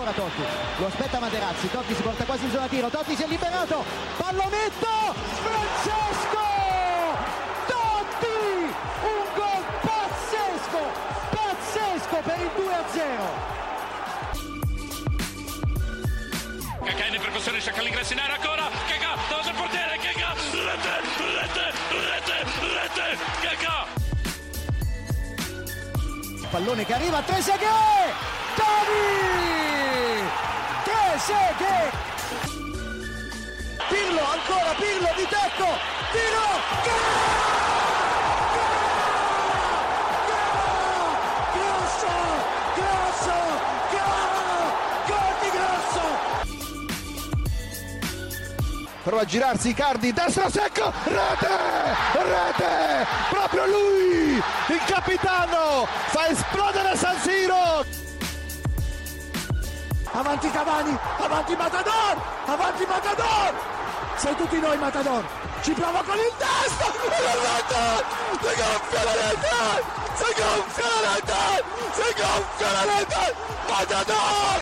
Ancora Totti, lo aspetta Materazzi, Totti si porta quasi in zona tiro, Totti si è liberato, pallonetto, Francesco! Totti! Un gol pazzesco, pazzesco per il 2-0! Cacà in percussione, cerca l'ingresso in area ancora, Cacà, davanti al portiere, Cacà, rete, rete, rete, rete, Cacà! Pallone che arriva, Trezeguet! Totti! Trezeguet! Pirlo, ancora Pirlo di tecco! Tiro! Gol! Prova a girarsi Icardi, destro secco, rete, rete, proprio lui, il capitano, fa esplodere San Siro. Avanti Cavani, avanti Matador, avanti Matador, sei tutti noi Matador, ci prova con il testo, si gonfia la rete, si gonfia la rete, si gonfia la rete, Matador.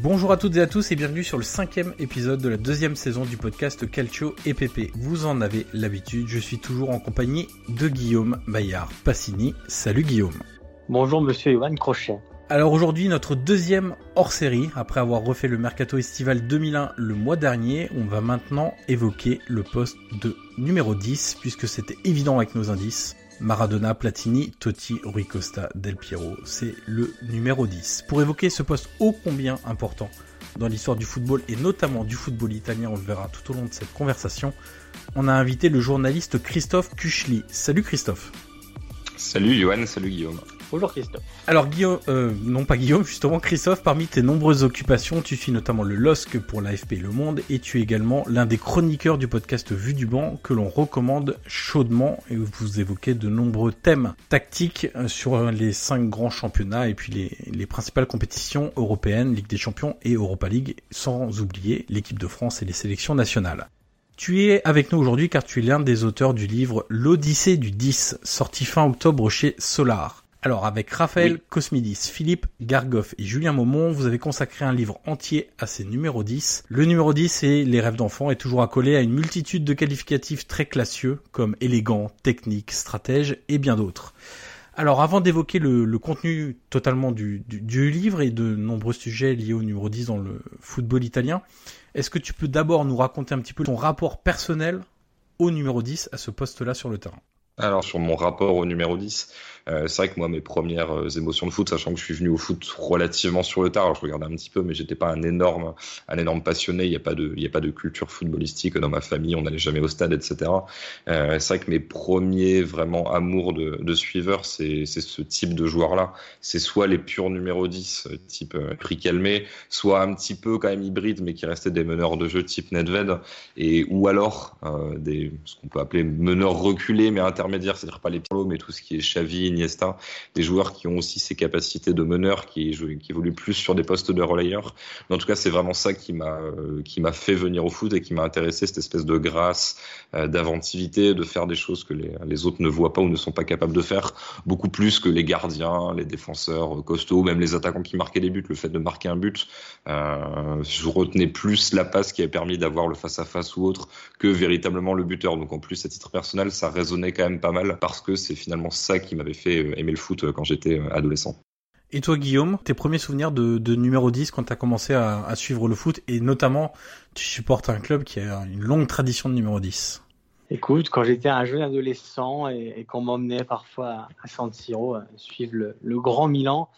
Bonjour à toutes et à tous et bienvenue sur le cinquième épisode de la deuxième saison du podcast Calcio EPP. Vous en avez l'habitude, je suis toujours en compagnie de Guillaume Bayard Passini. Salut Guillaume. Bonjour Monsieur Johan Crochet. Alors aujourd'hui notre deuxième hors-série, après avoir refait le Mercato Estival 2001 le mois dernier, on va maintenant évoquer le poste de numéro 10 puisque c'était évident avec nos indices. Maradona, Platini, Totti, Rui Costa, Del Piero, c'est le numéro 10. Pour évoquer ce poste ô combien important dans l'histoire du football et notamment du football italien, on le verra tout au long de cette conversation, on a invité le journaliste Christophe Kuchli. Salut Christophe. Salut Johan, salut Guillaume. Bonjour Christophe. Alors Guillaume, euh, non pas Guillaume, justement Christophe, parmi tes nombreuses occupations, tu suis notamment le LOSC pour l'AFP Le Monde et tu es également l'un des chroniqueurs du podcast Vue du banc que l'on recommande chaudement et vous évoquez de nombreux thèmes tactiques euh, sur les cinq grands championnats et puis les, les principales compétitions européennes, Ligue des Champions et Europa League, sans oublier l'équipe de France et les sélections nationales. Tu es avec nous aujourd'hui car tu es l'un des auteurs du livre L'Odyssée du 10, sorti fin octobre chez Solar. Alors avec Raphaël Oui. Cosmidis, Philippe Gargoff et Julien Maumont, vous avez consacré un livre entier à ces numéros 10. Le numéro 10 c'est Les rêves d'enfant est toujours accolé à une multitude de qualificatifs très classieux comme élégant, technique, stratège et bien d'autres. Alors avant d'évoquer le, le contenu totalement du, du, du livre et de nombreux sujets liés au numéro 10 dans le football italien, est-ce que tu peux d'abord nous raconter un petit peu ton rapport personnel au numéro 10 à ce poste-là sur le terrain? Alors sur mon rapport au numéro 10, euh, c'est vrai que moi, mes premières euh, émotions de foot, sachant que je suis venu au foot relativement sur le tard, je regardais un petit peu, mais j'étais pas un énorme, un énorme passionné. Il n'y a pas de, a pas de culture footballistique dans ma famille. On n'allait jamais au stade, etc. Euh, c'est vrai que mes premiers vraiment amours de, de suiveurs, c'est, c'est ce type de joueurs-là. C'est soit les purs numéro 10, type prix calmé, soit un petit peu quand même hybride, mais qui restaient des meneurs de jeu type Nedved, et ou alors des, ce qu'on peut appeler meneurs reculés, mais intermédiaires, c'est-à-dire pas les pilotes, mais tout ce qui est Des joueurs qui ont aussi ces capacités de meneur, qui, évoluent plus sur des postes de relayeur. En tout cas, c'est vraiment ça qui m'a euh, qui m'a fait venir au foot et qui m'a intéressé, cette espèce de grâce, euh, d'inventivité, de faire des choses que les, autres ne voient pas ou ne sont pas capables de faire, beaucoup plus que les gardiens, les défenseurs costauds, même les attaquants qui marquaient les buts. Le fait de marquer un but, euh, je retenais plus la passe qui avait permis d'avoir le face-à-face ou autre que véritablement le buteur. Donc en plus, à titre personnel, ça résonnait quand même pas mal parce que c'est finalement ça qui m'avait fait euh, aimer le foot euh, quand j'étais euh, adolescent. Et toi, Guillaume, tes premiers souvenirs de, numéro 10 quand tu as commencé à, suivre le foot et notamment, tu supportes un club qui a une longue tradition de numéro 10 Écoute, quand j'étais un jeune adolescent et, qu'on m'emmenait parfois à San Siro suivre le, grand Milan,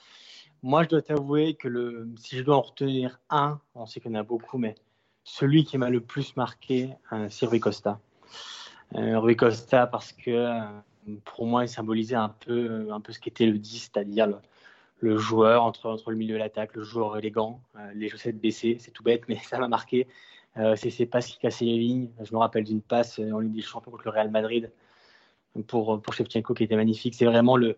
moi je dois t'avouer que le, si je dois en retenir un, on sait qu'il y en a beaucoup, mais celui qui m'a le plus marqué, c'est Rui Costa. Rui Costa parce que pour moi, il symbolisait un peu, un peu ce qu'était le 10, c'est-à-dire le, joueur entre, entre le milieu et l'attaque, le joueur élégant, euh, les chaussettes baissées, c'est tout bête, mais ça m'a marqué. Euh, c'est ces passes qui cassaient les lignes. Je me rappelle d'une passe en Ligue des Champions contre le Real Madrid pour, pour Shevchenko qui était magnifique. C'est vraiment le,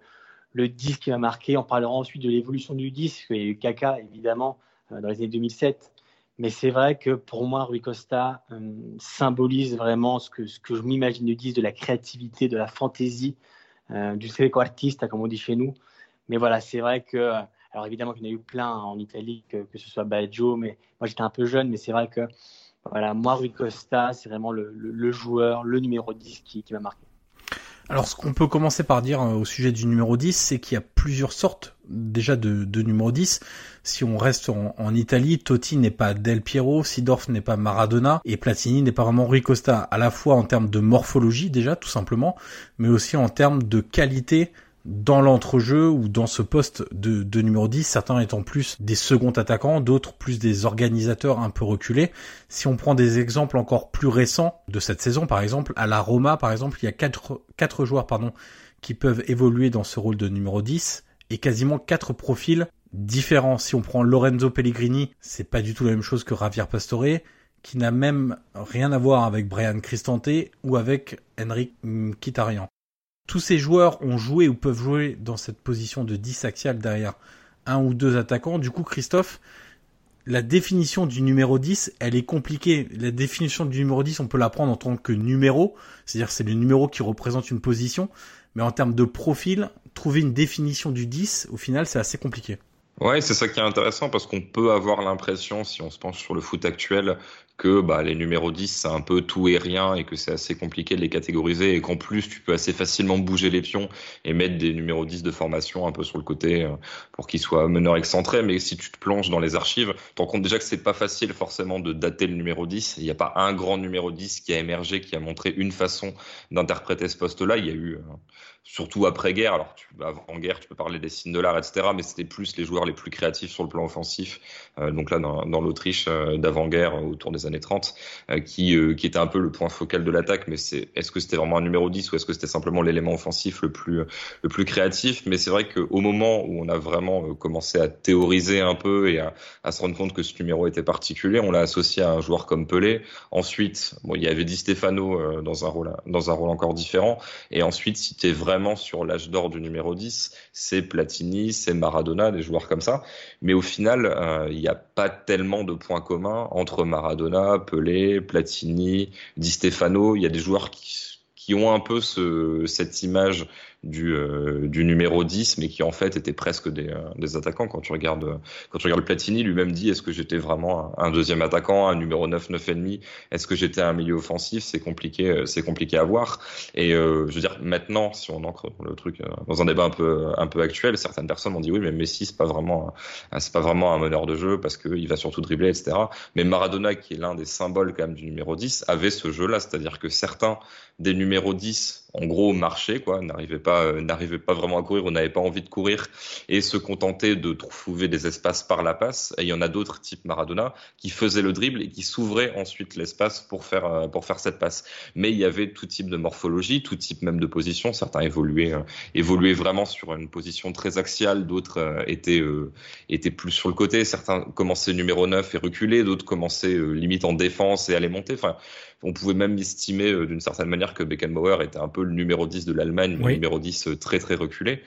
le 10 qui m'a marqué. On parlera ensuite de l'évolution du 10, il y a eu Kaka évidemment euh, dans les années 2007. Mais c'est vrai que pour moi, Rui Costa euh, symbolise vraiment ce que, ce que je m'imagine de 10, de la créativité, de la fantaisie, euh, du seco artiste, comme on dit chez nous. Mais voilà, c'est vrai que, alors évidemment qu'il y en a eu plein en Italie, que, que ce soit Baggio, mais moi j'étais un peu jeune, mais c'est vrai que, voilà, moi, Rui Costa, c'est vraiment le, le, joueur, le numéro 10 qui, qui m'a marqué. Alors ce qu'on peut commencer par dire euh, au sujet du numéro 10, c'est qu'il y a plusieurs sortes déjà de, de numéro 10. Si on reste en, Italie, Totti n'est pas Del Piero, Sidorf n'est pas Maradona et Platini n'est pas vraiment Rui Costa, à la fois en termes de morphologie déjà tout simplement, mais aussi en termes de qualité dans l'entrejeu ou dans ce poste de, numéro 10, certains étant plus des seconds attaquants, d'autres plus des organisateurs un peu reculés. Si on prend des exemples encore plus récents de cette saison, par exemple, à la Roma, par exemple, il y a quatre, quatre joueurs pardon, qui peuvent évoluer dans ce rôle de numéro 10 et quasiment quatre profils différents. Si on prend Lorenzo Pellegrini, c'est pas du tout la même chose que Javier Pastore, qui n'a même rien à voir avec Brian Cristante ou avec Henrik Mkhitaryan tous ces joueurs ont joué ou peuvent jouer dans cette position de 10 axial derrière un ou deux attaquants. Du coup, Christophe, la définition du numéro 10, elle est compliquée. La définition du numéro 10, on peut la prendre en tant que numéro, c'est-à-dire c'est le numéro qui représente une position, mais en termes de profil, trouver une définition du 10, au final, c'est assez compliqué. Ouais, c'est ça qui est intéressant parce qu'on peut avoir l'impression, si on se penche sur le foot actuel, que bah, les numéros 10, c'est un peu tout et rien et que c'est assez compliqué de les catégoriser et qu'en plus, tu peux assez facilement bouger les pions et mettre des numéros 10 de formation un peu sur le côté euh, pour qu'ils soient meneurs excentrés. Mais si tu te plonges dans les archives, tu te rends compte déjà que c'est pas facile forcément de dater le numéro 10. Il n'y a pas un grand numéro 10 qui a émergé, qui a montré une façon d'interpréter ce poste-là. Il y a eu, euh, surtout après-guerre, alors avant-guerre, tu peux parler des signes de l'art, etc. Mais c'était plus les joueurs les plus créatifs sur le plan offensif. Euh, donc là, dans, l'Autriche d'avant-guerre, autour des années 30, euh, qui, euh, qui était un peu le point focal de l'attaque. Mais c'est, est-ce que c'était vraiment un numéro 10 ou est-ce que c'était simplement l'élément offensif le plus, le plus créatif? Mais c'est vrai qu'au moment où on a vraiment euh, commencé à théoriser un peu et à, se rendre compte que ce numéro était particulier, on l'a associé à un joueur comme Pelé. Ensuite, bon, il y avait Di Stefano dans un rôle, dans un rôle encore différent. Et ensuite, si tu vraiment sur l'âge d'or du numéro 10, c'est Platini, c'est Maradona, des joueurs comme ça. Mais au final, il n'y a pas tellement de points communs entre Maradona Pelé, Platini, Di Stefano. Il y a des joueurs qui, qui ont un peu ce, cette image du, euh, du numéro 10, mais qui en fait était presque des, euh, des attaquants. Quand tu regardes, quand tu regardes Platini, lui-même dit est-ce que j'étais vraiment un, deuxième attaquant, un numéro 9, 9 et demi? Est-ce que j'étais un milieu offensif? C'est compliqué, euh, c'est compliqué à voir. Et je veux dire, maintenant, si on ancre le truc dans un débat un peu, un peu actuel, certaines personnes m'ont dit oui, mais Messi c'est pas vraiment, c'est pas vraiment un meneur de jeu parce qu'il va surtout dribbler, etc. Mais Maradona, qui est l'un des symboles quand même du numéro 10, avait ce jeu-là, c'est-à-dire que certains des numéros 10 en gros marcher quoi, n'arrivait pas euh, pas vraiment à courir, on n'avait pas envie de courir et se contenter de trouver des espaces par la passe. Et il y en a d'autres type Maradona qui faisaient le dribble et qui s'ouvraient ensuite l'espace pour faire euh, pour faire cette passe. Mais il y avait tout type de morphologie, tout type même de position. Certains évoluaient euh, évoluaient vraiment sur une position très axiale, d'autres étaient étaient plus sur le côté. Certains commençaient numéro 9 et reculaient, d'autres commençaient limite en défense et allaient monter. Enfin, on pouvait même estimer d'une certaine manière que Beckenbauer était un peu le numéro 10 de l'Allemagne, le numéro 10 euh, très très reculé.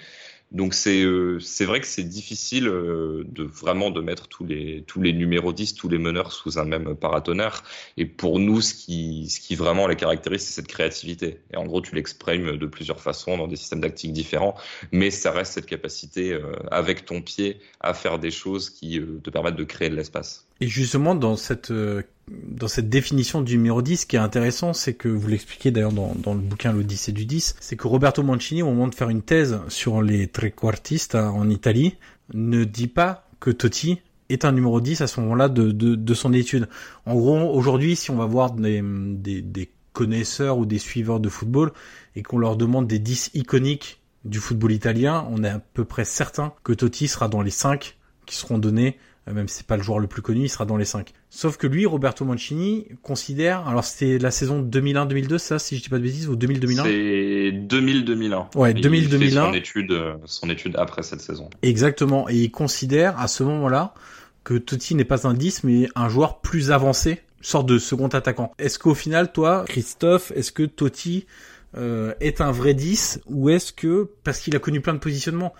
Donc c'est euh, c'est vrai que c'est difficile euh, de vraiment de mettre tous les tous les numéros 10, tous les meneurs sous un même paratonnerre. Et pour nous, ce qui ce qui vraiment les caractérise, c'est cette créativité. Et en gros, tu l'exprimes de plusieurs façons dans des systèmes tactiques différents, mais ça reste cette capacité avec ton pied à faire des choses qui te permettent de créer de l'espace. Et justement, dans cette dans cette définition du numéro 10, ce qui est intéressant, c'est que vous l'expliquez d'ailleurs dans, dans le bouquin L'Odyssée du 10, c'est que Roberto Mancini, au moment de faire une thèse sur les trequartistes hein, en Italie, ne dit pas que Totti est un numéro 10 à ce moment-là de, de, son étude. En gros, aujourd'hui, si on va voir des, des, des connaisseurs ou des suiveurs de football et qu'on leur demande des 10 iconiques du football italien, on est à peu près certain que Totti sera dans les 5 qui seront donnés même si c'est pas le joueur le plus connu, il sera dans les 5. Sauf que lui, Roberto Mancini, considère, alors c'était la saison 2001-2002, ça, si je dis pas de bêtises, ou 2000-2001 C'est 2000-2001. Ouais, 2000-2001. Son étude, euh, son étude après cette saison. Exactement. Et il considère, à ce moment-là, que Totti n'est pas un 10, mais un joueur plus avancé, sorte de second attaquant. Est-ce qu'au final, toi, Christophe, est-ce que Totti euh, est un vrai 10 ou est-ce que parce qu'il a connu plein de positionnements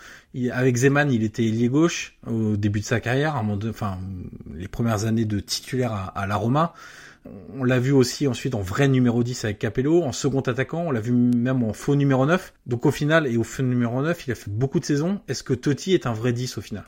avec Zeman il était ailier gauche au début de sa carrière enfin les premières années de titulaire à, la Roma on l'a vu aussi ensuite en vrai numéro 10 avec Capello, en second attaquant, on l'a vu même en faux numéro 9. Donc au final, et au faux numéro 9, il a fait beaucoup de saisons. Est-ce que Totti est un vrai 10 au final?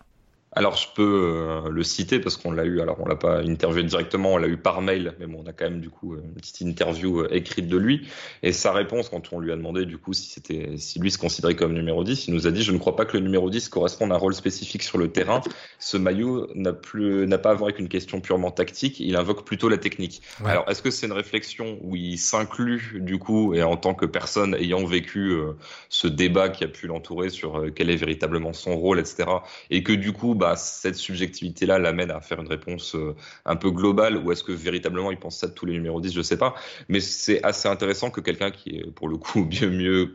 Alors je peux euh, le citer parce qu'on l'a eu, alors on l'a pas interviewé directement, on l'a eu par mail, mais bon, on a quand même du coup une petite interview euh, écrite de lui. Et sa réponse quand on lui a demandé du coup si c'était si lui se considérait comme numéro 10, il nous a dit je ne crois pas que le numéro 10 corresponde à un rôle spécifique sur le terrain. Ce maillot n'a plus n'a pas à voir avec une question purement tactique, il invoque plutôt la technique. Alors est-ce que c'est une réflexion où il s'inclut du coup et en tant que personne ayant vécu euh, ce débat qui a pu l'entourer sur quel est véritablement son rôle, etc. Et que du coup bah cette subjectivité-là l'amène à faire une réponse euh, un peu globale ou est-ce que véritablement il pense ça de tous les numéros 10 Je sais pas. Mais c'est assez intéressant que quelqu'un qui est pour le coup bien mieux,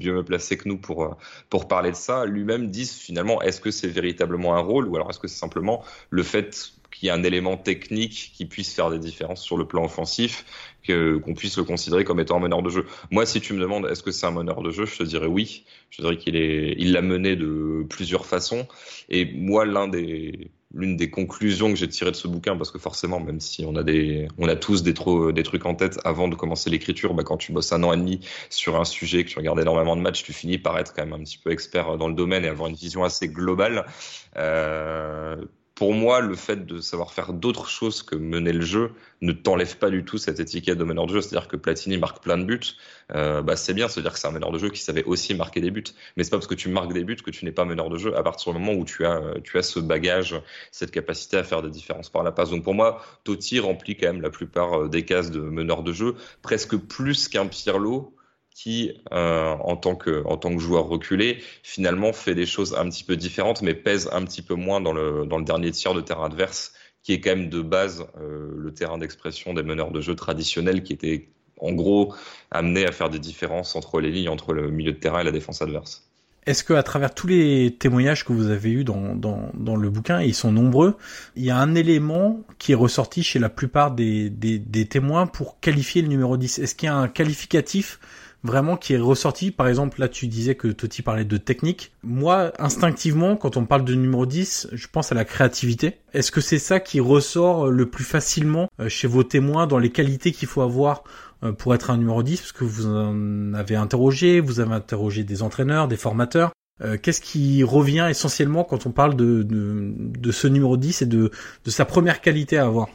mieux placé que nous pour, euh, pour parler de ça, lui-même dise finalement est-ce que c'est véritablement un rôle ou alors est-ce que c'est simplement le fait qu'il y ait un élément technique qui puisse faire des différences sur le plan offensif qu'on puisse le considérer comme étant un meneur de jeu. Moi, si tu me demandes est-ce que c'est un meneur de jeu, je te dirais oui. Je dirais qu'il l'a mené de plusieurs façons. Et moi, l'une des conclusions que j'ai tirées de ce bouquin, parce que forcément, même si on a tous des trucs en tête avant de commencer l'écriture, bah, quand tu bosses un an et demi sur un sujet, que tu regardes énormément de matchs, tu finis par être quand même un petit peu expert dans le domaine et avoir une vision assez globale. Euh, pour moi, le fait de savoir faire d'autres choses que mener le jeu ne t'enlève pas du tout cette étiquette de meneur de jeu. C'est-à-dire que Platini marque plein de buts, euh, bah c'est bien, c'est-à-dire que c'est un meneur de jeu qui savait aussi marquer des buts. Mais c'est pas parce que tu marques des buts que tu n'es pas meneur de jeu à partir du moment où tu as, tu as ce bagage, cette capacité à faire des différences par la passe. Donc pour moi, Totti remplit quand même la plupart euh, des cases de meneur de jeu, presque plus qu'un Pirlo qui, euh, en, tant que, joueur reculé, finalement fait des choses un petit peu différentes, mais pèse un petit peu moins dans le, dernier tiers de terrain adverse, qui est quand même de base euh, le terrain d'expression des meneurs de jeu traditionnels, qui étaient en gros amenés à faire des différences entre les lignes, entre le milieu de terrain et la défense adverse. Est-ce que à travers tous les témoignages que vous avez eus dans, le bouquin, et ils sont nombreux, il y a un élément qui est ressorti chez la plupart des, des témoins pour qualifier le numéro 10 Est-ce qu'il y a un qualificatif vraiment qui est ressorti. Par exemple, là, tu disais que Totti parlait de technique. Moi, instinctivement, quand on parle de numéro 10, je pense à la créativité. Est-ce que c'est ça qui ressort le plus facilement euh, chez vos témoins dans les qualités qu'il faut avoir euh, pour être un numéro 10 Parce que vous en avez interrogé, vous avez interrogé des entraîneurs, des formateurs. Euh, qu'est-ce qui revient essentiellement quand on parle de, de, de, ce numéro 10 et de, de sa première qualité à avoir?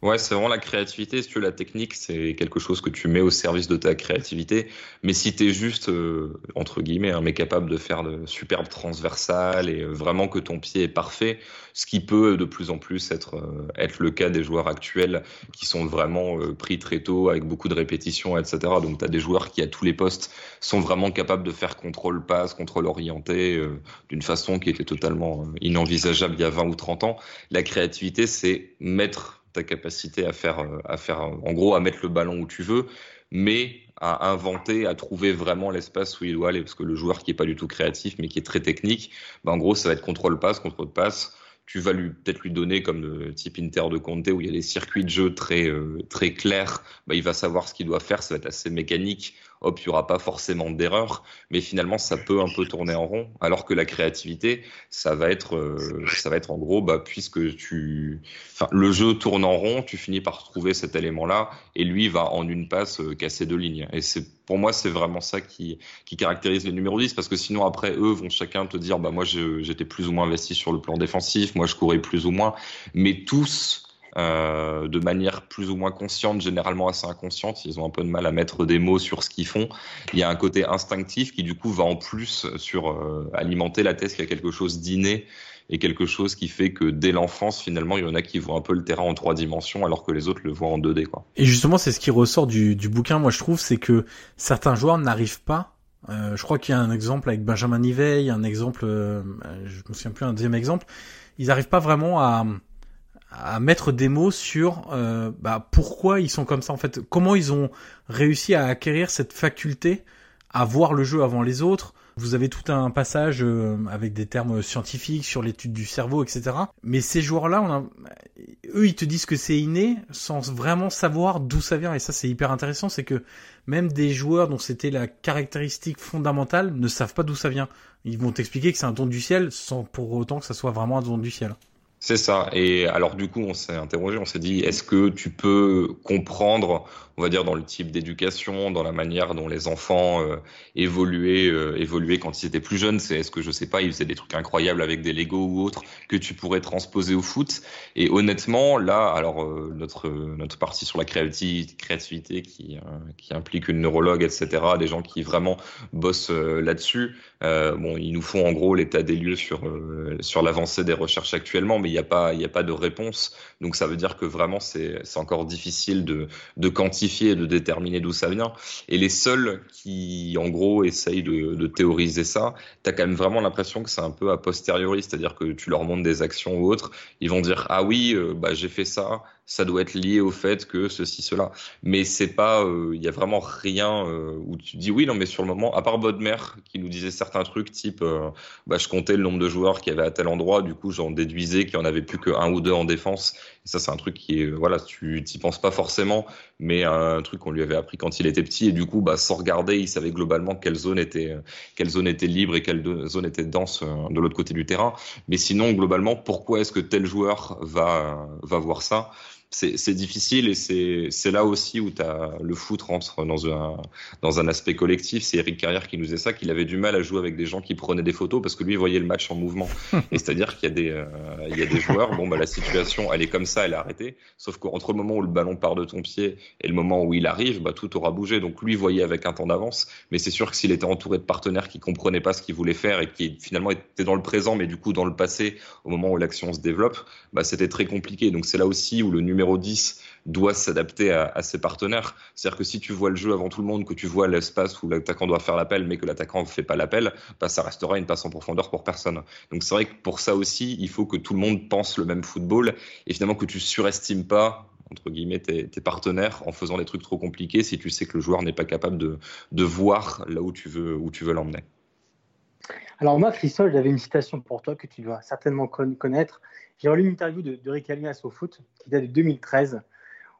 Ouais, c'est vraiment la créativité. Si tu veux, la technique, c'est quelque chose que tu mets au service de ta créativité. Mais si tu es juste, euh, entre guillemets, hein, mais capable de faire de superbes transversales et euh, vraiment que ton pied est parfait, ce qui peut de plus en plus être, euh, être le cas des joueurs actuels qui sont vraiment pris très tôt avec beaucoup de répétitions, etc. Donc tu as des joueurs qui, à tous les postes, sont vraiment capables de faire contrôle-passe, contrôle orienté, d'une façon qui était totalement inenvisageable il y a 20 ou 30 ans. La créativité, c'est mettre ta capacité à faire, euh, à faire, en gros, à mettre le ballon où tu veux, mais à inventer, à trouver vraiment l'espace où il doit aller. Parce que le joueur qui est pas du tout créatif, mais qui est très technique, bah, en gros, ça va être contrôle passe, contrôle passe. Tu vas lui peut-être lui donner comme le type Inter de Conte où il y a des circuits de jeu très euh, très clairs. Bah, il va savoir ce qu'il doit faire. Ça va être assez mécanique hop, il n'y aura pas forcément d'erreur, mais finalement, ça peut un peu tourner en rond. Alors que la créativité, ça va être, euh, ça va être en gros, bah, puisque tu, enfin, le jeu tourne en rond, tu finis par trouver cet élément-là, et lui va en une passe euh, casser deux lignes. Et c'est, pour moi, c'est vraiment ça qui, qui caractérise les numéros 10, parce que sinon, après, eux vont chacun te dire, bah, moi, j'étais plus ou moins investi sur le plan défensif, moi, je courais plus ou moins, mais tous, euh, de manière plus ou moins consciente, généralement assez inconsciente. Ils ont un peu de mal à mettre des mots sur ce qu'ils font. Il y a un côté instinctif qui du coup va en plus sur euh, alimenter la thèse qu'il y a quelque chose d'inné et quelque chose qui fait que dès l'enfance, finalement, il y en a qui voient un peu le terrain en trois dimensions alors que les autres le voient en 2D. Quoi. Et justement, c'est ce qui ressort du, bouquin, moi je trouve, c'est que certains joueurs n'arrivent pas euh, je crois qu'il y a un exemple avec Benjamin Nivet, un exemple, je me souviens plus, un deuxième exemple. Ils n'arrivent pas vraiment à, à mettre des mots sur euh, bah, pourquoi ils sont comme ça en fait, comment ils ont réussi à acquérir cette faculté à voir le jeu avant les autres. Vous avez tout un passage euh, avec des termes scientifiques sur l'étude du cerveau, etc. Mais ces joueurs-là, on a... eux, ils te disent que c'est inné sans vraiment savoir d'où ça vient. Et ça, c'est hyper intéressant, c'est que même des joueurs dont c'était la caractéristique fondamentale ne savent pas d'où ça vient. Ils vont t'expliquer que c'est un don du ciel sans pour autant que ça soit vraiment un don du ciel. C'est ça. Et alors du coup, on s'est interrogé, on s'est dit, est-ce que tu peux comprendre on va dire, dans le type d'éducation, dans la manière dont les enfants euh, évoluaient, euh, évoluaient quand ils étaient plus jeunes. C'est est-ce que je sais pas, ils faisaient des trucs incroyables avec des Lego ou autres que tu pourrais transposer au foot. Et honnêtement, là, alors euh, notre notre partie sur la créativité, créativité qui implique une neurologue, etc., des gens qui vraiment bossent là-dessus. bon, ils nous font en gros l'état des lieux sur sur l'avancée des recherches actuellement, mais il n'y a pas il y a pas de réponse. Donc ça veut dire que vraiment c'est c'est encore difficile de de quantifier et de déterminer d'où ça vient. Et les seuls qui, en gros, essayent de, théoriser ça, tu as quand même vraiment l'impression que c'est un peu a posteriori, c'est-à-dire que tu leur montres des actions ou autres, ils vont dire ah oui, euh, bah j'ai fait ça, ça doit être lié au fait que ceci, cela. Mais c'est pas, euh, il y a vraiment rien euh, où tu dis oui, non, mais sur le moment, à part Bodmer qui nous disait certains trucs type, euh, bah, je comptais le nombre de joueurs qui avaient à tel endroit, du coup, j'en déduisais qu'il y en avait plus que un ou deux en défense. Et ça, c'est un truc qui est, voilà, tu t'y penses pas forcément, mais un truc qu'on lui avait appris quand il était petit. Et du coup, bah, sans regarder, il savait globalement quelle zone était, quelle zone était libre et quelle zone était dense de l'autre côté du terrain. Mais sinon, globalement, pourquoi est-ce que tel joueur va, va voir ça? C'est difficile et c'est là aussi où as, le foot rentre dans un, dans un aspect collectif. C'est Eric Carrière qui nous disait ça, qu'il avait du mal à jouer avec des gens qui prenaient des photos parce que lui voyait le match en mouvement. et c'est-à-dire qu'il y, a des, euh, il y a des joueurs, bon, bah, la situation elle est comme ça, elle est arrêtée. Sauf qu'entre le moment où le ballon part de ton pied et le moment où il arrive, bah, tout aura bougé. Donc lui voyait avec un temps d'avance. Mais c'est sûr que s'il était entouré de partenaires qui comprenaient pas ce qu'il voulait faire et qui finalement étaient dans le présent, mais du coup dans le passé, au moment où l'action se développe, bah, c'était très compliqué. Donc c'est là aussi où le numéro numéro 10 doit s'adapter à, ses partenaires. C'est-à-dire que si tu vois le jeu avant tout le monde, que tu vois l'espace où l'attaquant doit faire l'appel, mais que l'attaquant ne fait pas l'appel, bah, ça restera une passe en profondeur pour personne. Donc c'est vrai que pour ça aussi, il faut que tout le monde pense le même football et finalement que tu surestimes pas entre guillemets tes, partenaires en faisant des trucs trop compliqués si tu sais que le joueur n'est pas capable de, voir là où tu veux, où tu veux l'emmener. Alors moi, Christophe, j'avais une citation pour toi que tu dois certainement connaître. J'ai relu une interview de, de Rick au foot qui date de 2013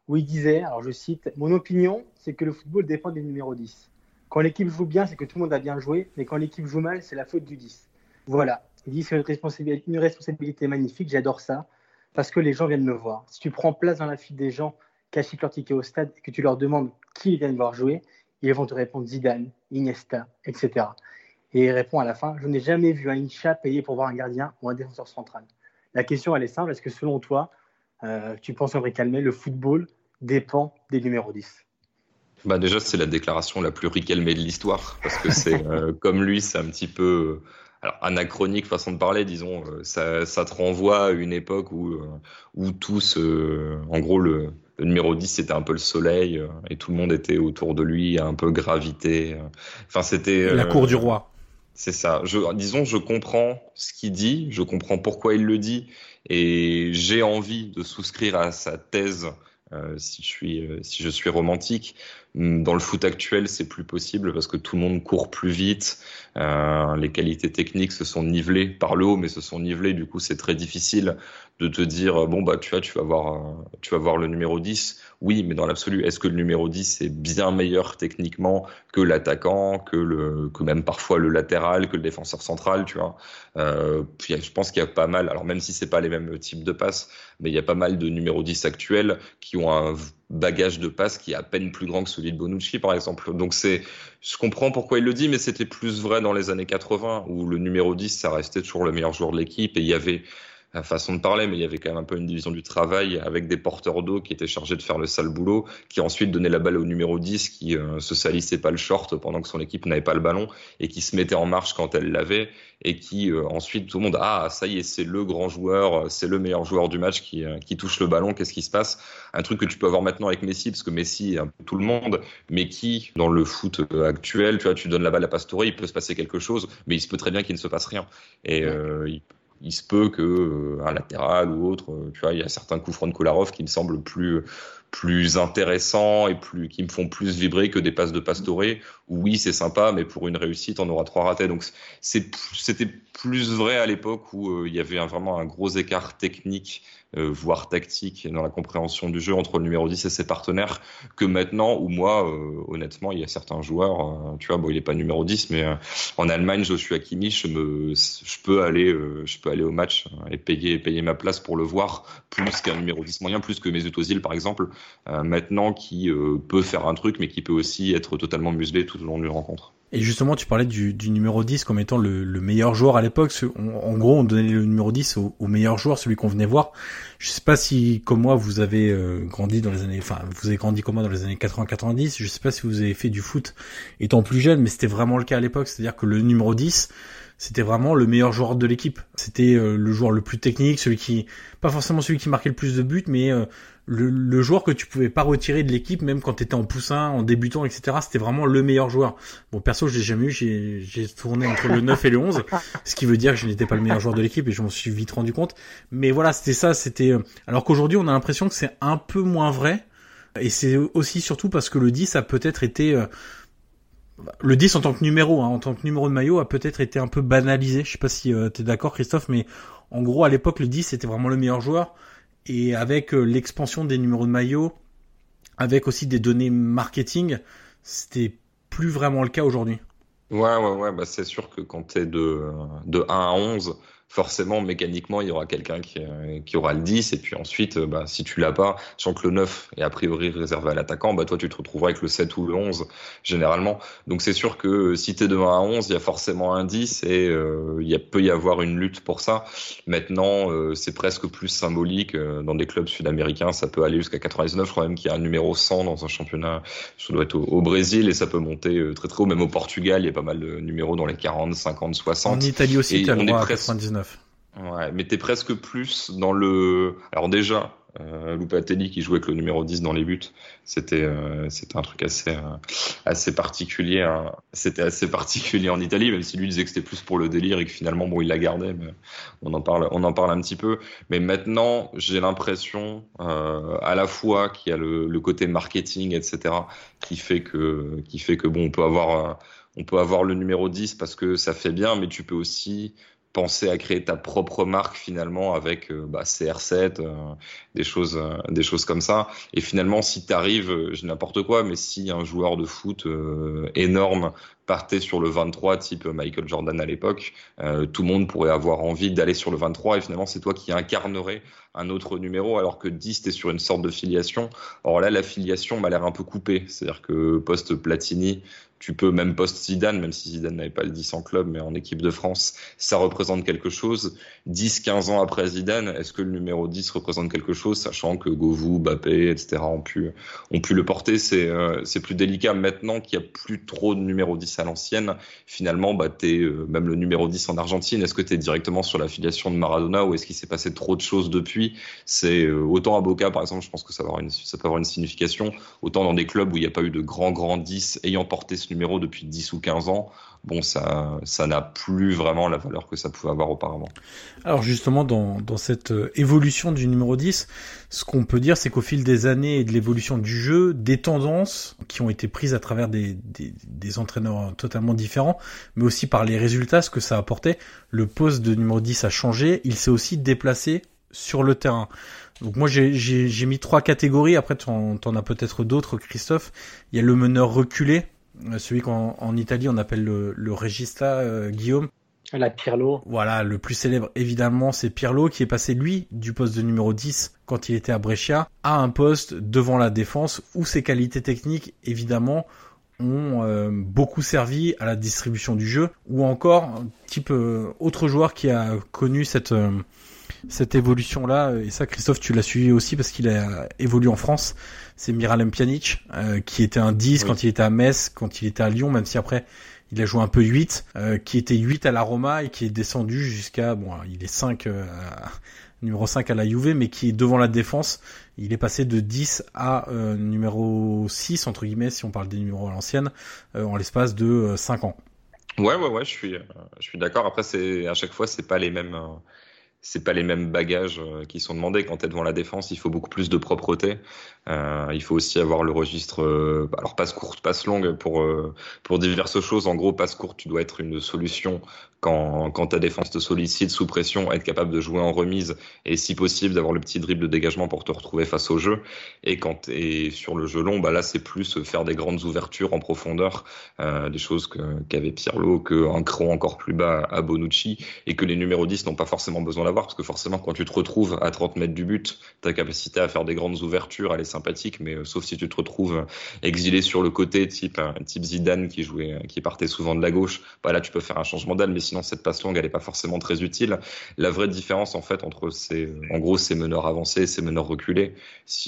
où il disait, alors je cite, Mon opinion, c'est que le football dépend du numéro 10. Quand l'équipe joue bien, c'est que tout le monde a bien joué, mais quand l'équipe joue mal, c'est la faute du 10. Voilà. Il dit c'est une responsabilité, une responsabilité magnifique, j'adore ça, parce que les gens viennent me voir. Si tu prends place dans la file des gens qui achètent leur ticket au stade et que tu leur demandes qui ils viennent voir jouer, ils vont te répondre Zidane, Iniesta, etc. Et il répond à la fin, je n'ai jamais vu un Incha payer pour voir un gardien ou un défenseur central. La question, elle est simple, est-ce que selon toi, tu penses, André Calmet, le football dépend des numéros 10 bah déjà, c'est la déclaration la plus ricalmée de l'histoire, parce que c'est comme lui, c'est un petit peu alors, anachronique façon de parler, disons, euh, ça, ça, te renvoie à une époque où, euh, où tous, en gros, le, numéro 10, c'était un peu le soleil, euh, et tout le monde était autour de lui, un peu gravité. Enfin, c'était. La cour du roi. C'est ça. Je, disons, je comprends ce qu'il dit, je comprends pourquoi il le dit, et j'ai envie de souscrire à sa thèse si, je suis, si je suis romantique. Dans le foot actuel, c'est plus possible parce que tout le monde court plus vite. Euh, les qualités techniques se sont nivelées par le haut, mais se sont nivelées. Du coup, c'est très difficile de te dire bon bah tu vois, tu vas voir, tu vas voir le numéro 10. Oui, mais dans l'absolu, est-ce que le numéro 10 est bien meilleur techniquement que l'attaquant, que le, que même parfois le latéral, que le défenseur central, tu vois? Euh, puis, Je pense qu'il y a pas mal. Alors même si c'est pas les mêmes types de passes, mais il y a pas mal de numéros 10 actuels qui ont un bagage de passe qui est à peine plus grand que celui de Bonucci, par exemple. Donc c'est, je comprends pourquoi il le dit, mais c'était plus vrai dans les années 80 où le numéro 10, ça restait toujours le meilleur joueur de l'équipe et il y avait façon de parler, mais il y avait quand même un peu une division du travail avec des porteurs d'eau qui étaient chargés de faire le sale boulot, qui ensuite donnaient la balle au numéro 10, qui euh, se salissait pas le short pendant que son équipe n'avait pas le ballon et qui se mettait en marche quand elle l'avait et qui euh, ensuite tout le monde ah ça y est c'est le grand joueur, c'est le meilleur joueur du match qui, euh, qui touche le ballon, qu'est-ce qui se passe? Un truc que tu peux avoir maintenant avec Messi parce que Messi est un peu tout le monde, mais qui dans le foot actuel, tu vois, tu donnes la balle à Pastore, il peut se passer quelque chose, mais il se peut très bien qu'il ne se passe rien. Et il il se peut que euh, un latéral ou autre, euh, tu vois, il y a certains coups francs de Kolarov qui me semblent plus plus intéressants et plus qui me font plus vibrer que des passes de Pastore. Oui, c'est sympa, mais pour une réussite, on aura trois ratés. Donc c'était plus vrai à l'époque où euh, il y avait vraiment un gros écart technique voire tactique dans la compréhension du jeu entre le numéro 10 et ses partenaires que maintenant où moi euh, honnêtement il y a certains joueurs euh, tu vois bon il est pas numéro 10 mais en Allemagne Joshua Kimmich je me je peux aller je peux aller au match et payer payer ma place pour le voir plus qu'un numéro 10 moyen plus que Mesut Ozil par exemple maintenant qui peut faire un truc mais qui peut aussi être totalement muselé tout au long d'une rencontre. Et justement, tu parlais du, du numéro 10 comme étant le, le meilleur joueur à l'époque. En gros, on donnait le numéro 10 au, au meilleur joueur, celui qu'on venait voir. Je sais pas si, comme moi, vous avez euh, grandi dans les années, enfin, vous avez grandi comme moi dans les années 80-90. Je sais pas si vous avez fait du foot étant plus jeune, mais c'était vraiment le cas à l'époque. C'est-à-dire que le numéro 10, c'était vraiment le meilleur joueur de l'équipe. C'était euh, le joueur le plus technique, celui qui, pas forcément celui qui marquait le plus de buts, mais euh, le, joueur que tu pouvais pas retirer de l'équipe, même quand tu étais en poussin, en débutant, etc. C'était vraiment le meilleur joueur. Bon, perso, je l'ai jamais eu. J'ai, tourné entre le 9 et le 11, ce qui veut dire que je n'étais pas le meilleur joueur de l'équipe et je m'en suis vite rendu compte. Mais voilà, c'était ça. C'était euh, alors qu'aujourd'hui, on a l'impression que c'est un peu moins vrai. Et c'est aussi surtout parce que le 10 a peut-être été le 10 en tant que numéro, hein, en tant que numéro de maillot, a peut-être été un peu banalisé. Je sais pas si euh, tu es d'accord, Christophe, mais en gros, à l'époque, le 10 c'était vraiment le meilleur joueur. Et avec euh, l'expansion des numéros de maillot, avec aussi des données marketing, c'était plus vraiment le cas aujourd'hui. Ouais, ouais, ouais, bah c'est sûr que quand tu es de, de 1 à 11, forcément, mécaniquement, il y aura quelqu'un qui, euh, qui, aura le 10. Et puis ensuite, euh, bah, si tu l'as pas, sachant que le 9 est a priori réservé à l'attaquant, bah, toi, tu te retrouveras avec le 7 ou le 11, généralement. Donc c'est sûr que euh, si tu es devant un 11, il y a forcément un 10 et il y a, peut y avoir une lutte pour ça. Maintenant, c'est presque plus symbolique. Dans des clubs sud-américains, ça peut aller jusqu'à 99. Je crois même qu'il y a un numéro 100 dans un championnat. Ça doit être au, Brésil et ça peut monter très très haut. Même au Portugal, il y a pas mal de numéros dans les 40, 50, 60. En Italie aussi, tu as le droit à 99. Ouais, mais t'es presque plus dans le. Alors déjà, euh, Lupatelli qui jouait avec le numéro 10 dans les buts, c'était euh, un truc assez euh, assez particulier. Hein. C'était assez particulier en Italie, même si lui disait que c'était plus pour le délire et que finalement bon il l'a gardé. Mais on en parle on en parle un petit peu. Mais maintenant, j'ai l'impression euh, à la fois qu'il y a le, le, côté marketing, etc., qui fait que qui fait que bon on peut avoir on peut avoir le numéro 10 parce que ça fait bien, mais tu peux aussi penser à créer ta propre marque finalement avec euh, bah, CR7, euh, des choses, euh, des choses comme ça. Et finalement, si tu arrives, je n'importe quoi, mais si un joueur de foot énorme partait sur le 23 type Michael Jordan à l'époque, tout le monde pourrait avoir envie d'aller sur le 23 et finalement c'est toi qui incarnerais un autre numéro alors que 10 t'es sur une sorte de filiation. Or là la filiation m'a l'air un peu coupée, c'est-à-dire que post Platini, tu peux même post Zidane, même si Zidane n'avait pas le 10 en club, mais en équipe de France, ça représente quelque chose. 10, 15 ans après Zidane, est-ce que le numéro 10 représente quelque chose, sachant que Govou, Bappé, etc. ont pu, le porter, c'est, euh, plus délicat maintenant qu'il y a plus trop de numéro 10 à l'ancienne. Finalement, bah, t'es, euh, même le numéro 10 en Argentine, est-ce que tu es directement sur l'affiliation de Maradona ou est-ce qu'il s'est passé trop de choses depuis? C'est, euh, autant à Boca, par exemple, je pense que ça peut avoir une signification, autant dans des clubs où il n'y a pas eu de grands, grands 10 ayant porté ce numéro depuis 10 ou 15 ans, bon, ça, ça n'a plus vraiment la valeur que ça pouvait avoir auparavant. Alors justement, dans, cette euh, évolution du numéro 10, ce qu'on peut dire, c'est qu'au fil des années et de l'évolution du jeu, des tendances qui ont été prises à travers des, des, entraîneurs totalement différents, mais aussi par les résultats, ce que ça apportait, le poste de numéro 10 a changé, il s'est aussi déplacé sur le terrain. Donc moi j'ai mis trois catégories, après tu en, as peut-être d'autres Christophe. Il y a le meneur reculé, celui qu'en en Italie on appelle le, le regista euh, Guillaume. La Pirlo. Voilà, le plus célèbre évidemment c'est Pirlo qui est passé lui du poste de numéro 10 quand il était à Brescia à un poste devant la défense où ses qualités techniques évidemment ont euh, beaucoup servi à la distribution du jeu ou encore type euh, autre joueur qui a connu cette cette évolution là et ça Christophe tu l'as suivi aussi parce qu'il a évolué en France c'est Miralem Pjanic, euh, qui était un 10 quand il était à Metz, quand il était à Lyon, même si après il a joué un peu 8, euh, qui était 8 à la Roma et qui est descendu jusqu'à, bon, il est 5, euh, numéro 5 à la Juve, mais qui est devant la défense. Il est passé de 10 à numéro 6, entre guillemets, si on parle des numéros à l'ancienne, en l'espace de 5 ans. Ouais, ouais, ouais, je suis, je suis d'accord. Après, c'est à chaque fois, c'est pas les mêmes c'est pas les mêmes bagages euh, qui sont demandés. Quand tu es devant la défense, il faut beaucoup plus de propreté. Euh, il faut aussi avoir le registre, euh, alors passe courte, passe longue pour euh, pour diverses choses. En gros, passe courte, tu dois être une solution quand quand ta défense te sollicite sous pression, être capable de jouer en remise et si possible d'avoir le petit dribble de dégagement pour te retrouver face au jeu. Et quand tu es sur le jeu long, bah là c'est plus faire des grandes ouvertures en profondeur, des choses qu'avait Pirlo, qu'un cran encore plus bas à Bonucci et que les numéros 10 n'ont pas forcément besoin d'avoir parce que forcément quand tu te retrouves à 30 mètres du but, ta capacité à faire des grandes ouvertures, elle est sympathique, mais euh, sauf si tu te retrouves exilé sur le côté, type, type Zidane qui jouait, qui partait souvent de la gauche, bah là tu peux faire un changement d'aile, mais sinon cette passe longue elle est pas forcément très utile. La vraie différence en fait entre ces, en gros ces meneurs avancés et ces meneurs reculés,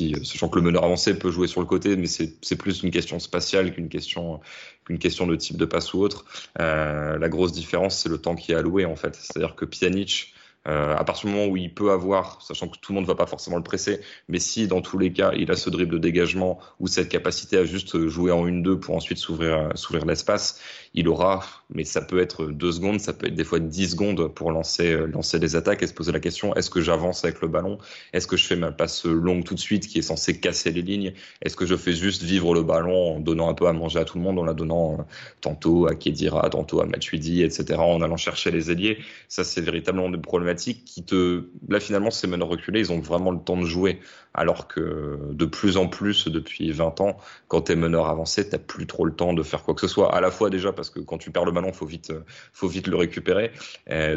euh, sachant que le meneur avancé peut jouer sur le côté, mais c'est plus une question spatiale qu'une question de type de passe ou autre. Euh, la grosse différence c'est le temps qui est alloué en fait, c'est-à-dire que Pjanic euh, à partir du moment où il peut avoir, sachant que tout le monde ne va pas forcément le presser, mais si dans tous les cas il a ce dribble de dégagement ou cette capacité à juste jouer en 1-2 pour ensuite s'ouvrir s'ouvrir l'espace, il aura, mais ça peut être deux secondes, ça peut être des fois 10 secondes pour lancer lancer des attaques et se poser la question est-ce que j'avance avec le ballon? Est-ce que je fais ma passe longue tout de suite qui est censée casser les lignes? Est-ce que je fais juste vivre le ballon en donnant un peu à manger à tout le monde, en la donnant euh, tantôt à Kedira, tantôt à Matuidi, etc., en allant chercher les ailiers? Ça c'est véritablement des problèmes qui te. Là, finalement, ces meneurs reculés, ils ont vraiment le temps de jouer. Alors que de plus en plus, depuis 20 ans, quand tu es meneur avancé, tu plus trop le temps de faire quoi que ce soit. À la fois, déjà, parce que quand tu perds le ballon, faut vite, faut vite le récupérer.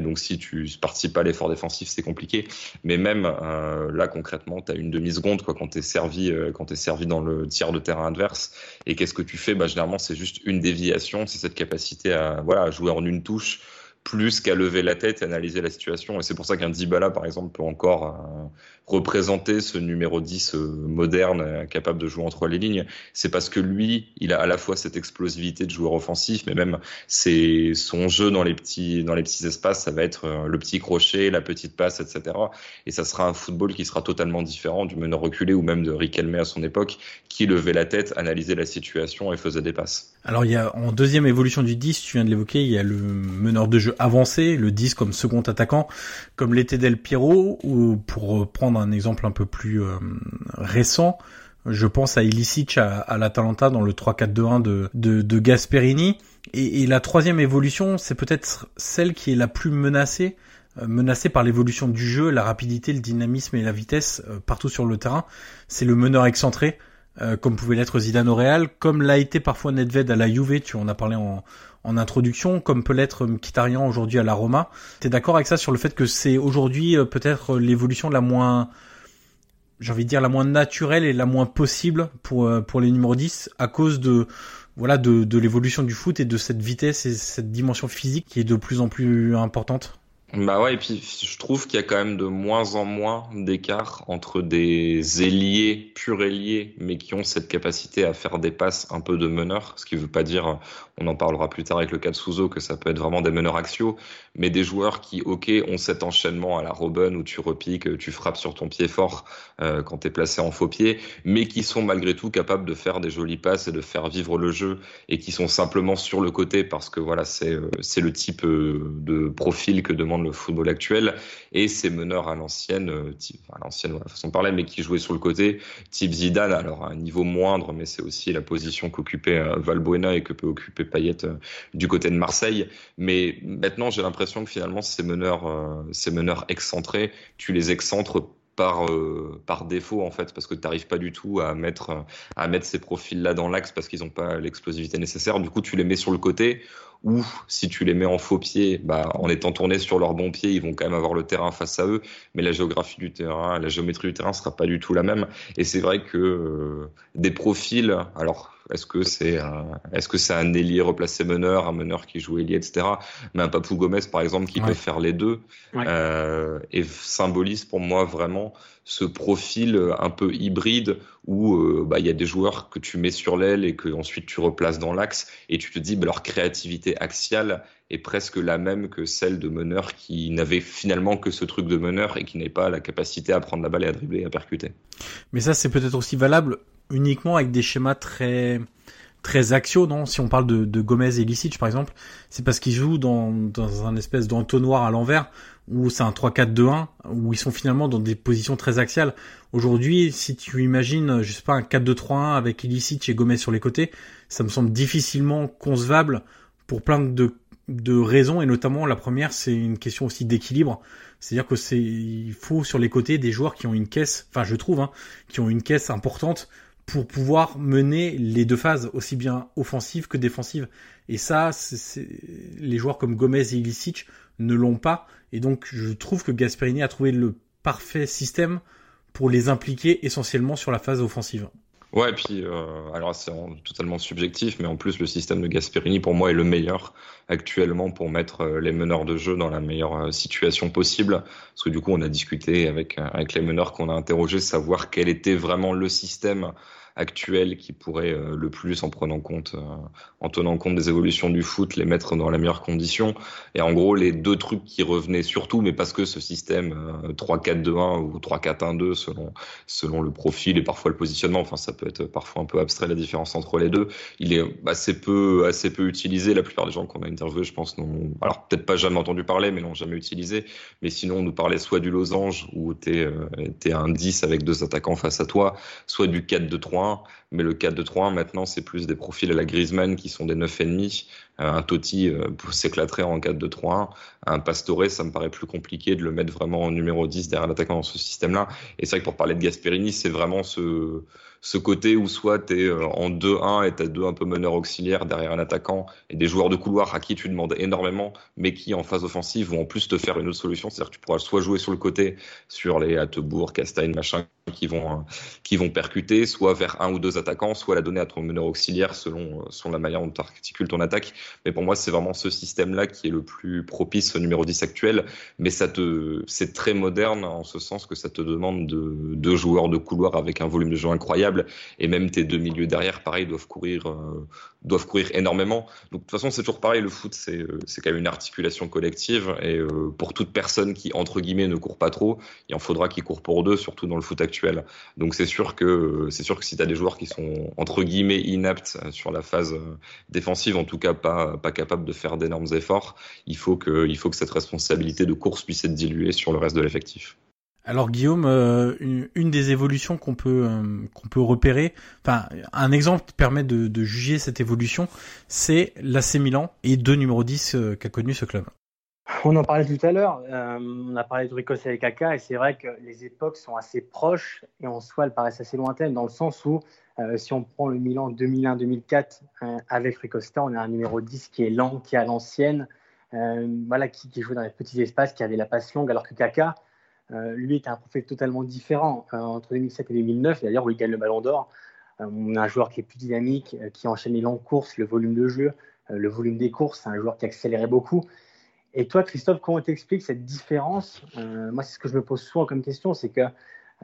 donc, si tu participes à l'effort défensif, c'est compliqué. Mais même euh, là, concrètement, tu as une demi-seconde quoi, quand tu es, servi, euh, quand es servi dans le tiers de terrain adverse. Et qu'est-ce que tu fais? Bah, Généralement, c'est juste une déviation. C'est cette capacité à, jouer en une touche plus qu'à lever la tête et analyser la situation. Et c'est pour ça qu'un Dybala, par exemple, peut encore euh, représenter ce numéro 10 euh, moderne, euh, capable de jouer entre les lignes. C'est parce que lui, il a à la fois cette explosivité de joueur offensif, mais même c'est son jeu dans les petits dans les petits espaces, ça va être le petit crochet, la petite passe, etc. Et ça sera un football qui sera totalement différent du meneur reculé ou même de Riquelme à son époque, qui levait la tête, analysait la situation et faisait des passes. Alors il y a en deuxième évolution du 10, tu viens de l'évoquer, il y a le meneur de jeu avancé, le 10 comme second attaquant, comme l'était Del Piero, ou pour prendre exemple un peu plus euh, récent, je pense à Ilicic à, à l'Atalanta dans le 3-4-2-1 de, de, de, Gasperini. Et, et, la troisième évolution, c'est peut-être celle qui est la plus menacée, euh, menacée par l'évolution du jeu, la rapidité, le dynamisme et la vitesse euh, partout sur le terrain. C'est le meneur excentré. Euh, comme pouvait l'être Zidane au Real, comme l'a été parfois Nedved à la Juve, tu en as parlé en, en introduction, comme peut l'être Mkhitaryan aujourd'hui à la Roma. T'es d'accord avec ça sur le fait que c'est aujourd'hui euh, peut-être l'évolution la moins, j'ai envie de dire la moins naturelle et la moins possible pour euh, pour les numéros 10 à cause de voilà de, de l'évolution du foot et de cette vitesse et cette dimension physique qui est de plus en plus importante? Bah ouais, et puis je trouve qu'il y a quand même de moins en moins d'écart entre des ailiers, purs ailiers, mais qui ont cette capacité à faire des passes un peu de meneur, ce qui veut pas dire, on en parlera plus tard avec le cas de Souzo, que ça peut être vraiment des meneurs axiaux, mais des joueurs qui, ok, ont cet enchaînement à la Robin où tu repiques, tu frappes sur ton pied fort euh, quand tu es placé en faux pied, mais qui sont malgré tout capables de faire des jolies passes et de faire vivre le jeu, et qui sont simplement sur le côté parce que voilà, c'est euh, le type euh, de profil que demande le football actuel. Et ces meneurs à l'ancienne, à l'ancienne façon de parler, mais qui jouaient sur le côté, type Zidane, alors à un niveau moindre, mais c'est aussi la position qu'occupait Valbuena et que peut occuper Payet euh, du côté de Marseille. Mais maintenant, j'ai l'impression que finalement, ces meneurs, ces meneurs excentrés, tu les excentres par par défaut en fait parce que tu n'arrives pas du tout à mettre à mettre ces profils là dans l'axe parce qu'ils n'ont pas l'explosivité nécessaire du coup tu les mets sur le côté ou si tu les mets en faux pied, bah, en étant tournés sur leur bon pied, ils vont quand même avoir le terrain face à eux, mais la géographie du terrain, la géométrie du terrain sera pas du tout la même. Et c'est vrai que euh, des profils, alors est-ce que c'est un, est-ce que c'est un ailier replacé meneur, un meneur qui joue ailier, etc. Mais un Papou Gomez, par exemple, qui peut faire les deux, euh, et symbolise pour moi vraiment ce profil un peu hybride où euh, bah, il y a des joueurs que tu mets sur l'aile et que ensuite tu replaces dans l'axe et tu te dis bah, leur créativité axiale est presque la même que celle de meneurs qui n'avaient finalement que ce truc de meneur et qui n'avaient pas la capacité à prendre la balle et à dribbler et à percuter. Mais ça c'est peut-être aussi valable uniquement avec des schémas très très axiaux, non? Si on parle de, Gomez et Lisic par exemple, c'est parce qu'ils jouent dans, dans un espèce d'entonnoir à l'envers où c'est un 3-4-2-1 où ils sont finalement dans des positions très axiales. Aujourd'hui, si tu imagines, je sais pas, un 4-2-3-1 avec Illicit et Gomez sur les côtés, ça me semble difficilement concevable pour plein de, de raisons et notamment la première, c'est une question aussi d'équilibre. C'est-à-dire que c'est, il faut sur les côtés des joueurs qui ont une caisse, enfin je trouve, hein, qui ont une caisse importante pour pouvoir mener les deux phases, aussi bien offensive que défensive. Et ça, c'est, les joueurs comme Gomez et Ilicic ne l'ont pas. Et donc, je trouve que Gasperini a trouvé le parfait système pour les impliquer essentiellement sur la phase offensive. Ouais, et puis euh, alors c'est totalement subjectif, mais en plus le système de Gasperini pour moi est le meilleur actuellement pour mettre euh, les meneurs de jeu dans la meilleure euh, situation possible. Parce que du coup on a discuté avec avec les meneurs qu'on a interrogés, savoir quel était vraiment le système actuel qui pourrait euh, le plus en prenant compte, euh, en tenant compte des évolutions du foot, les mettre dans la meilleure condition. Et en gros, les deux trucs qui revenaient surtout, mais parce que ce système 3-4-2-1 euh, ou 3-4-1-2 selon selon le profil et parfois le positionnement, enfin ça peut être parfois un peu abstrait la différence entre les deux. Il est assez peu assez peu utilisé. La plupart des gens qu'on a interviewés, je pense, n'ont alors peut-être pas jamais entendu parler, mais l'ont jamais utilisé. Mais sinon, on nous parlait soit du losange où t'es es un 10 avec deux attaquants face à toi, soit du 4-2-3 mais le 4-2-3-1 maintenant c'est plus des profils à la Griezmann qui sont des 9,5. Euh, un Totti euh, s'éclaterait en 4-2-3-1. Un Pastore, ça me paraît plus compliqué de le mettre vraiment en numéro 10 derrière l'attaquant dans ce système-là. Et c'est vrai que pour parler de Gasperini, c'est vraiment ce, ce côté où soit tu es euh, en 2-1 et tu as deux un peu meneurs auxiliaires derrière un attaquant et des joueurs de couloir à qui tu demandes énormément, mais qui en phase offensive vont en plus te faire une autre solution. C'est-à-dire que tu pourras soit jouer sur le côté, sur les Attebourg, Castagne, machin, qui vont, qui vont percuter, soit vers un ou deux attaquants, soit la donner à ton meneur auxiliaire selon, selon la manière dont tu articules ton attaque. Mais pour moi, c'est vraiment ce système-là qui est le plus propice au numéro 10 actuel. Mais ça te, c'est très moderne en ce sens que ça te demande de, deux joueurs de couloir avec un volume de jeu incroyable. Et même tes deux milieux derrière, pareil, doivent courir, euh, doivent courir énormément. Donc, de toute façon, c'est toujours pareil. Le foot, c'est, euh, quand même une articulation collective. Et euh, pour toute personne qui, entre guillemets, ne court pas trop, il en faudra qu'il court pour deux, surtout dans le foot actuel. Donc, c'est sûr que, sûr que si tu as des joueurs qui sont, entre guillemets, inaptes sur la phase défensive, en tout cas pas, pas capable de faire d'énormes efforts, il faut, que, il faut que cette responsabilité de course puisse être diluée sur le reste de l'effectif. Alors Guillaume, euh, une, des évolutions qu'on peut euh, qu'on peut repérer, enfin un exemple qui permet de, juger cette évolution, c'est l'AC Milan et deux numéro 10 euh, qu'a connu ce club. On en parlait tout à l'heure. On a parlé de Ricos et Kaka, et c'est vrai que les époques sont assez proches et en soi, elles paraissent assez lointaines dans le sens où, si on prend le Milan 2001-2004 euh, avec Ricosta, on a un numéro 10 qui est lent, qui est à l'ancienne, voilà, qui, qui, joue dans les petits espaces, qui avait la passe longue, alors que Kaka, lui, était un profil totalement différent entre 2007 et 2009, d'ailleurs où il gagne le Ballon d'Or. on a un joueur qui est plus dynamique, qui enchaîne les longues courses, le volume de jeu, le volume des courses, un joueur qui accélérait beaucoup. Et toi, Christophe, comment t'expliques cette différence? Euh, Moi, c'est ce que je me pose souvent comme question, c'est que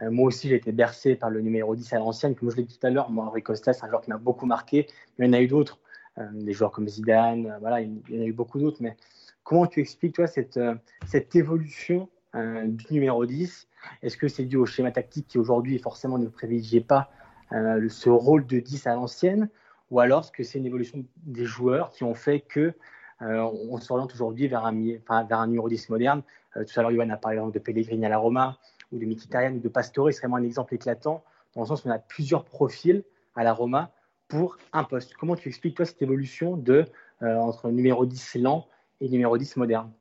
euh, moi aussi, j'ai été bercé par le numéro 10 à l'ancienne. Comme je l'ai dit tout à l'heure, moi, Henri Costa, c'est un joueur qui m'a beaucoup marqué. Il y en a eu d'autres, euh, des joueurs comme Zidane, voilà, il y en a eu beaucoup d'autres. Mais comment tu expliques, toi, cette évolution du numéro 10 Est-ce que c'est dû au schéma tactique qui, aujourd'hui, forcément, ne privilégiait pas ce rôle de 10 à l'ancienne? Ou alors, est-ce que c'est une évolution des joueurs qui ont fait que euh, on s'oriente aujourd'hui vers un, numéro 10 moderne? Euh, tout à l'heure, Yoann a parlé de Pellegrini à la Roma, ou de Mkhitaryan, ou de Pastore. C'est vraiment un exemple éclatant, dans le sens où on a plusieurs profils à la Roma pour un poste. Comment tu expliques, toi, cette évolution de, euh, entre numéro 10 lent et numéro 10 moderne?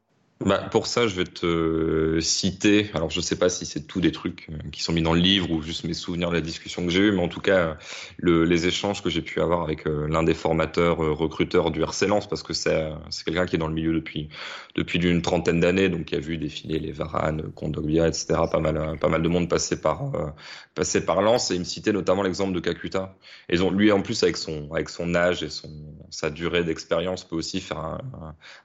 Bah, pour ça, je vais te citer. Alors, je sais pas si c'est tous des trucs euh, qui sont mis dans le livre ou juste mes souvenirs de la discussion que j'ai eue, mais en tout cas, le, les échanges que j'ai pu avoir avec euh, l'un des formateurs euh, recruteurs du RC Lens, parce que c'est quelqu'un qui est dans le milieu depuis depuis d'une trentaine d'années, donc qui a vu défiler les Varane, Kondogbia, etc. Pas mal pas mal de monde passer par passer par Lens, et il me citait notamment l'exemple de Kakuta. Et ont, lui, en plus, avec son avec son âge et son sa durée d'expérience, peut aussi faire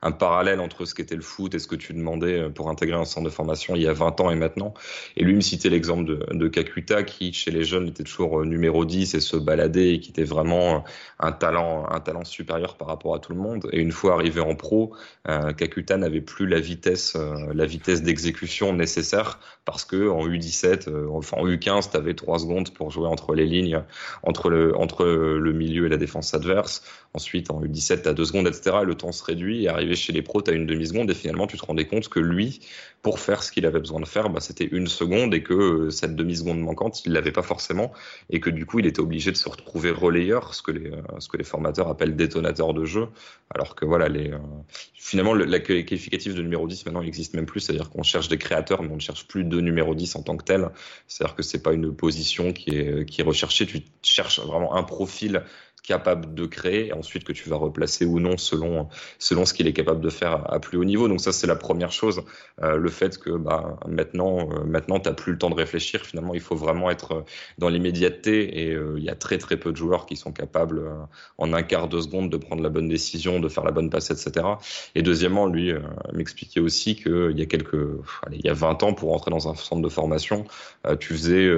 un parallèle entre ce qu'était le foot et ce que tu demandais euh, pour intégrer un centre de formation il y a 20 ans et maintenant. Et lui me citait l'exemple de, de Kakuta qui, chez les jeunes, était toujours euh, numéro 10 et se baladait et qui était vraiment euh, un talent, un talent supérieur par rapport à tout le monde. Et une fois arrivé en pro, Kakuta n'avait plus la vitesse, la vitesse d'exécution nécessaire parce que en U17, enfin en U15, tu avais 3 secondes pour jouer entre les lignes, entre le, entre le milieu et la défense adverse. Ensuite, en U17, tu as 2 secondes, etc. Et le temps se réduit. Et arrivé chez les pros, tu as une demi-seconde et finalement, tu te rendais compte que lui, pour faire ce qu'il avait besoin de faire, bah, c'était une seconde et que euh, cette demi-seconde manquante, il l'avait pas forcément et que du coup, il était obligé de se retrouver relayeur, ce que les, euh, formateurs appellent détonateur de jeu. Alors que voilà, euh, finalement, la qualificatif de numéro 10 maintenant, n'existe même plus. C'est-à-dire qu'on cherche des créateurs, mais on ne cherche plus de numéro 10 en tant que tel. C'est-à-dire que c'est pas une position qui est recherchée. Tu cherches vraiment un profil capable de créer et ensuite que tu vas replacer ou non selon selon ce qu'il est capable de faire à plus haut niveau. Donc ça c'est la première chose, euh, le fait que bah maintenant euh, maintenant t'as plus le temps de réfléchir. Finalement il faut vraiment être dans l'immédiateté et euh, il y a très très peu de joueurs qui sont capables euh, en un quart de seconde de prendre la bonne décision, de faire la bonne passe, etc. Et deuxièmement lui m'expliquait aussi que il y a quelques allez, il y a 20 ans pour entrer dans un centre de formation, tu faisais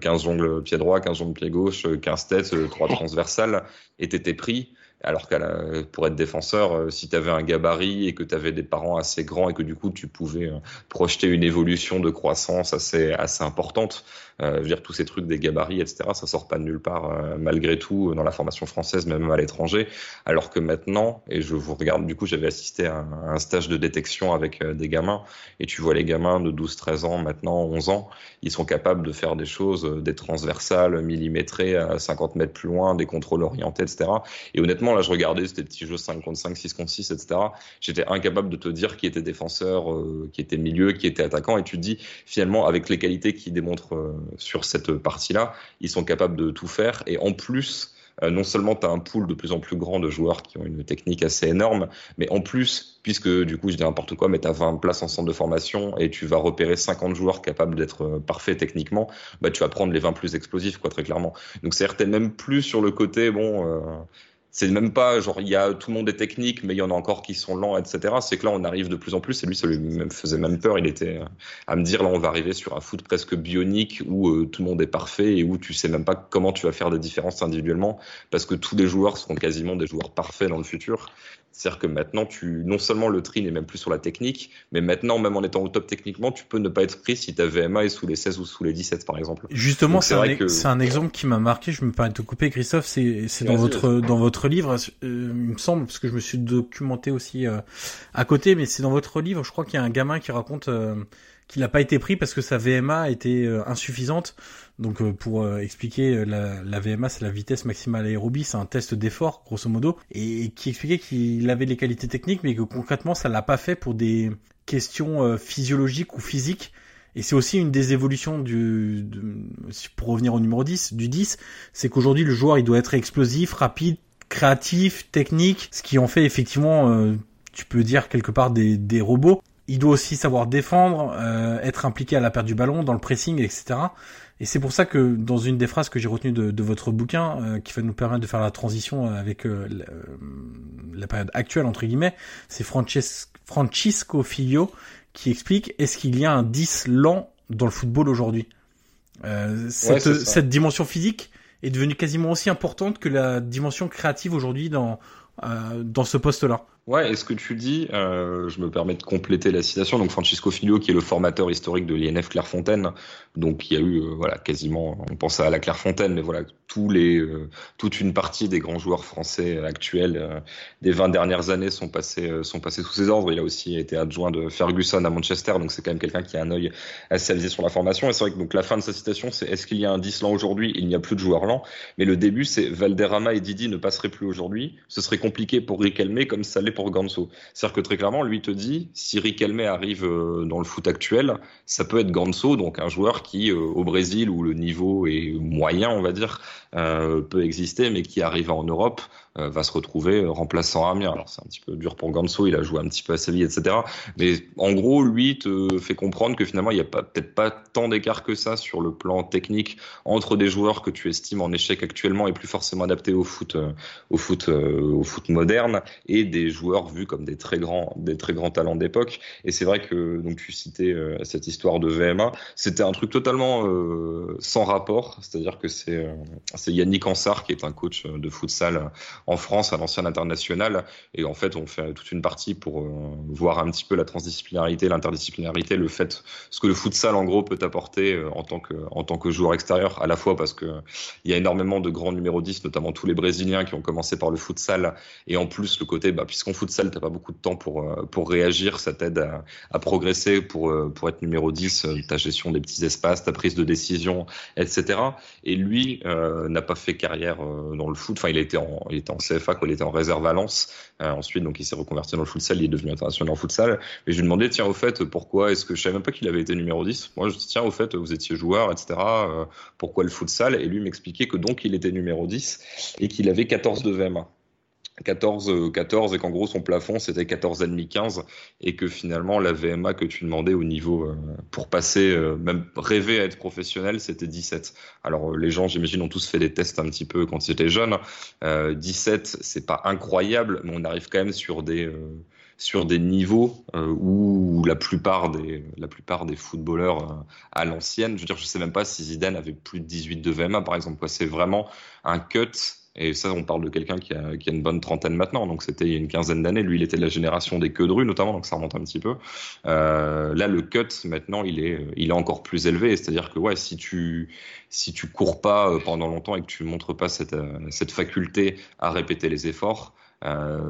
15 ongles pied droit, 15 ongles pied gauche, 15 têtes, 3 transversales et t'étais pris. Alors que pour être défenseur, euh, si tu avais un gabarit et que tu avais des parents assez grands et que du coup tu pouvais euh, projeter une évolution de croissance assez, assez importante, euh, dire tous ces trucs des gabarits, etc. Ça sort pas de nulle part euh, malgré tout dans la formation française, même à l'étranger. Alors que maintenant, et je vous regarde, du coup, j'avais assisté à un, stage de détection avec euh, des gamins, et tu vois les gamins de 12-13 ans, maintenant 11 ans, ils sont capables de faire des choses, des transversales, millimétrées à 50 mètres plus loin, des contrôles orientés, etc. Et honnêtement, là, je regardais ces petits jeux 5 contre 5, 6 contre 6, etc. J'étais incapable de te dire qui était défenseur, qui était milieu, qui était attaquant, et tu dis, finalement, avec les qualités qui démontrent sur cette partie-là. Ils sont capables de tout faire. Et en plus, euh, non seulement tu as un pool de plus en plus grand de joueurs qui ont une technique assez énorme, mais en plus, puisque du coup je dis n'importe quoi, mais tu as 20 places en centre de formation et tu vas repérer 50 joueurs capables d'être euh, parfaits techniquement, bah tu vas prendre les 20 plus explosifs, quoi, très clairement. Donc c'est même plus sur le côté, bon, euh, c'est même pas genre il y a tout le monde est technique mais il y en a encore qui sont lents etc c'est que là on arrive de plus en plus et lui ça lui faisait même peur. Il était euh, à me dire là on va arriver sur un foot presque bionique où euh, tout le monde est parfait et où tu sais même pas comment tu vas faire des différences individuellement parce que tous les joueurs seront quasiment des joueurs parfaits dans le futur c'est-à-dire que maintenant, tu, non seulement le tri n'est même plus sur la technique, mais maintenant, même en étant au top techniquement, tu peux ne pas être pris si ta VMA est sous les 16 ou sous les 17, par exemple. Justement, c'est un, un, exemple qui m'a marqué. Je me permets de te couper, Christophe. C'est, c'est dans votre, dans votre livre, euh, il me semble, parce que je me suis documenté aussi euh, à côté, mais c'est dans votre livre, je crois qu'il y a un gamin qui raconte euh, qu'il n'a pas été pris parce que sa VMA était insuffisante donc euh, pour euh, expliquer euh, la, la VMA, c'est la vitesse maximale aérobie, c'est un test d'effort grosso modo, et qui expliquait qu'il avait les qualités techniques, mais que concrètement ça l'a pas fait pour des question physiologique ou physique. Et c'est aussi une des évolutions du, pour revenir au numéro 10, du 10, c'est qu'aujourd'hui le joueur il doit être explosif, rapide, créatif, technique, ce qui en fait effectivement, tu peux dire quelque part des, des robots. Il doit aussi savoir défendre, être impliqué à la perte du ballon, dans le pressing, etc. Et c'est pour ça que dans une des phrases que j'ai retenues de, de, votre bouquin, euh, qui va nous permettre de faire la transition avec euh, la, euh, la, période actuelle entre guillemets, c'est Francisco Figlio qui explique est-ce qu'il y a un 10 lent dans le football aujourd'hui? Cette, cette, dimension physique est devenue quasiment aussi importante que la dimension créative aujourd'hui dans dans ce poste-là. Ouais, et ce que tu dis, euh, je me permets de compléter la citation. Donc Francisco Filio, qui est le formateur historique de l'INF Clairefontaine, donc il y a eu, euh, voilà, quasiment, on pense à la Clairefontaine, mais voilà, tous les, euh, toute une partie des grands joueurs français actuels euh, des 20 dernières années sont passés, sont passés sous ses ordres. Il a aussi été adjoint de Ferguson à Manchester, donc c'est quand même quelqu'un qui a un œil assez avisé sur la formation. Et c'est vrai que donc la fin de sa citation, c'est est-ce qu'il y a un 10 lent aujourd'hui? Il n'y a plus de joueurs lents, mais le début, c'est Valderrama et Didi ne passeraient plus aujourd'hui. Ce serait compliqué pour Riquelme comme ça l'est pour Ganso. C'est-à-dire que très clairement, lui te dit, si Riquelme arrive euh, dans le foot actuel, ça peut être Ganso, donc un joueur qui, euh, au Brésil, où le niveau est moyen, on va dire, euh, peut exister, mais qui arrive en Europe, va se retrouver remplaçant Amiens. Alors c'est un petit peu dur pour Ganso, il a joué un petit peu à Séville, etc. Mais en gros, lui te fait comprendre que finalement, il n'y a peut-être pas tant d'écart que ça sur le plan technique entre des joueurs que tu estimes en échec actuellement et plus forcément adaptés au foot, euh, au foot, euh, au foot moderne, et des joueurs vus comme des très grands, des très grands talents d'époque. Et c'est vrai que donc tu citais cette histoire de VMA, c'était un truc totalement sans rapport, c'est-à-dire que c'est c'est Yannick Ansar qui est un coach de futsal en France à l'ancien international. Et en fait, on fait toute une partie pour euh, voir un petit peu la transdisciplinarité, l'interdisciplinarité, le fait, ce que le futsal en gros peut apporter euh, en tant que, en tant que joueur extérieur, à la fois parce que il y a énormément de grands numéros 10, notamment tous les Brésiliens qui ont commencé par le futsal. Et en plus, le côté, bah, puisqu'en futsal, t'as pas beaucoup de temps pour, euh, pour réagir, ça t'aide à, à, progresser pour, pour être numéro 10, ta gestion des petits espaces, ta prise de décision, etc. Et lui n'a pas fait carrière dans le foot. Enfin, il était en, il était en CFA quand il était en réserve à Lens. Euh, ensuite, donc, il s'est reconverti dans le futsal, il est devenu international en futsal. Et je lui demandais, tiens, au fait, pourquoi est-ce que je savais même pas qu'il avait été numéro 10 Moi, je dis, tiens, au fait, vous étiez joueur, etc. Euh, pourquoi le futsal? Et lui m'expliquait que donc, il était numéro 10 et qu'il avait 14 de VMA. 14, 14 euh, et qu'en gros son plafond c'était 14,5 15 et que finalement la VMA que tu demandais au niveau euh, pour passer euh, même rêver à être professionnel c'était 17. Alors les gens j'imagine ont tous fait des tests un petit peu quand ils étaient jeunes. 17 c'est pas incroyable mais on arrive quand même sur des sur des niveaux où la plupart des la plupart des footballeurs à l'ancienne, je veux dire je sais même pas si Zidane avait plus de 18 de VMA par exemple c'est vraiment un cut et ça, on parle de quelqu'un qui a, une bonne trentaine maintenant. Donc, c'était il y a une quinzaine d'années. Lui, il était de la génération des queues de rue, notamment. Donc, ça remonte un petit peu. Euh, là, le cut, maintenant, il est, il est encore plus élevé. C'est-à-dire que, ouais, si tu, si tu cours pas euh, pendant longtemps et que tu montres pas cette, euh, cette faculté à répéter les efforts,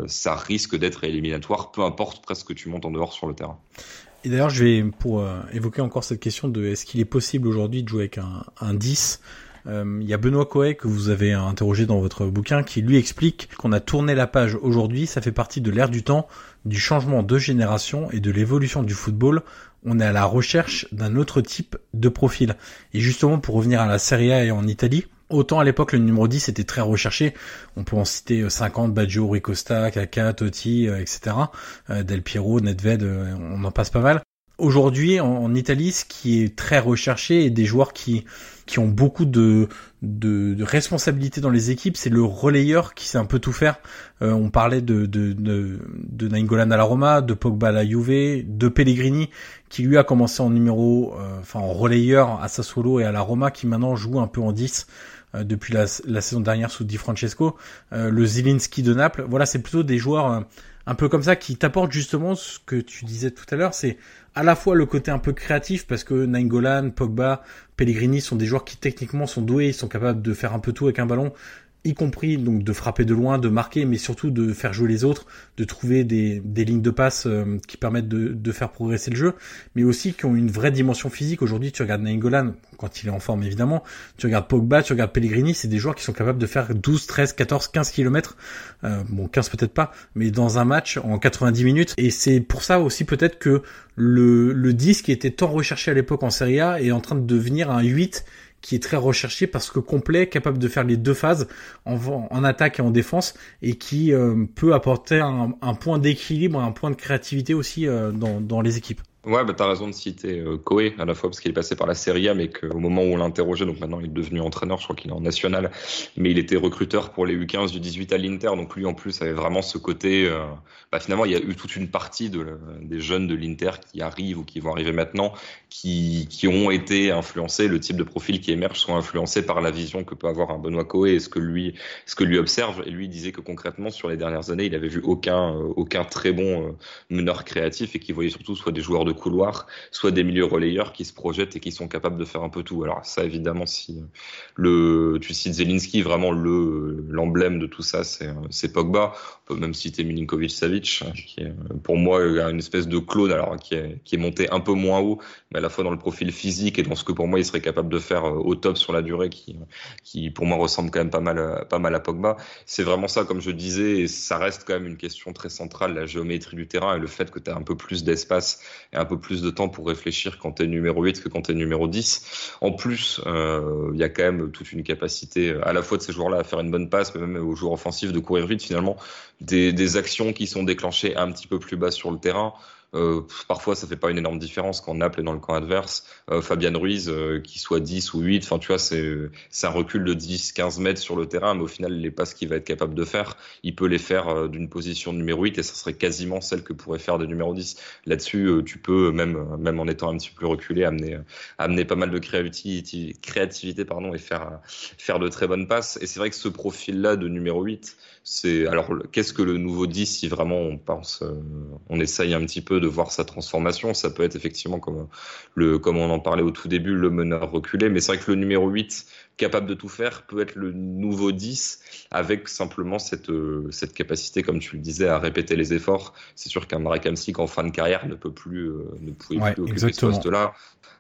ça risque d'être éliminatoire, peu importe presque que tu montes en dehors sur le terrain. Et d'ailleurs, je vais, pour évoquer encore cette question de est-ce qu'il est possible aujourd'hui de jouer avec un, un 10 euh, il y a Benoît Coet que vous avez interrogé dans votre bouquin qui lui explique qu'on a tourné la page aujourd'hui, ça fait partie de l'ère du temps, du changement de génération et de l'évolution du football. On est à la recherche d'un autre type de profil. Et justement, pour revenir à la Serie A et en Italie, Autant à l'époque le numéro 10 était très recherché, on peut en citer 50, Baggio, Ricosta, Kaka, Totti, euh, etc. Euh, Del Piero, Nedved, on en passe pas mal. Aujourd'hui en, Italie, ce qui est très recherché et des joueurs qui qui ont beaucoup de, de, de responsabilités dans les équipes, c'est le relayeur qui sait un peu tout faire. Euh, on parlait de, de, de, de à la Roma, de Pogba à la Juve, de Pellegrini qui lui a commencé en numéro, euh, enfin en relayeur à Sassuolo et à la Roma, qui maintenant joue un peu en 10 euh, depuis la, la, saison dernière sous Di Francesco. le Zilinski de Naples, voilà, c'est plutôt des joueurs un peu comme ça qui t'apportent justement ce que tu disais tout à l'heure, c'est à la fois le côté un peu créatif parce que Nainggolan, Pogba, Pellegrini sont des joueurs qui techniquement sont doués, ils sont capables de faire un peu tout avec un ballon y compris donc de frapper de loin, de marquer, mais surtout de faire jouer les autres, de trouver des, des lignes de passe euh, qui permettent de, de, faire progresser le jeu, mais aussi qui ont une vraie dimension physique. Aujourd'hui, tu regardes Nainggolan, quand il est en forme évidemment, tu regardes Pogba, tu regardes Pellegrini, c'est des joueurs qui sont capables de faire 12, 13, 14, 15 kilomètres, euh, bon 15 peut-être pas, mais dans un match en 90 minutes. Et c'est pour ça aussi peut-être que le, le 10 qui était tant recherché à l'époque en Serie A est en train de devenir un 8 qui est très recherché parce que complet, capable de faire les deux phases en, attaque et en défense et qui euh, peut apporter un, point d'équilibre, un point de créativité aussi euh, dans les équipes. Ouais, bah, tu as raison de citer euh, à la fois parce qu'il est passé par la Serie A, mais qu'au moment où on l'interrogeait, donc maintenant il est devenu entraîneur, je crois qu'il est en national, mais il était recruteur pour les U15 du 18 à l'Inter, donc lui en plus avait vraiment ce côté. Euh, bah, finalement, il y a eu toute une partie de, des jeunes de l'Inter qui arrivent ou qui vont arriver maintenant, qui, qui ont été influencés, le type de profil qui émerge sont influencés par la vision que peut avoir un Benoît Coé et ce que lui, ce que lui observe. Et lui disait que concrètement, sur les dernières années, il avait vu aucun, euh, aucun très bon euh, meneur créatif et qu'il voyait surtout soit des joueurs de couloir, soit des milieux relayeurs qui se projettent et qui sont capables de faire un peu tout. Alors ça, évidemment, si le, tu cites Zelinski, vraiment le l'emblème de tout ça, c'est c'est Pogba. On peut même citer Milinkovic-Savic, qui est pour moi une espèce de clone, alors qui est qui est monté un peu moins haut, mais à la fois dans le profil physique et dans ce que pour moi il serait capable de faire au top sur la durée, qui qui pour moi ressemble quand même pas mal pas mal à Pogba. C'est vraiment ça, comme je disais, et ça reste quand même une question très centrale, la géométrie du terrain et le fait que tu as un peu plus d'espace et un peu plus de temps pour réfléchir quand tu es numéro 8 que quand tu es numéro 10. En plus, euh, il y a quand même toute une capacité à la fois de ces joueurs-là à faire une bonne passe, mais même aux joueurs offensifs de courir vite finalement. Des actions qui sont déclenchées un petit peu plus bas sur le terrain. Euh, parfois, ça fait pas une énorme différence quand Naples est dans le camp adverse. Euh, Fabian Ruiz, euh, qui soit 10 ou 8, enfin, tu vois, c'est, un recul de 10, 15 mètres sur le terrain, mais au final, les passes qu'il va être capable de faire, il peut les faire euh, d'une position numéro 8 et ça serait quasiment celle que pourrait faire de numéro 10. Là-dessus, euh, tu peux, même, même en étant un petit peu plus reculé, amener, amener pas mal de créativité, créativité pardon, et faire, faire de très bonnes passes. Et c'est vrai que ce profil-là de numéro 8, c'est, alors, qu'est-ce que le nouveau 10 si vraiment on pense, on essaye un petit peu de voir sa transformation. Ça peut être effectivement, comme, le, comme on en parlait au tout début, le meneur reculé. Mais c'est vrai que le numéro 8, capable de tout faire, peut être le nouveau 10 avec simplement cette, cette capacité, comme tu le disais, à répéter les efforts. C'est sûr qu'un Marek Hamsik en fin de carrière ne peut plus, euh, ne pouvait plus occuper exactement. ce poste-là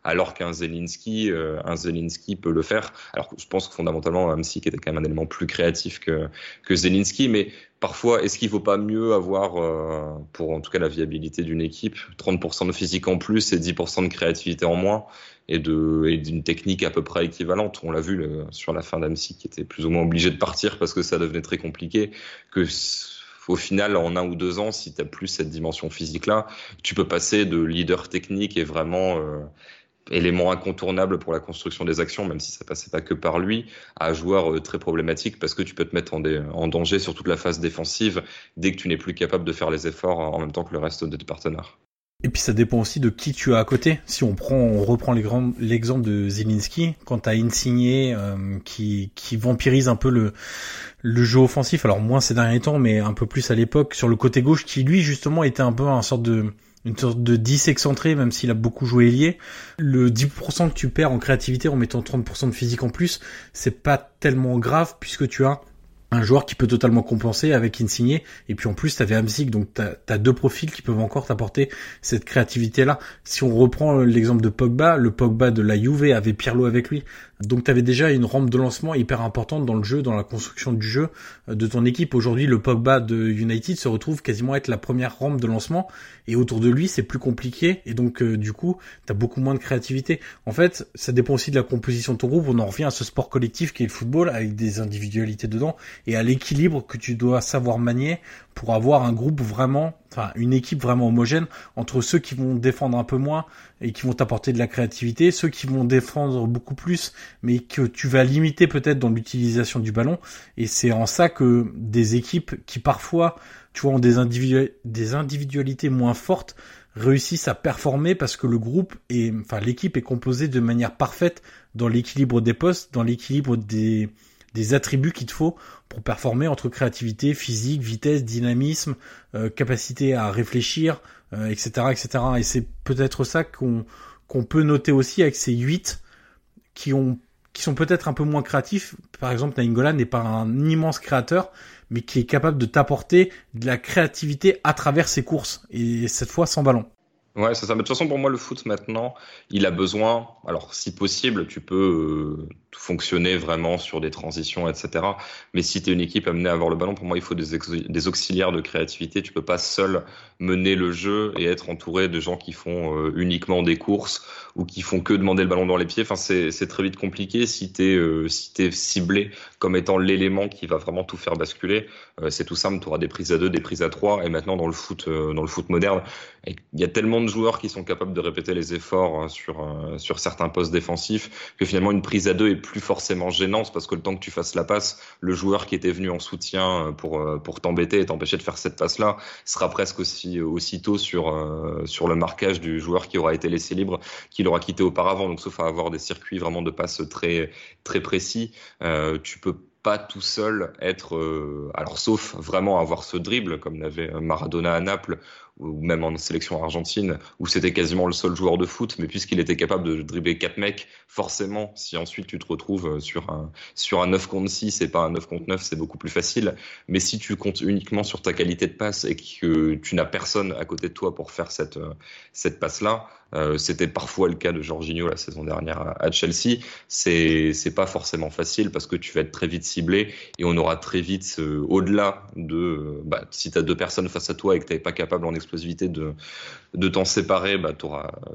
alors qu'un Zelinski, euh, un Zelinski peut le faire. Alors je pense que fondamentalement, Hamsik était quand même un élément plus créatif que, que Zelinski, mais parfois, est-ce qu'il ne faut pas mieux avoir, euh, pour en tout cas la viabilité d'une équipe, 30% de physique en plus et 10% de créativité en moins et d'une technique à peu près équivalente? On l'a vu sur la fin d'Amsi qui était plus ou moins obligé de partir parce que ça devenait très compliqué. Que au final, en un ou deux ans, si tu n'as plus cette dimension physique-là, tu peux passer de leader technique et vraiment euh, élément incontournable pour la construction des actions, même si ça passait pas que par lui, à joueur euh, très problématique parce que tu peux te mettre en, danger sur toute la phase défensive dès que tu n'es plus capable de faire les efforts en même temps que le reste de tes partenaires. Et puis ça dépend aussi de qui tu as à côté. Si on prend, on reprend l'exemple de Zelinski, quand tu as Insigné euh, qui, qui vampirise un peu le, le jeu offensif, alors moins ces derniers temps, mais un peu plus à l'époque, sur le côté gauche, qui lui justement était un peu un sorte de une sorte de 10 excentré, même s'il a beaucoup joué ailier. Le 10% que tu perds en créativité en mettant 30% de physique en plus, c'est pas tellement grave puisque tu as un joueur qui peut totalement compenser avec Insigné et puis en plus tu avais Amzik donc tu as, deux profils qui peuvent encore t'apporter cette créativité là si on reprend l'exemple de Pogba le Pogba de la Juve avait Pirlo avec lui donc tu avais déjà une rampe de lancement hyper importante dans le jeu dans la construction du jeu euh, de ton équipe. Aujourd'hui le Pogba de United se retrouve quasiment à être la première rampe de lancement. Et autour de lui c'est plus compliqué. Et donc euh, du coup tu as beaucoup moins de créativité. En fait ça dépend aussi de la composition de ton groupe. On en revient à ce sport collectif qui est le football avec des individualités dedans et à l'équilibre que tu dois savoir manier pour avoir un groupe vraiment, enfin une équipe vraiment homogène entre ceux qui vont défendre un peu moins et qui vont t'apporter de la créativité, ceux qui vont défendre beaucoup plus mais que tu vas limiter peut-être dans l'utilisation du ballon. Et c'est en ça que des équipes qui parfois, tu vois, ont des, des individualités moins fortes réussissent à performer parce que le groupe et enfin l'équipe est composée de manière parfaite dans l'équilibre des postes, dans l'équilibre des des attributs qu'il te faut pour performer entre créativité, physique, vitesse, dynamisme, euh, capacité à réfléchir, etc., euh, etc. Et c'est peut-être ça qu'on qu'on peut noter aussi avec ces 8 qui ont qui sont peut-être un peu moins créatifs. Par exemple, Nainggolan n'est pas un immense créateur, mais qui est capable de t'apporter de la créativité à travers ses courses, et cette fois sans ballon. Ouais, c'est ça. Mais de toute façon, pour moi, le foot maintenant, il a besoin. Alors, si possible, tu peux euh, fonctionner vraiment sur des transitions, etc. Mais si tu es une équipe amenée à avoir le ballon, pour moi, il faut des, auxiliaires de créativité. Tu peux pas seul mener le jeu et être entouré de gens qui font euh, uniquement des courses ou qui font que demander le ballon dans les pieds. Enfin, c'est très vite compliqué si tu es, euh, si es ciblé comme étant l'élément qui va vraiment tout faire basculer. c'est tout simple. Tu auras des prises à deux, des prises à trois. Et maintenant, dans le foot, dans le foot moderne, il y a tellement de joueurs qui sont capables de répéter les efforts euh, sur, euh, sur certains postes défensifs que finalement une prise à deux est plus forcément gênante parce que le temps que tu fasses la passe, le joueur qui était venu en soutien euh, pour, pour t'embêter et t'empêcher de faire cette passe-là sera presque aussi aussitôt sur, sur le marquage du joueur qui aura été laissé libre qu'il aura quitté auparavant. Donc sauf à avoir des circuits vraiment de passe très, très précis, tu peux pas tout seul être, alors sauf vraiment avoir ce dribble comme l'avait Maradona à Naples, ou même en sélection argentine, où c'était quasiment le seul joueur de foot, mais puisqu'il était capable de dribbler quatre mecs, forcément, si ensuite tu te retrouves sur un, sur un 9 contre 6 et pas un 9 contre 9, c'est beaucoup plus facile. Mais si tu comptes uniquement sur ta qualité de passe et que tu n'as personne à côté de toi pour faire cette, cette passe-là, euh, c'était parfois le cas de Jorginho la saison dernière à Chelsea. C'est c'est pas forcément facile parce que tu vas être très vite ciblé et on aura très vite euh, au-delà de bah, si tu as deux personnes face à toi et que tu n'es pas capable en de, de t'en séparer, bah,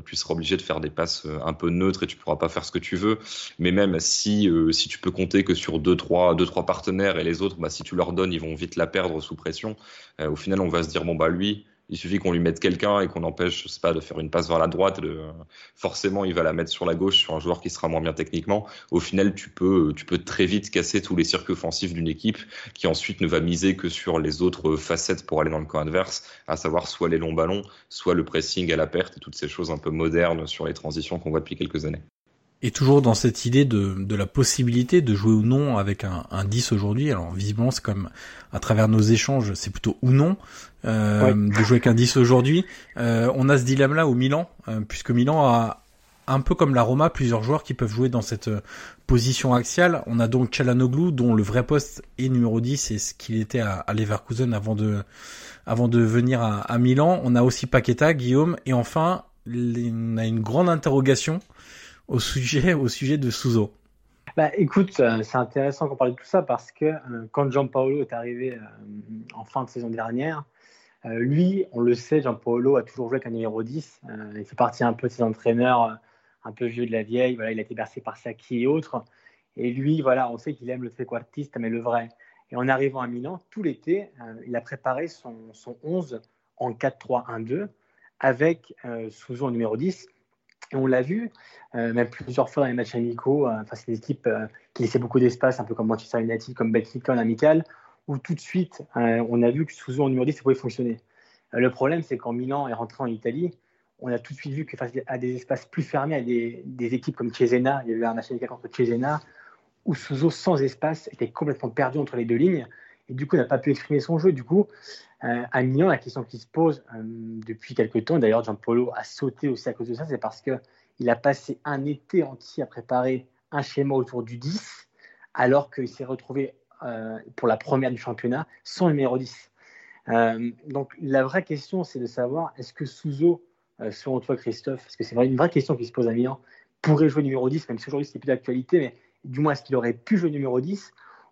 tu seras obligé de faire des passes euh, un peu neutres et tu pourras pas faire ce que tu veux. Mais même si, euh, si tu peux compter que sur deux trois, deux, trois partenaires et les autres, bah, si tu leur donnes, ils vont vite la perdre sous pression. Euh, au final, on va se dire, bon, bah lui, il suffit qu'on lui mette quelqu'un et qu'on empêche, je sais pas, de faire une passe vers la droite. Forcément, il va la mettre sur la gauche sur un joueur qui sera moins bien techniquement. Au final, tu peux, tu peux très vite casser tous les circuits offensifs d'une équipe qui ensuite ne va miser que sur les autres facettes pour aller dans le camp adverse, à savoir soit les longs ballons, soit le pressing à la perte et toutes ces choses un peu modernes sur les transitions qu'on voit depuis quelques années. Et toujours dans cette idée de, de la possibilité de jouer ou non avec un, un 10 aujourd'hui. Alors visiblement, c'est comme à travers nos échanges, c'est plutôt ou non euh, de jouer avec un 10 aujourd'hui. Euh, on a ce dilemme-là au Milan, euh, puisque Milan a un peu comme la Roma, plusieurs joueurs qui peuvent jouer dans cette euh, position axiale. On a donc Chalanoglu, dont le vrai poste est numéro 10, et ce qu'il était à, à, Leverkusen avant de, avant de venir à, à Milan. On a aussi Paqueta, Guillaume, et enfin, on a une grande interrogation au sujet, au sujet de Souzo bah, écoute, euh, c'est intéressant qu'on parle de tout ça parce que euh, quand Gianpaolo est arrivé euh, en fin de saison dernière, lui, on le sait, Gianpaolo a toujours joué avec un numéro 10. il fait partie un peu de ses entraîneurs un peu vieux de la vieille. Voilà, il a été bercé par Saki et autres. Et lui, voilà, on sait qu'il aime le trequartiste, mais le vrai. Et en arrivant à Milan, tout l'été, il a préparé son, son 11 en 4-3-1-2 avec Souzo en numéro 10 on l'a vu, euh, même plusieurs fois dans les matchs amicaux, euh, face à des équipes euh, qui laissaient beaucoup d'espace, un peu comme Manchester United, comme Benfica en amical, où tout de suite, on a vu que sous en numéro 10, ça pouvait fonctionner. le problème, c'est qu'en Milan et rentrant en Italie, on a tout de suite vu que face à des espaces plus fermés, à des, des équipes comme Cesena, il y avait un match amical contre Cesena, où Souzo, sans espace, était complètement perdu entre les deux lignes, et du coup, n'a pas pu exprimer son jeu. Du coup, euh, à Milan, la question qui se pose euh, depuis quelques temps, d'ailleurs Gianpolo a sauté aussi à cause de ça, c'est parce qu'il a passé un été entier à préparer un schéma autour du 10, alors qu'il s'est retrouvé euh, pour la première du championnat sans numéro 10. donc la vraie question, c'est de savoir, est-ce que Souzo, selon toi Christophe, parce que c'est une vraie question qui se pose à Milan, pourrait jouer numéro 10, même si aujourd'hui c'est plus d'actualité, mais du moins est-ce qu'il aurait pu jouer numéro 10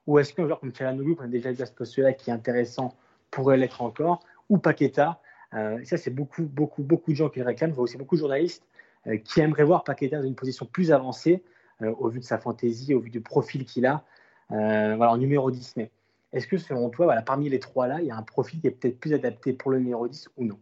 ou est-ce qu'un joueur comme Chalanoglu, qu'on a déjà vu à ce poste-là, qui est intéressant pourrait l'être encore, ou Paqueta. Euh, ça, c'est beaucoup, beaucoup, beaucoup de gens qui le réclament. Y a aussi beaucoup de journalistes euh, qui aimeraient voir Paqueta dans une position plus avancée, euh, au vu de sa fantaisie, au vu du profil qu'il a, voilà, en numéro 10. Mais est-ce que selon toi, voilà, parmi les trois là, il y a un profil qui est peut-être plus adapté pour le numéro 10 ou non?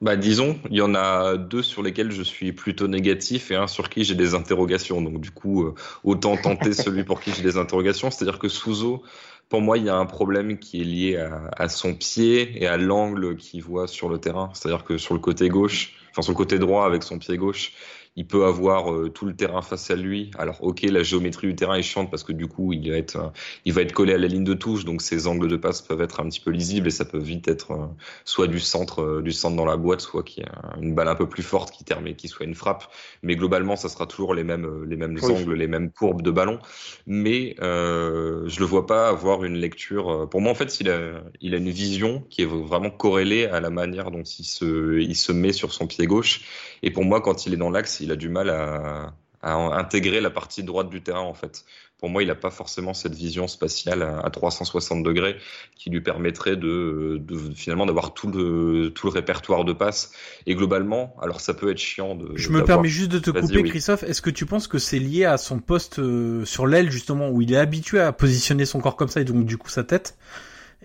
Bah, disons, il y en a deux sur lesquels je suis plutôt négatif et un sur qui j'ai des interrogations. Donc, du coup, autant tenter celui pour qui j'ai des interrogations. C'est-à-dire que Souzo, pour moi, il y a un problème qui est lié à, à son pied et à l'angle qu'il voit sur le terrain. C'est-à-dire que sur le côté gauche, enfin sur le côté droit avec son pied gauche, il peut avoir euh, tout le terrain face à lui. Alors ok, la géométrie du terrain est chiante parce que du coup il va être, euh, il va être collé à la ligne de touche, donc ses angles de passe peuvent être un petit peu lisibles et ça peut vite être euh, soit du centre, du centre dans la boîte, soit qu'il y a une balle un peu plus forte qui termine, qui soit une frappe. Mais globalement, ça sera toujours les mêmes, les mêmes angles, les mêmes courbes de ballon. Mais je le vois pas avoir une lecture. Pour moi, en fait, il a, il a une vision qui est vraiment corrélée à la manière dont il se, il se met sur son pied gauche. Et pour moi, quand il est dans l'axe, il a du mal à, intégrer la partie droite du terrain en fait. Pour moi, il n'a pas forcément cette vision spatiale à 360 degrés qui lui permettrait de, finalement d'avoir tout le tout le répertoire de passes. Et globalement, alors ça peut être chiant de. Je me permets juste de te couper, Christophe. Est-ce que tu penses que c'est lié à son poste euh, sur l'aile justement où il est habitué à positionner son corps comme ça et donc du coup sa tête?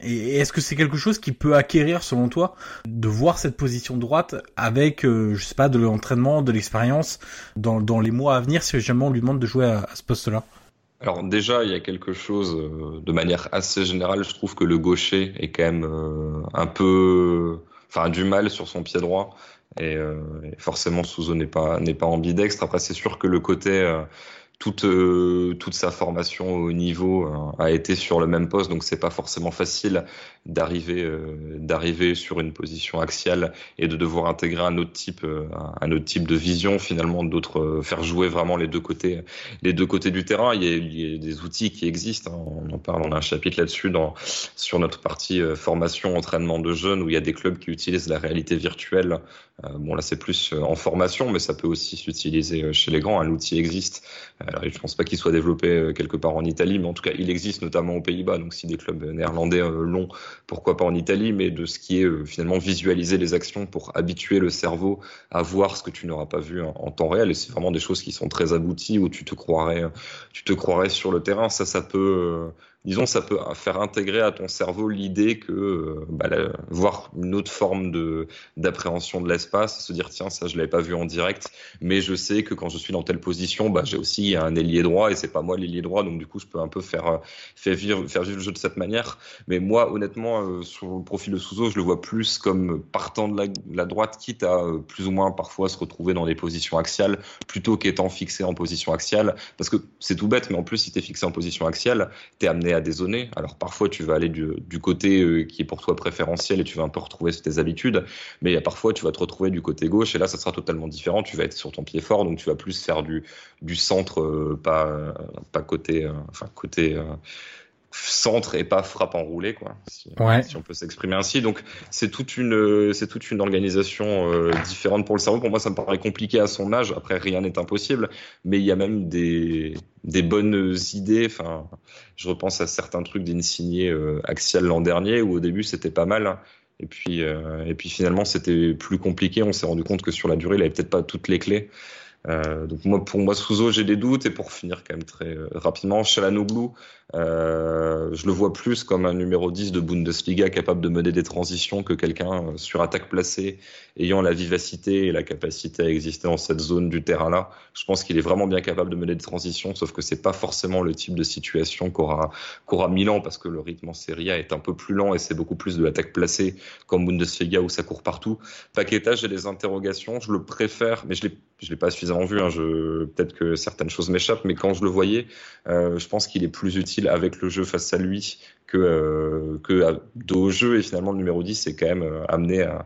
Et est-ce que c'est quelque chose qui peut acquérir, selon toi, de voir cette position droite avec, euh, je sais pas, de l'entraînement, de l'expérience dans, dans les mois à venir, si jamais on lui demande de jouer à, ce poste-là? Alors déjà, il y a quelque chose euh, de manière assez générale. Je trouve que le gaucher est quand même euh, un peu, enfin, du mal sur son pied droit. Et, forcément, Souzo n'est pas n'est pas ambidextre. Après, c'est sûr que le côté toute, euh, toute sa formation au niveau euh, a été sur le même poste, donc c'est pas forcément facile d'arriver euh, sur une position axiale et de devoir intégrer un autre type de vision finalement, d'autres faire jouer vraiment les deux côtés du terrain. Il y a, des outils qui existent, hein. on en parle, on a un chapitre là-dessus sur notre partie formation entraînement de jeunes où il y a des clubs qui utilisent la réalité virtuelle. Bon là c'est plus en formation, mais ça peut aussi s'utiliser chez les grands. Un outil existe alors, je pense pas qu'il soit développé euh, quelque part en Italie, mais en tout cas, il existe notamment aux Pays-Bas. Donc, si des clubs néerlandais euh, l'ont, pourquoi pas en Italie, mais de ce qui est euh, finalement visualiser les actions pour habituer le cerveau à voir ce que tu n'auras pas vu en, temps réel. Et c'est vraiment des choses qui sont très abouties où tu te croirais, tu te croirais sur le terrain. Ça, ça peut disons, ça peut faire intégrer à ton cerveau l'idée que euh, bah, voir une autre forme de d'appréhension de l'espace, se dire tiens ça je l'avais pas vu en direct, mais je sais que quand je suis dans telle position, bah, j'ai aussi un ailier droit et c'est pas moi l'ailier droit, donc du coup je peux un peu faire euh, faire vivre faire vivre le jeu de cette manière. Mais moi honnêtement euh, sur le profil de Souzo, je le vois plus comme partant de la, droite, quitte à plus ou moins parfois se retrouver dans des positions axiales plutôt qu'étant fixé en position axiale, parce que c'est tout bête, mais en plus si tu es fixé en position axiale, tu es amené à dézonner. Alors parfois tu vas aller du, côté euh, qui est pour toi préférentiel et tu vas un peu retrouver tes habitudes, mais parfois tu vas te retrouver du côté gauche et là ça sera totalement différent. Tu vas être sur ton pied fort, donc tu vas plus faire du, du centre, euh, pas, pas côté, euh, enfin côté centre et pas frappe enroulée quoi si, si on peut s'exprimer ainsi. Donc c'est toute une c'est toute une organisation euh, différente pour le cerveau. Pour moi ça me paraît compliqué à son âge. Après rien n'est impossible. Mais il y a même des des bonnes idées. Enfin je repense à certains trucs d'insigné euh, axial l'an dernier où au début c'était pas mal. Et puis euh, et puis finalement c'était plus compliqué. On s'est rendu compte que sur la durée il avait peut-être pas toutes les clés. Euh, donc moi, pour moi, Souzo, j'ai des doutes. Et pour finir quand même très euh, rapidement, Chalanoglu, euh, je le vois plus comme un numéro 10 de Bundesliga capable de mener des transitions que quelqu'un euh, sur attaque placée, ayant la vivacité et la capacité à exister dans cette zone du terrain-là. Je pense qu'il est vraiment bien capable de mener des transitions, sauf que c'est pas forcément le type de situation qu'aura Milan, parce que le rythme en Serie A est un peu plus lent et c'est beaucoup plus de l'attaque placée comme Bundesliga où ça court partout. Paqueta, j'ai des interrogations. Je le préfère, mais je l'ai l'ai pas suffisamment vu. Hein, peut-être que certaines choses m'échappent, mais quand je le voyais, euh, je pense qu'il est plus utile avec le jeu face à lui que euh, au jeu. Et finalement, le numéro 10 c'est quand même euh, amené à.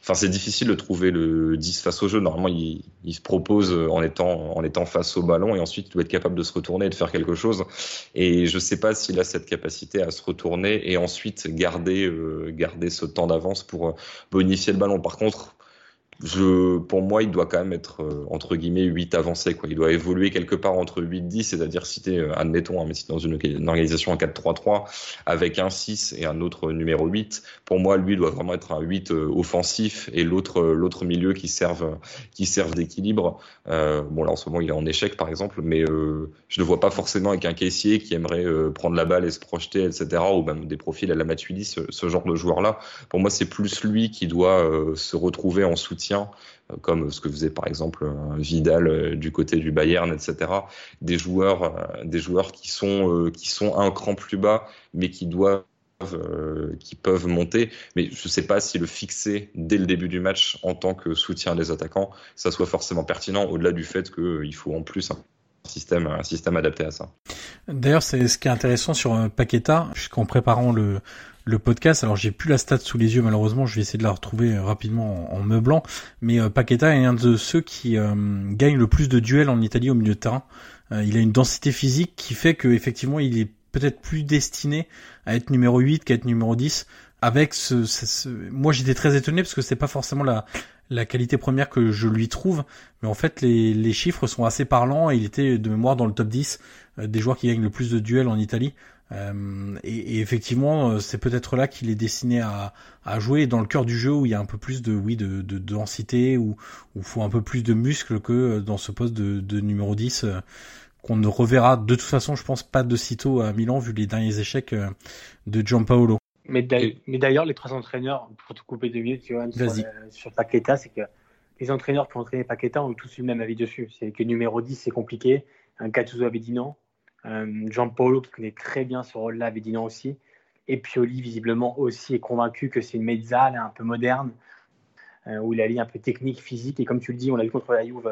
Enfin, c'est difficile de trouver le 10 face au jeu. Normalement, il, se propose en étant en étant face au ballon et ensuite il doit être capable de se retourner et de faire quelque chose. Et je sais pas s'il a cette capacité à se retourner et ensuite garder euh, garder ce temps d'avance pour bonifier le ballon. Par contre pour moi, il doit quand même être euh, entre guillemets 8 avancé. Il doit évoluer quelque part entre 8 10, c'est-à-dire si tu euh, admettons, hein, mais si dans une, organisation en 4-3-3 avec un 6 et un autre numéro 8, pour moi, lui doit vraiment être un 8 euh, offensif et l'autre milieu qui serve qui serve d'équilibre. bon là en ce moment il est en échec par exemple, mais je ne vois pas forcément avec un caissier qui aimerait prendre la balle et se projeter, etc. Ou même des profils à la Matuidi, ce, ce genre de joueur là. Pour moi, c'est plus lui qui doit se retrouver en soutien euh, comme ce que faisait par exemple Vidal euh, du côté du Bayern, etc. Des joueurs, euh, des joueurs qui sont qui sont un cran plus bas, mais qui doivent qui peuvent monter, mais je ne sais pas si le fixer dès le début du match en tant que soutien des attaquants, ça soit forcément pertinent, au-delà du fait qu'il faut en plus un système, un système adapté à ça. D'ailleurs, c'est ce qui est intéressant sur Paqueta, puisqu'en préparant le, le podcast. Alors j'ai plus la stat sous les yeux malheureusement, je vais essayer de la retrouver rapidement en, meublant. Mais euh, Paqueta est un de ceux qui euh, gagne le plus de duels en Italie au milieu de terrain. Euh, il a une densité physique qui fait que effectivement il est peut-être plus destiné à être numéro 8 qu'à être numéro 10. Avec ce, moi j'étais très étonné parce que c'est pas forcément la la qualité première que je lui trouve, mais en fait les, les chiffres sont assez parlants et il était de mémoire dans le top 10 des joueurs qui gagnent le plus de duels en Italie. Euh, et, et, effectivement, euh, c'est peut-être là qu'il est destiné à, à, jouer dans le cœur du jeu où il y a un peu plus de oui de, de, densité où il faut un peu plus de muscles que dans ce poste de, de numéro 10 euh, qu'on ne reverra de toute façon, je pense pas de sitôt à Milan vu les derniers échecs de Gianpaolo. Mais d'ailleurs, les trois entraîneurs, pour te couper deux minutes, tu vois, sur, sur Paqueta, c'est que les entraîneurs pour entraîner Paqueta ont tous eu le même avis dessus. C'est que numéro 10, c'est compliqué. Un Gattuso avait dit non. Euh, Jean Paulo, qui connaît très bien ce rôle-là, non aussi. Et Pioli, visiblement, aussi est convaincu que c'est une mezzale un peu moderne, euh, où il a un peu technique, physique. Et comme tu le dis, on l'a vu contre la Juve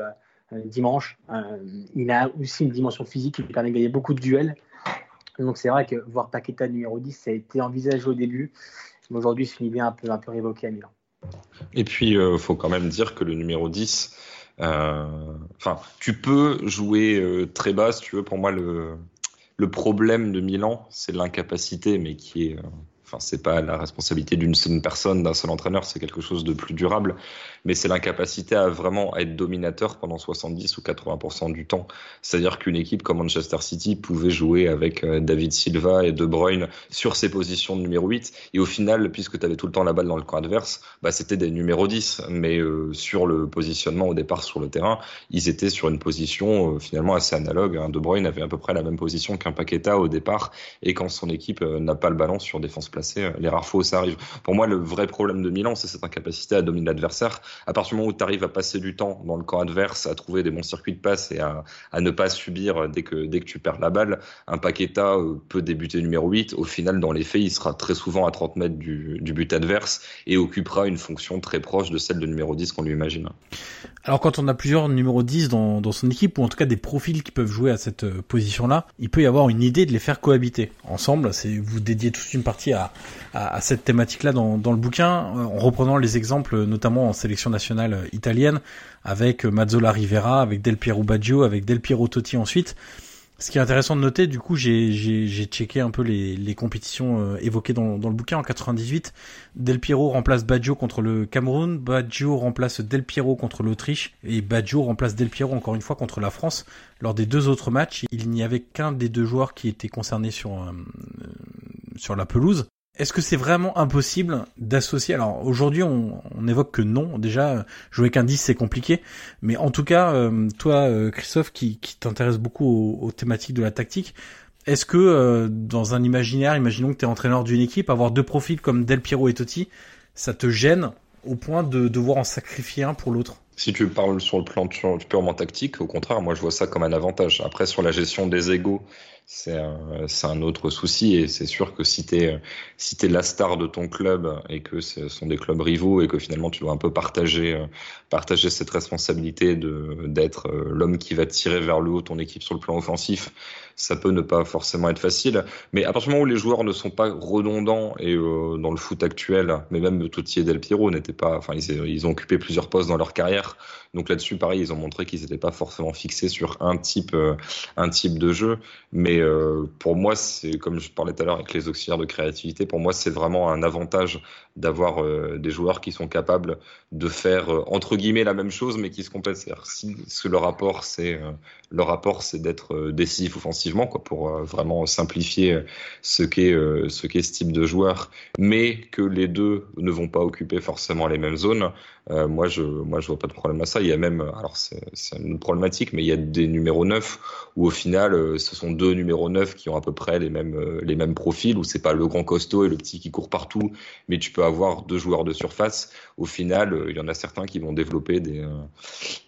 euh, dimanche, il a aussi une dimension physique qui lui permet de gagner beaucoup de duels. Donc c'est vrai que voir Paqueta numéro 10, ça a été envisagé au début. Mais aujourd'hui, c'est une idée un peu, un peu révoquée à Milan. Et puis, il faut quand même dire que le numéro 10, euh, enfin, tu peux jouer euh, très bas, si tu veux. Pour moi, le, le problème de Milan, c'est l'incapacité, mais qui est euh, enfin c'est pas la responsabilité d'une seule personne, d'un seul entraîneur, c'est quelque chose de plus durable, mais c'est l'incapacité à vraiment être dominateur pendant 70 ou 80% du temps. C'est-à-dire qu'une équipe comme Manchester City pouvait jouer avec euh, David Silva et De Bruyne sur ses positions de numéro 8, et au final, puisque tu avais tout le temps la balle dans le camp adverse, bah c'était des numéros 10, mais euh, sur le positionnement au départ sur le terrain, ils étaient sur une position euh, finalement assez analogue. Hein. De Bruyne avait à peu près la même position qu'un Paqueta au départ, et quand son équipe n'a pas le ballon sur défense placée, euh, les rares fois où ça arrive. Pour moi, le vrai problème de Milan, c'est cette incapacité à dominer l'adversaire. À partir du moment où tu arrives à passer du temps dans le camp adverse, à trouver des bons circuits de passe et à, ne pas subir dès que, dès que tu perds la balle, un Paqueta euh, peut débuter numéro 8. Au final, dans les faits, il sera très souvent à 30 mètres du, but adverse et occupera une fonction très proche de celle de numéro 10 qu'on lui imagine. Alors quand on a plusieurs numéros 10 dans, dans son équipe, ou en tout cas des profils qui peuvent jouer à cette euh, position-là, il peut y avoir une idée de les faire cohabiter ensemble. C'est vous dédiez toute une partie à, à, cette thématique-là dans, dans, le bouquin, euh, en reprenant les exemples notamment en sélection nationale euh, italienne, avec Mazzola Rivera, avec Del Piero Baggio, avec Del Piero Totti ensuite. Ce qui est intéressant de noter, du coup, j'ai checké un peu les, les compétitions euh, évoquées dans, dans, le bouquin. En 98, Del Piero remplace Baggio contre le Cameroun, Baggio remplace Del Piero contre l'Autriche et Baggio remplace Del Piero encore une fois contre la France. Lors des deux autres matchs, il n'y avait qu'un des deux joueurs qui était concerné sur euh, sur la pelouse. Est-ce que c'est vraiment impossible d'associer Alors aujourd'hui, on, on, évoque que non. Déjà, jouer qu'un 10, c'est compliqué. Mais en tout cas, euh, toi, euh, Christophe, qui, qui t'intéresse beaucoup aux, thématiques de la tactique, est-ce que euh, dans un imaginaire, imaginons que tu es entraîneur d'une équipe, avoir deux profils comme Del Piero et Totti, ça te gêne au point de devoir en sacrifier un pour l'autre? Si tu parles sur le plan purement tactique, au contraire, moi je vois ça comme un avantage. Après, sur la gestion des égaux, c'est un, autre souci et c'est sûr que si tu es, si la star de ton club et que ce sont des clubs rivaux et que finalement tu dois un peu partager, partager cette responsabilité d'être l'homme qui va tirer vers le haut ton équipe sur le plan offensif, ça peut ne pas forcément être facile. Mais à partir du moment où les joueurs ne sont pas redondants et euh, dans le foot actuel, mais même Totti et Del Piero n'étaient pas, enfin ils ont occupé plusieurs postes dans leur carrière, donc là-dessus, pareil, ils ont montré qu'ils n'étaient pas forcément fixés sur un type, euh, un type de jeu. Mais euh, pour moi, c'est comme je parlais tout à l'heure avec les auxiliaires de créativité, pour moi, c'est vraiment un avantage d'avoir euh, des joueurs qui sont capables de faire entre guillemets la même chose, mais qui se complètent. C'est-à-dire si, ce le rapport, c'est le rapport, c'est d'être décisif offensivement, quoi, pour vraiment simplifier ce qu'est ce qu'est ce type de joueur, mais que les deux ne vont pas occuper forcément les mêmes zones. Moi, je moi, je vois pas de problème à ça il y a même, alors c'est une problématique, mais il y a des numéros 9 où au final, euh, ce sont deux numéro 9 qui ont à peu près les mêmes, les mêmes profils, où c'est pas le grand costaud et le petit qui court partout, mais tu peux avoir deux joueurs de surface. Au final, il y en a certains qui vont développer des,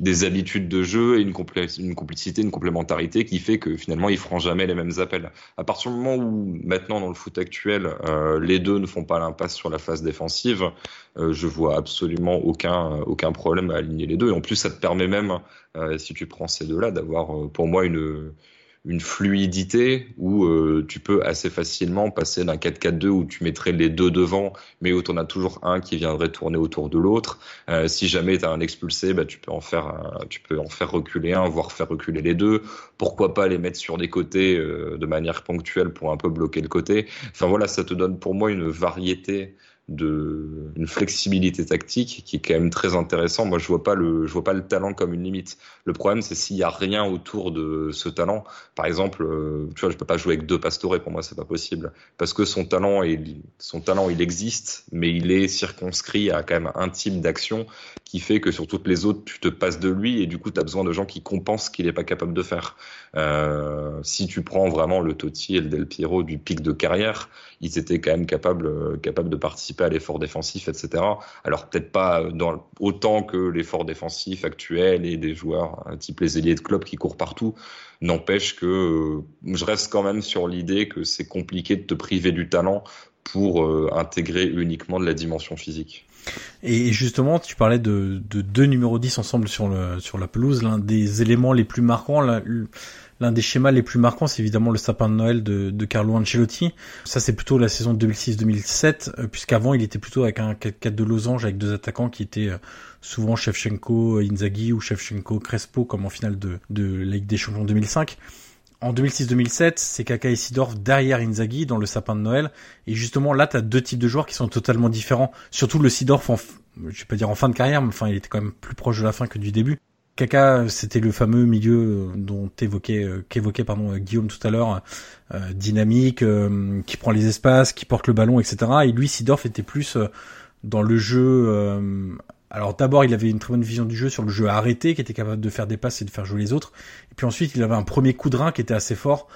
des habitudes de jeu et une, une complicité, une complémentarité qui fait que finalement, ils feront jamais les mêmes appels. À partir du moment où, maintenant, dans le foot actuel, les deux ne font pas l'impasse sur la phase défensive, je vois absolument aucun, aucun problème à aligner les deux. Et en plus, ça te permet même, euh, si tu prends ces deux-là, d'avoir euh, pour moi une, une fluidité où euh, tu peux assez facilement passer d'un 4-4-2 où tu mettrais les deux devant, mais où tu en as toujours un qui viendrait tourner autour de l'autre. si jamais tu as un expulsé, bah, tu, peux en faire, tu peux en faire reculer un, voire faire reculer les deux. Pourquoi pas les mettre sur des côtés de manière ponctuelle pour un peu bloquer le côté. Enfin voilà, ça te donne pour moi une variété de une flexibilité tactique qui est quand même très intéressant. Moi, je vois pas le je vois pas le talent comme une limite. Le problème, c'est s'il y a rien autour de ce talent. Par exemple, euh, tu vois, je peux pas jouer avec deux pastorets. Pour moi, c'est pas possible parce que son talent il, son talent il existe, mais il est circonscrit à quand même un type d'action qui fait que sur toutes les autres, tu te passes de lui et du coup, tu as besoin de gens qui compensent ce qu'il est pas capable de faire. Euh, si tu prends vraiment le Totti et le Del Piero du pic de carrière, ils étaient quand même capables euh, capables de participer à l'effort défensif, etc. Alors peut-être pas dans, autant que l'effort défensif actuel et des joueurs type les ailiers de club qui courent partout. N'empêche que euh, je reste quand même sur l'idée que c'est compliqué de te priver du talent pour euh, intégrer uniquement de la dimension physique. Et justement, tu parlais de, deux numéros 10 ensemble sur, sur la pelouse. L'un des éléments les plus marquants, l'un des schémas les plus marquants, c'est évidemment le sapin de Noël de, Carlo Ancelotti. Ça, c'est plutôt la saison 2006-2007, euh, puisqu'avant, il était plutôt avec un 4-4 de losange avec deux attaquants qui étaient euh, souvent Shevchenko, Inzaghi ou Shevchenko, Crespo, comme en finale de, de Ligue des Champions 2005. En 2006-2007, c'est Kaka et Sidorf derrière Inzaghi dans le sapin de Noël. Et justement, là, tu as deux types de joueurs qui sont totalement différents. Surtout le Sidorf, en, je vais pas dire en fin de carrière, mais enfin, il était quand même plus proche de la fin que du début. Kaka, c'était le fameux milieu euh, dont évoquait, euh, qu'évoquait pardon euh, Guillaume tout à l'heure, dynamique, qui prend les espaces, qui porte le ballon, etc. Et lui, Sidorf était plus dans le jeu. alors d'abord, il avait une très bonne vision du jeu sur le jeu arrêté, qui était capable de faire des passes et de faire jouer les autres. Et puis ensuite, il avait un premier coup de rein qui était assez fort,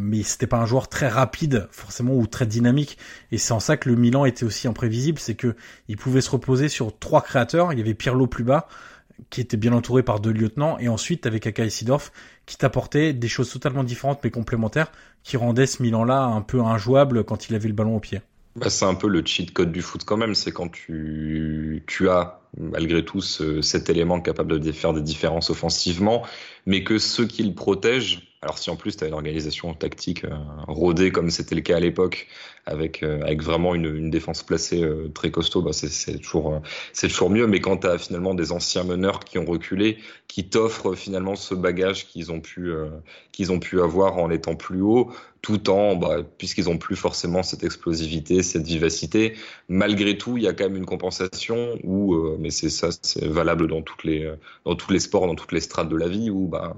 mais c'était pas un joueur très rapide forcément ou très dynamique. Et c'est en ça que le Milan était aussi imprévisible, c'est que il pouvait se reposer sur trois créateurs. Il y avait Pirlo plus bas qui était bien entouré par deux lieutenants, et ensuite avec Aka Sidorf, qui t'apportait des choses totalement différentes mais complémentaires, qui rendaient ce Milan-là un peu injouable quand il avait le ballon au pied. Bah, c'est un peu le cheat code du foot quand même, c'est quand tu, tu as malgré tout cet élément capable de faire des différences offensivement, mais que ceux qui le protègent, alors si en plus tu as une organisation tactique euh, rodée comme c'était le cas à l'époque, avec, euh, avec vraiment une, une défense placée euh, très costaud, bah c'est toujours, c'est toujours mieux. Mais quand tu as finalement des anciens meneurs qui ont reculé, qui t'offrent finalement ce bagage qu'ils ont, pu qu'ils ont pu avoir en étant plus haut, tout en, bah, puisqu'ils ont plus forcément cette explosivité, cette vivacité, malgré tout, il y a quand même une compensation où, mais c'est ça, c'est valable dans toutes les, dans tous les sports, dans toutes les strates de la vie, où bah,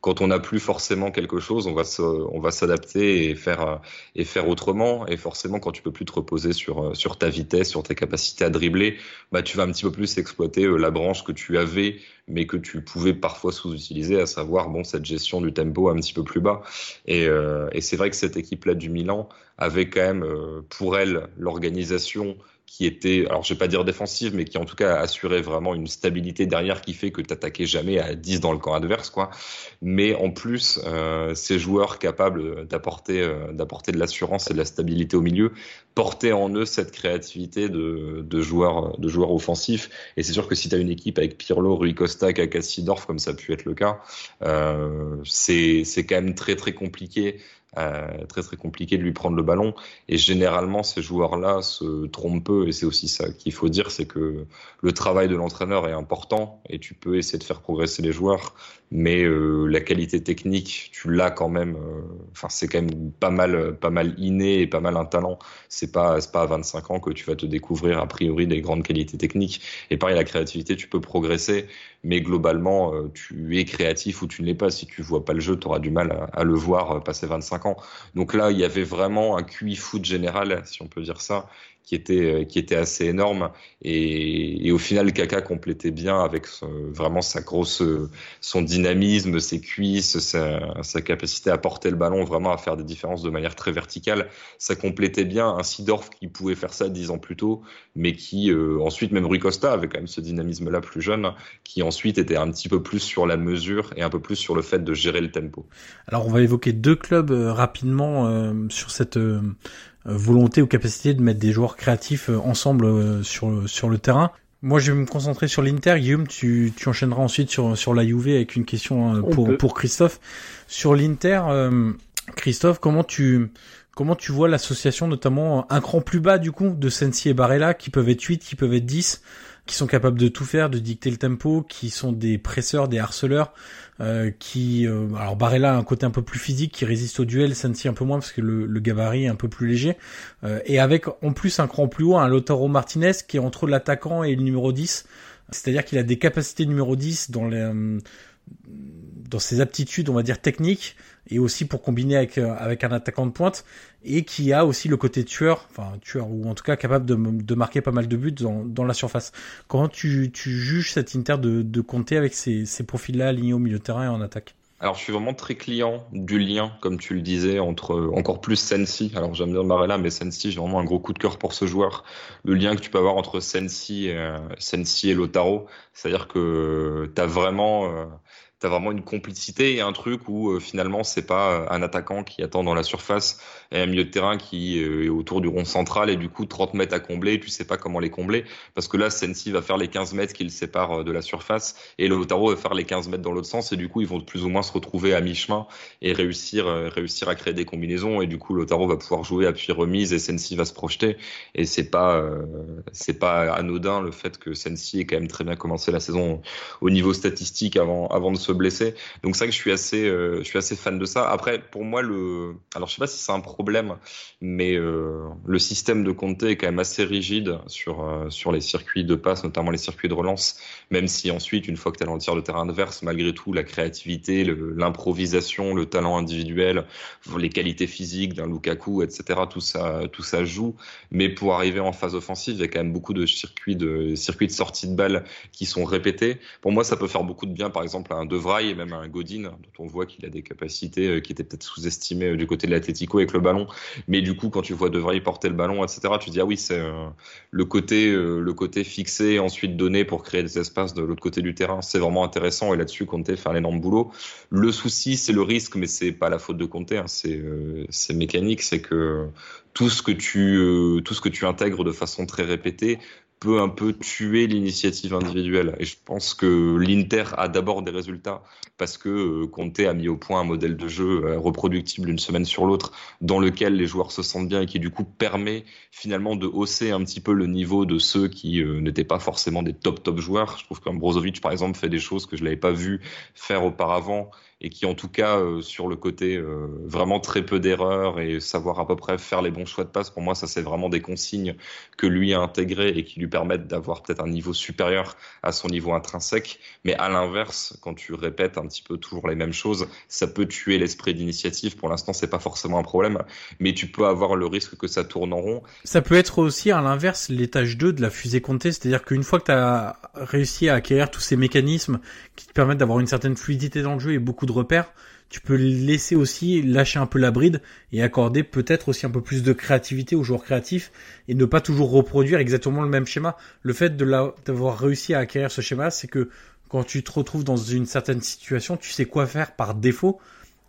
quand on n'a plus forcément quelque chose, on va on va s'adapter et faire, et faire autrement. Et forcément, quand tu peux plus te reposer sur, sur ta vitesse, sur tes capacités à dribbler, bah, tu vas un petit peu plus exploiter euh, la branche que tu avais, mais que tu pouvais parfois sous-utiliser, à savoir, bon, cette gestion du tempo un petit peu plus bas. Et, euh, et c'est vrai que cette équipe-là du Milan avait quand même, euh, pour elle, l'organisation, qui était, alors je vais pas dire défensive, mais qui en tout cas assurait vraiment une stabilité derrière qui fait que t'attaquais jamais à 10 dans le camp adverse, quoi. Mais en plus, euh, ces joueurs capables d'apporter euh, d'apporter de l'assurance et de la stabilité au milieu portaient en eux cette créativité de, de joueurs de joueurs offensifs. Et c'est sûr que si tu as une équipe avec Pirlo, Rui Costa, Kaka Sidorf, comme ça a pu être le cas, euh, c'est c'est quand même très très compliqué très très compliqué de lui prendre le ballon. Et généralement, ces joueurs-là se trompent peu. Et c'est aussi ça qu'il faut dire, c'est que le travail de l'entraîneur est important et tu peux essayer de faire progresser les joueurs, mais euh, la qualité technique, tu l'as quand même. Euh, enfin, c'est quand même pas mal, pas mal inné et pas mal un talent. C'est pas, c'est pas à 25 ans que tu vas te découvrir a priori des grandes qualités techniques. Et pareil, la créativité, tu peux progresser, mais globalement, euh, tu es créatif ou tu ne l'es pas. Si tu vois pas le jeu, tu auras du mal à, à, le voir passer 25 ans. Donc là, il y avait vraiment un QI foot général, si on peut dire ça, qui était, qui était assez énorme. Et, au final, Kaka complétait bien avec vraiment sa grosse, son dynamisme, ses cuisses, sa, sa, capacité à porter le ballon, vraiment à faire des différences de manière très verticale. Ça complétait bien un Sidorf qui pouvait faire ça dix ans plus tôt, mais qui ensuite, même Rui Costa avait quand même ce dynamisme-là plus jeune, qui ensuite était un petit peu plus sur la mesure et un peu plus sur le fait de gérer le tempo. Alors on va évoquer deux clubs euh, rapidement euh, sur cette euh, volonté ou capacité de mettre des joueurs créatifs ensemble sur, sur le terrain. Moi, je vais me concentrer sur l'Inter. Guillaume, tu, tu enchaîneras ensuite sur, sur la Juve avec une question pour, pour Christophe. Sur l'Inter, Christophe, comment tu, comment tu vois l'association, notamment un cran plus bas du coup, de Sensi et Barella, qui peuvent être 8, qui peuvent être 10 qui sont capables de tout faire, de dicter le tempo, qui sont des presseurs, des harceleurs, euh, qui euh, alors Barella a un côté un peu plus physique, qui résiste au duel, Sensi un peu moins parce que le, gabarit est un peu plus léger, euh, et avec en plus un cran plus haut, un Lautaro Martinez qui est entre l'attaquant et le numéro 10, c'est-à-dire qu'il a des capacités numéro 10 dans les euh, dans ses aptitudes, on va dire techniques, et aussi pour combiner avec euh, avec un attaquant de pointe et qui a aussi le côté tueur, enfin tueur ou en tout cas capable de, de marquer pas mal de buts dans, dans la surface. Comment tu, tu juges cet Inter de, de compter avec ces, ces profils-là alignés au milieu de terrain et en attaque? Alors, je suis vraiment très client du lien, comme tu le disais, entre encore plus Sensi. Alors, j'aime bien Barella, mais Sensi, j'ai vraiment un gros coup de cœur pour ce joueur. Le lien que tu peux avoir entre Sensi, et, euh, Sensi et Lotaro, c'est-à-dire que tu as vraiment euh, t'as vraiment une complicité et un truc où euh, finalement c'est pas euh, un attaquant qui attend dans la surface et un milieu de terrain qui euh, est autour du rond central et du coup 30 mètres à combler tu sais pas comment les combler. Parce que là Sensi va faire les 15 mètres qui le séparent de la surface et Lautaro va faire les 15 mètres dans l'autre sens et du coup ils vont plus ou moins se retrouver à mi-chemin et réussir réussir à créer des combinaisons et du coup Lautaro va pouvoir jouer à puis remise et Sensi va se projeter. Et c'est pas c'est pas anodin le fait que Sensi ait quand même très bien commencé la saison au niveau statistique avant avant de se blesser. Donc ça que je suis assez, euh, je suis assez fan de ça. Après, pour moi, le, alors je sais pas si c'est un problème, mais euh, le système de Conte est quand même assez rigide sur euh, sur les circuits de passe, notamment les circuits de relance. Même si ensuite, une fois que tu dans le de terrain adverse, malgré tout, la créativité, l'improvisation, le, talent individuel, les qualités physiques d'un Lukaku, etc. Tout ça, tout ça joue. Mais pour arriver en phase offensive, il y a quand même beaucoup de circuits de circuits de sortie de balle qui sont répétés. Pour moi, ça peut faire beaucoup de bien, par exemple, à un et même un Godin, dont on voit qu'il a des capacités euh, qui étaient peut-être sous-estimées euh, du côté de l'Atletico avec le ballon. Mais du coup, quand tu vois De Vrij porter le ballon, etc., tu dis ah oui, c'est euh, le côté le côté fixé, ensuite donné pour créer des espaces de l'autre côté du terrain. C'est vraiment intéressant et là-dessus, Conte fait un énorme boulot. Le souci, c'est le risque, mais c'est pas la faute de Conte, hein. c'est mécanique, c'est que tout ce que tu tout ce que tu intègres de façon très répétée peut un peu tuer l'initiative individuelle. Et je pense que l'Inter a d'abord des résultats parce que euh, Conte a mis au point un modèle de jeu euh, reproductible d'une semaine sur l'autre dans lequel les joueurs se sentent bien et qui du coup permet finalement de hausser un petit peu le niveau de ceux qui euh, n'étaient pas forcément des top top joueurs. Je trouve qu'un Brozovic par exemple fait des choses que je l'avais pas vu faire auparavant et qui en tout cas euh, sur le côté euh, vraiment très peu d'erreurs et savoir à peu près faire les bons choix de passe, pour moi ça c'est vraiment des consignes que lui a intégrées et qui lui permettent d'avoir peut-être un niveau supérieur à son niveau intrinsèque. Mais à l'inverse, quand tu répètes un petit peu toujours les mêmes choses, ça peut tuer l'esprit d'initiative. Pour l'instant c'est pas forcément un problème, mais tu peux avoir le risque que ça tourne en rond. Ça peut être aussi à l'inverse l'étage 2 de la fusée comptée, c'est-à-dire qu'une fois que tu as réussi à acquérir tous ces mécanismes qui te permettent d'avoir une certaine fluidité dans le jeu et beaucoup de repères, tu peux laisser aussi lâcher un peu la bride et accorder peut-être aussi un peu plus de créativité aux joueurs créatifs et ne pas toujours reproduire exactement le même schéma. Le fait d'avoir réussi à acquérir ce schéma, c'est que quand tu te retrouves dans une certaine situation, tu sais quoi faire par défaut.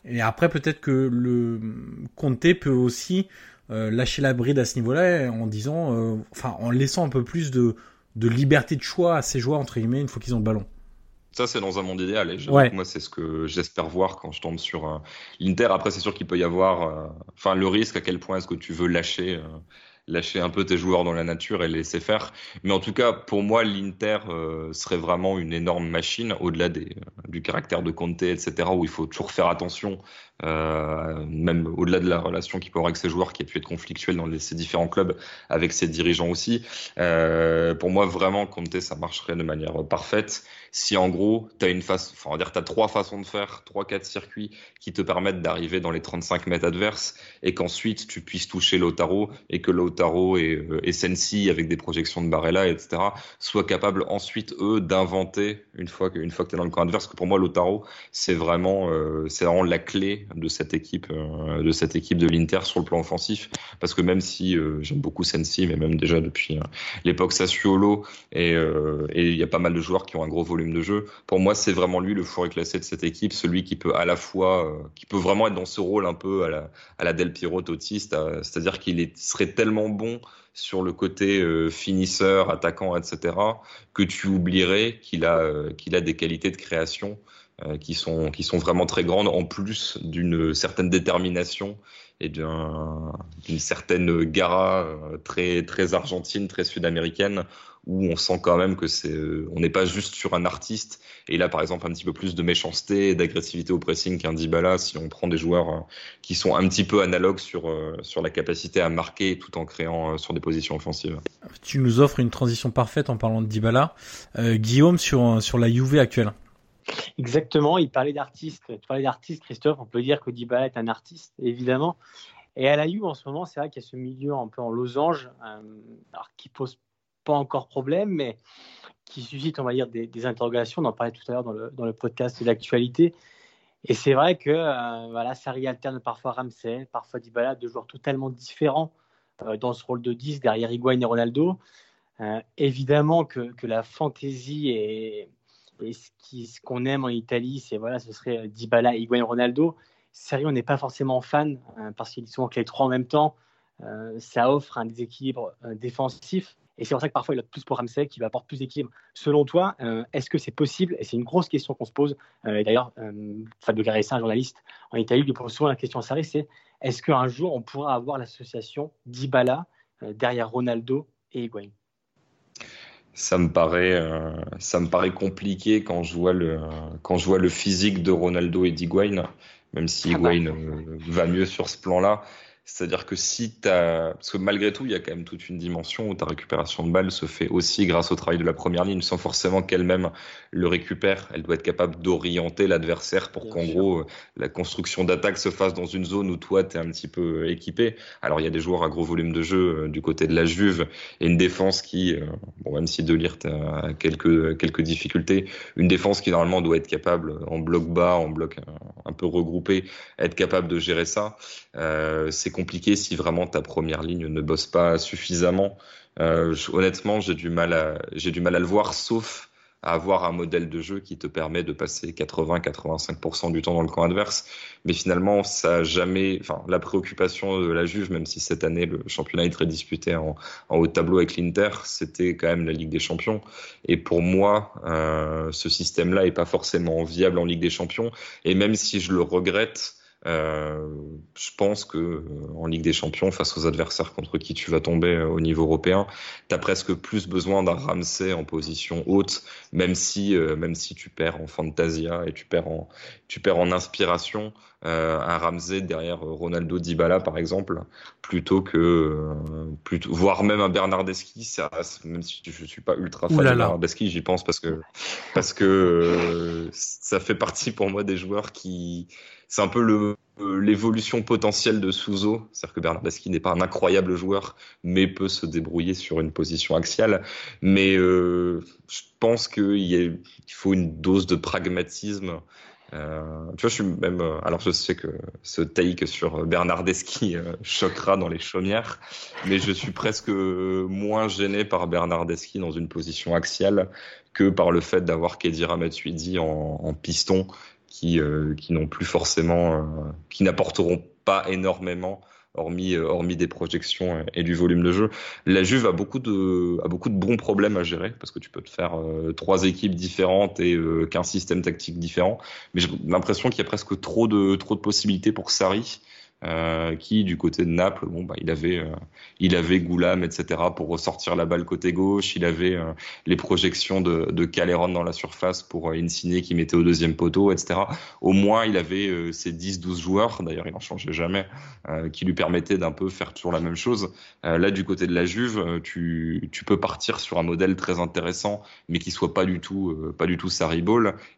Et après, peut-être que le Comté peut aussi euh, lâcher la bride à ce niveau-là en disant, euh, enfin, en laissant un peu plus de, de liberté de choix à ses joueurs entre guillemets une fois qu'ils ont le ballon. Ça, c'est dans un monde idéal. Et moi, c'est ce que j'espère voir quand je tombe sur euh, l'Inter. Après, c'est sûr qu'il peut y avoir, euh, enfin, le risque. À quel point est-ce que tu veux lâcher, euh, lâcher un peu tes joueurs dans la nature et les laisser faire. Mais en tout cas, pour moi, l'Inter serait vraiment une énorme machine, au-delà des, du caractère de Conte, etc., où il faut toujours faire attention même au-delà de la relation qu'il peut avoir avec ses joueurs qui a pu être conflictuelle dans les, ses différents clubs, avec ses dirigeants aussi. Pour moi, vraiment, Conte, ça marcherait de manière parfaite si en gros, tu as une face, enfin, dire, trois façons de faire, trois, quatre circuits qui te permettent d'arriver dans les 35 mètres adverses et qu'ensuite tu puisses toucher Lautaro et que Lautaro et, euh, et Sensi avec des projections de Barella, etc., soient capables ensuite, eux, d'inventer une fois que, une que tu es dans le camp adverse. Que pour moi, Lautaro, c'est vraiment, euh, c'est vraiment la clé de cette équipe, euh, de cette équipe de l'Inter sur le plan offensif. Parce que même si j'aime beaucoup Sensi, mais même déjà depuis l'époque Sassuolo et il y a pas mal de joueurs qui ont un gros volume de jeu. Pour moi, c'est vraiment lui le fourré classé de cette équipe, celui qui peut à la fois, euh, qui peut vraiment être dans ce rôle un peu à la, Del Piero Totti, c'est-à-dire qu'il serait tellement bon sur le côté euh, finisseur, attaquant, etc., que tu oublierais qu'il a, euh, des qualités de création qui, sont, vraiment très grandes, en plus d'une certaine détermination et d'une certaine gara très argentine, très sud-américaine, où on sent quand même que c'est, euh, on n'est pas juste sur un artiste. Et là, par exemple, un petit peu plus de méchanceté, d'agressivité au pressing qu'un Dybala. Si on prend des joueurs euh, qui sont un petit peu analogues sur euh, sur la capacité à marquer tout en créant sur des positions offensives. Tu nous offres une transition parfaite en parlant de Dybala. Guillaume sur sur la Juve actuelle. Exactement. Il parlait d'artiste. Tu parlais d'artiste, Christophe. On peut dire que Dybala est un artiste, évidemment. Et à la Juve, en ce moment, c'est vrai qu'il y a ce milieu un peu en losange, alors qui pose pas encore problème, mais qui suscite, on va dire, des, interrogations. On en parlait tout à l'heure dans le, dans le podcast d'actualité. Et c'est vrai que euh, voilà, Sarri alterne parfois Ramsey, parfois Dybala, deux joueurs totalement différents euh, dans ce rôle de 10 derrière Higuain et Ronaldo. Euh, évidemment que, que, la fantaisie et, et ce qu'on aime en Italie, c'est voilà, ce serait Dybala, Higuain, Ronaldo. Sarri, on n'est pas forcément fan parce qu'il dit souvent que les trois en même temps, ça offre un déséquilibre défensif. Et c'est pour ça que parfois il a plus pour Ramsey qui va apporter plus d'équilibre. Selon toi, euh, est-ce que c'est possible Et c'est une grosse question qu'on se pose. Euh, d'ailleurs, euh, Fabio Caressa, un journaliste en Italie, lui pose souvent la question à Sarri c'est est-ce qu'un jour on pourra avoir l'association Dybala derrière Ronaldo et Higuain? Ça me paraît, ça me paraît compliqué quand je vois le, quand je vois le physique de Ronaldo et d'Higuain, même si ah bah. Higuain va mieux sur ce plan-là. C'est-à-dire que si tu as... Parce que malgré tout, il y a quand même toute une dimension où ta récupération de balles se fait aussi grâce au travail de la première ligne, sans forcément qu'elle-même le récupère. Elle doit être capable d'orienter l'adversaire pour qu'en gros, la construction d'attaque se fasse dans une zone où toi, tu es un petit peu euh, équipé. Alors, il y a des joueurs à gros volume de jeu euh, du côté de la Juve et une défense qui, euh, bon, même si De Ligt a quelques, quelques difficultés, une défense qui normalement doit être capable, en bloc bas, en bloc un peu regroupé, être capable de gérer ça. Euh, c'est compliqué si vraiment ta première ligne ne bosse pas suffisamment. Euh, honnêtement, j'ai du mal à j'ai du mal à le voir, sauf à avoir un modèle de jeu qui te permet de passer 80-85% du temps dans le camp adverse. Mais finalement, ça jamais, enfin, la préoccupation de la Juve, même si cette année le championnat est très disputé en, haut de tableau avec l'Inter, c'était quand même la Ligue des Champions. Et pour moi, euh, ce système-là est pas forcément viable en Ligue des Champions. Et même si je le regrette, euh, je pense que euh, en Ligue des Champions, face aux adversaires contre qui tu vas tomber euh, au niveau européen, tu as presque plus besoin d'un Ramsey en position haute, même si, même si tu perds en fantasia et tu perds en, tu perds en inspiration. un Ramsey derrière Ronaldo Dybala par exemple, plutôt que plutôt, voire même un Bernardeschi, ça, même si je suis pas ultra fan de Bernardeschi, j'y pense parce que parce que ça fait partie pour moi des joueurs qui c'est un peu le l'évolution potentielle de Souzo, c'est-à-dire que Bernardeschi n'est pas un incroyable joueur, mais peut se débrouiller sur une position axiale. Mais euh, je pense qu'il il faut une dose de pragmatisme. Euh, tu vois, je suis même. Euh, alors, je sais que ce take sur Bernardeschi euh, choquera dans les chaumières, mais je suis presque moins gêné par Bernardeschi dans une position axiale que par le fait d'avoir Kedira Matuidi en piston qui, euh, qui n'ont plus forcément, euh, qui n'apporteront pas énormément hormis, euh, hormis des projections et du volume de jeu. La Juve a beaucoup de, a beaucoup de bons problèmes à gérer parce que tu peux te faire trois équipes différentes et qu'un système tactique différent. Mais j'ai l'impression qu'il y a presque trop de, trop de possibilités pour Sarri. Euh, qui du côté de Naples, bon bah il avait euh, il avait Goulam etc pour ressortir la balle côté gauche, il avait euh, les projections de, de Caleron dans la surface pour Insigne qui mettait au deuxième poteau etc. Au moins il avait ces 10-12 joueurs, d'ailleurs il n'en changeait jamais, qui lui permettaient d'un peu faire toujours la même chose. là du côté de la Juve, tu, tu peux partir sur un modèle très intéressant mais qui soit pas du tout pas du tout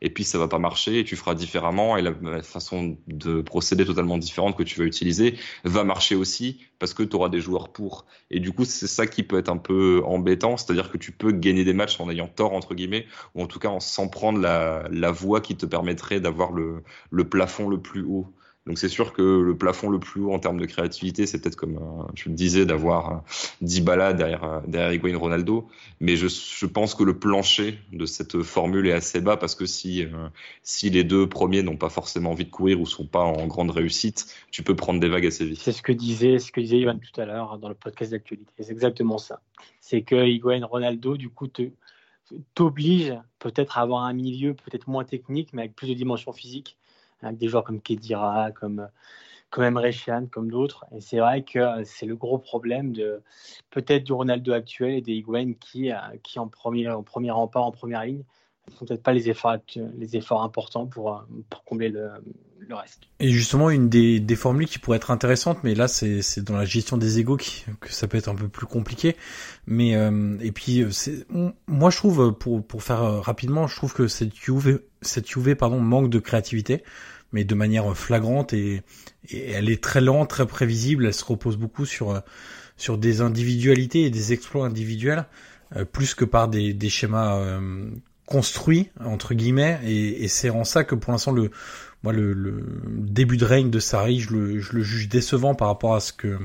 et puis ça va pas marcher et tu feras différemment et la façon de procéder totalement différente que tu veux utiliser va marcher aussi parce que tu auras des joueurs pour. Et du coup, c'est ça qui peut être un peu embêtant, c'est-à-dire que tu peux gagner des matchs en ayant tort, entre guillemets, ou en tout cas en s'en prendre la, la voie qui te permettrait d'avoir le, le plafond le plus haut. Donc c'est sûr que le plafond le plus haut en termes de créativité, c'est peut-être comme euh, tu le disais d'avoir euh, Dybala derrière euh, derrière Higuain Ronaldo, mais je, pense que le plancher de cette formule est assez bas parce que si si les deux premiers n'ont pas forcément envie de courir ou sont pas en grande réussite, tu peux prendre des vagues assez vite. C'est ce que disait ce que disait Ivan tout à l'heure dans le podcast d'actualité. C'est exactement ça. C'est que Higuain Ronaldo du coup t'oblige peut-être à avoir un milieu peut-être moins technique mais avec plus de dimension physique avec des joueurs comme Kedira, comme, comme Emre Can, comme d'autres. Et c'est vrai que c'est le gros problème de peut-être du Ronaldo actuel et des Higuain qui, qui en, premier, en premier rempart, en première ligne, ne font peut-être pas les efforts, les efforts importants pour, pour combler le, le reste. Et justement, une des, des formules qui pourrait être intéressante, mais là, c'est, c'est dans la gestion des égaux qui, que ça peut être un peu plus compliqué. Mais euh, et puis, c'est, moi, je trouve, pour, pour faire rapidement, je trouve que cette UV, cette UV pardon, manque de créativité, mais de manière flagrante et, et elle est très lente, très prévisible. Elle se repose beaucoup sur sur des individualités et des exploits individuels, euh, plus que par des, schémas euh, construits entre guillemets. Et, et c'est en ça que pour l'instant le moi le, le, début de règne de Sarri, je le, je le juge décevant par rapport à ce que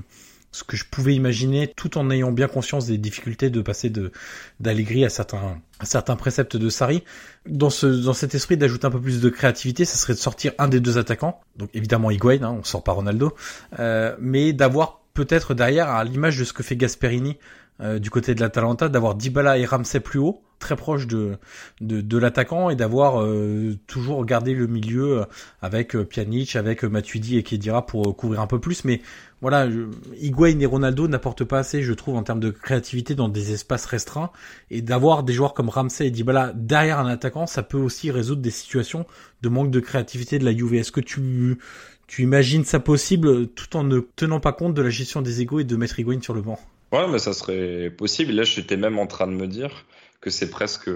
ce que je pouvais imaginer, tout en ayant bien conscience des difficultés de passer de d'Allegri à certains à certains préceptes de Sarri. Dans ce dans cet esprit d'ajouter un peu plus de créativité, ça serait de sortir un des deux attaquants, donc évidemment Higuain, hein, on sort pas Ronaldo, euh, mais d'avoir peut-être derrière, à l'image de ce que fait Gasperini euh, du côté de l'Atalanta, d'avoir Dybala et Ramsey plus haut, très proche de, de, l'attaquant et d'avoir euh, toujours gardé le milieu euh, avec Pjanic, avec Matuidi et Kedira pour couvrir un peu plus. Mais voilà, et Ronaldo n'apportent pas assez, je trouve, en termes de créativité dans des espaces restreints. Et d'avoir des joueurs comme Ramsey et Dybala derrière un attaquant, ça peut aussi résoudre des situations de manque de créativité de la Juve. Est-ce que tu tu imagines ça possible tout en ne tenant pas compte de la gestion des égaux et de mettre Higuain sur le banc? Ouais, mais ça serait possible. Là, j'étais même en train de me dire que c'est presque,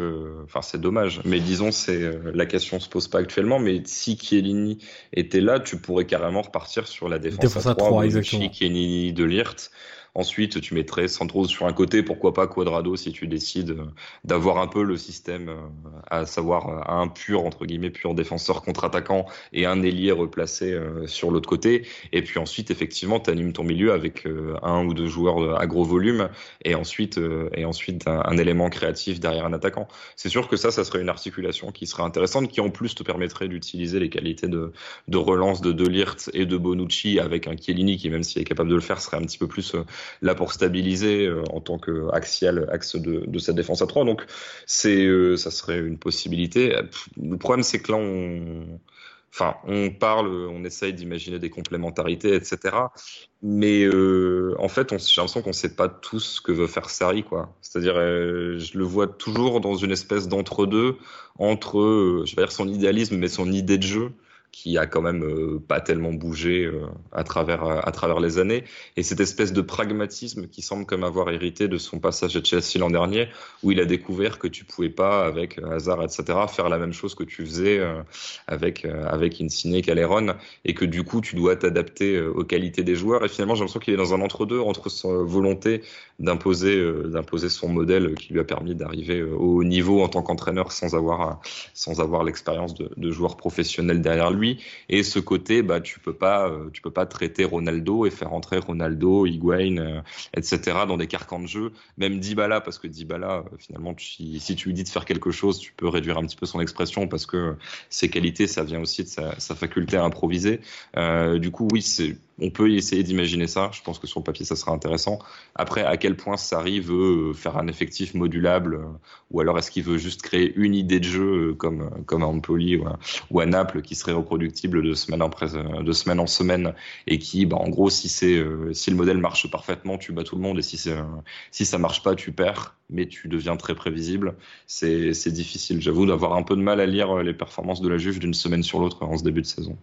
enfin c'est dommage, mais disons c'est euh, la question se pose pas actuellement, mais si Chiellini était là, tu pourrais carrément repartir sur la défense, défense à 3, exactement. Chiellini de Lirt Ensuite, tu mettrais Sandro sur un côté, pourquoi pas Quadrado si tu décides euh, d'avoir un peu le système, euh, à savoir euh, un pur, entre guillemets, pur défenseur contre-attaquant et un ailier replacé sur l'autre côté. Et puis ensuite, effectivement, tu animes ton milieu avec un ou deux joueurs à gros volume et ensuite, et ensuite un, élément créatif derrière un attaquant. C'est sûr que ça, ça serait une articulation qui serait intéressante, qui en plus te permettrait d'utiliser les qualités de, de relance de Delirte et de Bonucci avec un Chiellini qui, même s'il est capable de le faire, serait un petit peu plus là pour stabiliser euh, en tant que axial axe de, de défense à 3. Donc c'est euh, ça serait une possibilité. Le problème c'est que là on enfin, on parle, on essaye d'imaginer des complémentarités, etc. Mais euh, en fait, j'ai l'impression qu'on ne sait pas tous ce que veut faire Sarri, quoi. C'est-à-dire, je le vois toujours dans une espèce d'entre-deux entre, je vais dire son idéalisme, mais son idée de jeu qui a quand même euh, pas tellement bougé euh, à travers à travers les années. Et cette espèce de pragmatisme qui semble comme avoir hérité de son passage à Chelsea l'an dernier où il a découvert que tu pouvais pas avec Hazard etc faire la même chose que tu faisais euh, avec avec Insigne Caleron et que du coup tu dois t'adapter aux qualités des joueurs. Et finalement j'ai l'impression qu'il est dans un entre-deux entre sa volonté d'imposer d'imposer son modèle qui lui a permis d'arriver au haut niveau en tant qu'entraîneur sans avoir sans avoir l'expérience de, de joueur professionnel derrière lui Et ce côté, bah, tu peux pas, euh, tu peux pas traiter Ronaldo et faire entrer Ronaldo, Higuain, euh, etc. dans des carcans de jeu. Même Dybala, parce que Dybala, euh, finalement, si tu lui dis de faire quelque chose, tu peux réduire un petit peu son expression parce que ses qualités, ça vient aussi de sa, faculté à improviser. du coup, oui, c'est on peut essayer d'imaginer ça. Je pense que sur le papier, ça sera intéressant. Après, à quel point Sarri veut faire un effectif modulable, ou alors est-ce qu'il veut juste créer une idée de jeu comme, comme à Empoli ou à, Naples qui serait reproductible de semaine en, de semaine, en semaine et qui, bah, en gros, si, si le modèle marche parfaitement, tu bats tout le monde et si, si ça marche pas, tu perds mais tu deviens très prévisible. C'est difficile. J'avoue d'avoir un peu de mal à lire les performances de la Juve d'une semaine sur l'autre en ce début de saison.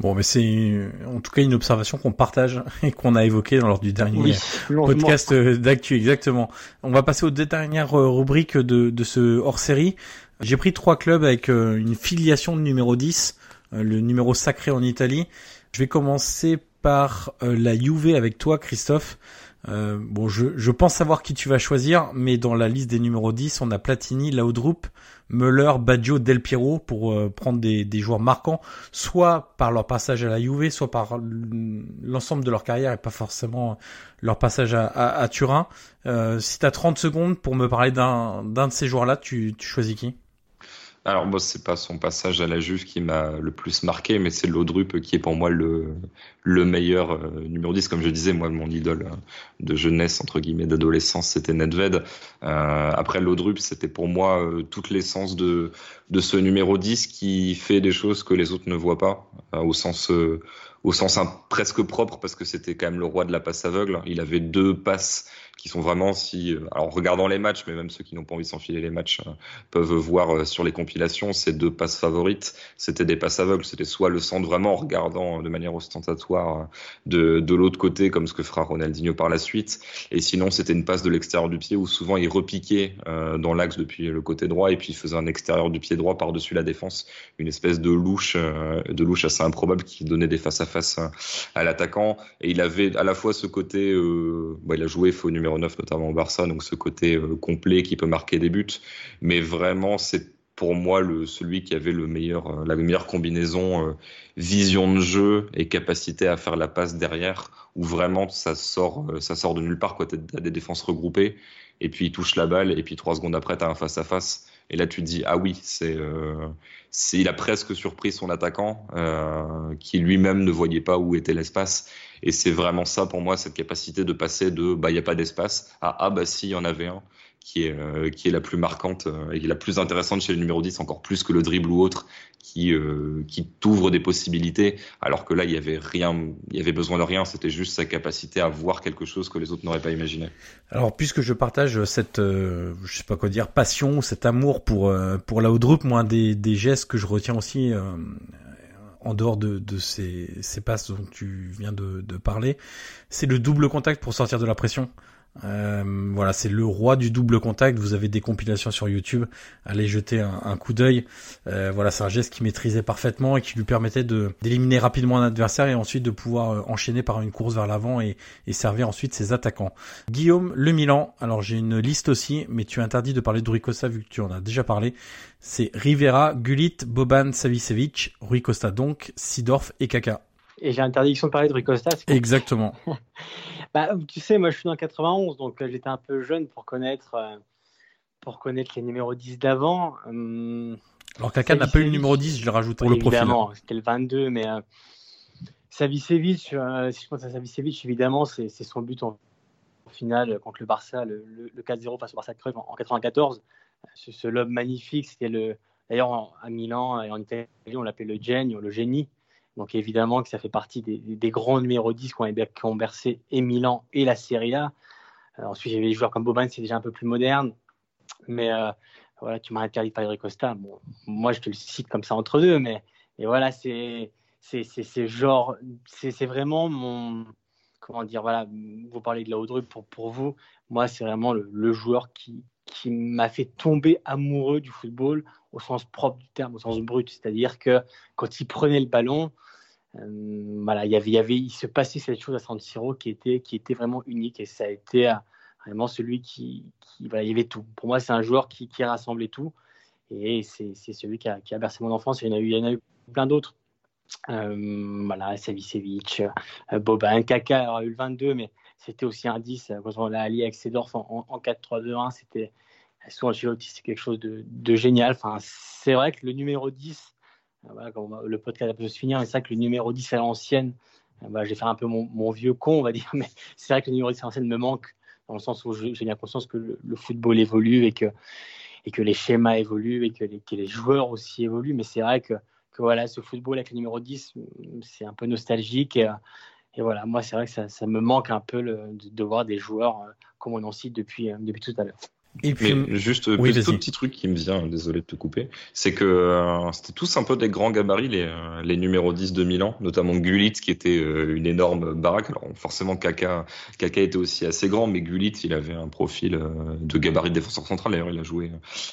Bon, mais c'est en tout cas une observation qu'on partage et qu'on a évoquée lors du dernier podcast d'actu. Exactement. On va passer aux deux dernières rubriques de, de ce hors-série. J'ai pris trois clubs avec euh, une filiation de numéro 10, euh, le numéro sacré en Italie. Je vais commencer par euh, la Juve avec toi, Christophe. Euh, bon, je, pense savoir qui tu vas choisir, mais dans la liste des numéros 10, on a Platini, Laudrup, Müller, Baggio, Del Piero pour euh, prendre des, des, joueurs marquants, soit par leur passage à la Juve, soit par l'ensemble de leur carrière et pas forcément leur passage à, Turin. Euh, si tu as 30 secondes pour me parler d'un de ces joueurs-là, tu, tu choisis qui? Alors moi, c'est pas son passage à la Juve qui m'a le plus marqué, mais c'est Laudrup qui est pour moi le, le meilleur euh, numéro 10. Comme je disais, moi, mon idole euh, de jeunesse, entre guillemets, d'adolescence, c'était Nedved. Euh, après Laudrup, c'était pour moi euh, toute l'essence de, de ce numéro 10 qui fait des choses que les autres ne voient pas, au sens au sens presque propre parce que c'était quand même le roi de la passe aveugle. Il avait deux passes qui sont vraiment si euh, alors regardant les matchs mais même ceux qui n'ont pas envie de s'enfiler les matchs euh, peuvent voir euh, sur les compilations ces deux passes favorites. C'était des passes aveugles. C'était soit le centre vraiment en regardant de manière ostentatoire de, de l'autre côté comme ce que fera Ronaldinho par la suite. Et sinon c'était une passe de l'extérieur du pied où souvent il repiquait dans l'axe depuis le côté droit. Et puis il faisait un extérieur du pied droit par-dessus la défense. Une espèce de louche de louche assez improbable qui donnait des face à face à l'attaquant. Et il avait à la fois ce côté bah, il a joué faux numéro 9, notamment au Barça, donc ce côté euh, complet qui peut marquer des buts. Mais vraiment, c'est pour moi le, celui qui avait le meilleur, euh, la meilleure combinaison euh, vision de jeu et capacité à faire la passe derrière, où vraiment ça sort, ça sort de nulle part. Tu as des défenses regroupées, et puis il touche la balle, et puis trois secondes après, tu as un face-à-face. Et là, tu te dis, ah oui, c'est, il a presque surpris son attaquant, qui lui-même ne voyait pas où était l'espace. Et c'est vraiment ça pour moi, cette capacité de passer de bah il n'y a pas d'espace à ah bah si il y en avait un, qui est euh, qui est la plus marquante euh, et la plus intéressante chez le numéro 10, encore plus que le dribble ou autre, qui euh, qui t'ouvre des possibilités. Alors que là il y avait rien, il y avait besoin de rien, c'était juste sa capacité à voir quelque chose que les autres n'auraient pas imaginé. Alors puisque je partage cette je sais pas quoi dire passion, cet amour pour pour la Haute moi des des gestes que je retiens aussi en dehors de, ces, ces passes dont tu viens de parler, c'est le double contact pour sortir de la pression. Euh, voilà, c'est le roi du double contact. Vous avez des compilations sur YouTube. Allez jeter un, coup d'œil. Euh, voilà, c'est un geste qui maîtrisait parfaitement et qui lui permettait de d'éliminer rapidement un adversaire et ensuite de pouvoir euh, enchaîner par une course vers l'avant et, et servir ensuite ses attaquants. Guillaume, le Milan. Alors j'ai une liste aussi, mais tu es interdit de parler de Rui Costa vu que tu en as déjà parlé. C'est Rivera, Gullit, Boban, Savicevic, Rui Costa donc, Sidorf et Kaka. Et j'ai interdiction de parler de Rui Costa. Exactement. Bah, tu sais, moi je suis dans 91, donc euh, j'étais un peu jeune pour connaître, euh, pour connaître les numéros 10 d'avant. Hum, Alors Kaka n'a pas eu le numéro 10, je le rajoute pour le profil. Évidemment, c'était le 22, mais euh, Savicevic, euh, si je pense à Savicevic, évidemment, c'est son but en, finale contre le Barça, le, le, 4-0 face au Barça Creux en, en 94. Ce, ce lob magnifique, c'était le. D'ailleurs, à Milan et en Italie, on l'appelait le genio, le génie. Donc évidemment que ça fait partie des, grands numéros 10 qui ont, bercé et Milan et la Serie A. Euh, ensuite, avait des joueurs comme Boban, c'est déjà un peu plus moderne. Mais euh, voilà, tu m'as interdit de parler de Costa. Bon, moi, je te le cite comme ça entre deux, mais et voilà, c'est genre, c'est vraiment mon comment dire, voilà, vous parlez de la haute pour, pour vous. Moi, c'est vraiment le, le, joueur qui, qui m'a fait tomber amoureux du football au sens propre du terme, au sens brut. C'est-à-dire que quand il prenait le ballon, voilà, il y y avait, il se passait cette chose à San Siro qui était, qui était vraiment unique et ça a été euh, vraiment celui qui, voilà, il y avait tout. Pour moi, c'est un joueur qui, qui a rassemblé tout et c'est, celui qui a, a bercé mon enfance. Il y en a eu, il y en a eu plein d'autres. Euh, voilà, Savicevic, euh, Boban, Kaka aura eu le 22, mais c'était aussi un 10 quand on l'a allié avec Sedorf en, en, 4-3-2-1. C'était souvent c'est quelque chose de, de génial. Enfin, c'est vrai que le numéro 10 voilà, le podcast peut se finir, mais c'est ça que le numéro 10 à l'ancienne, bah, je vais faire un peu mon, vieux con, on va dire, mais c'est vrai que le numéro 10 en scène me manque, dans le sens où j'ai bien conscience que le, football évolue et que, les schémas évoluent et que les, joueurs aussi évoluent. Mais c'est vrai que, ce football avec le numéro 10, c'est un peu nostalgique. Et, et voilà, moi, c'est vrai que ça, me manque un peu de, voir des joueurs euh, comme on en cite euh, depuis tout à l'heure. Et puis, Mais juste oui, tout petit truc qui me vient, désolé de te couper, c'est que euh, c'était tous un peu des grands gabarits, les, euh, les numéros 10 de Milan, notamment Gullit qui était euh, une énorme baraque. Alors forcément Kaka, Kaka était aussi assez grand, mais Gullit il avait un profil de gabarit de défenseur central. D'ailleurs il a joué,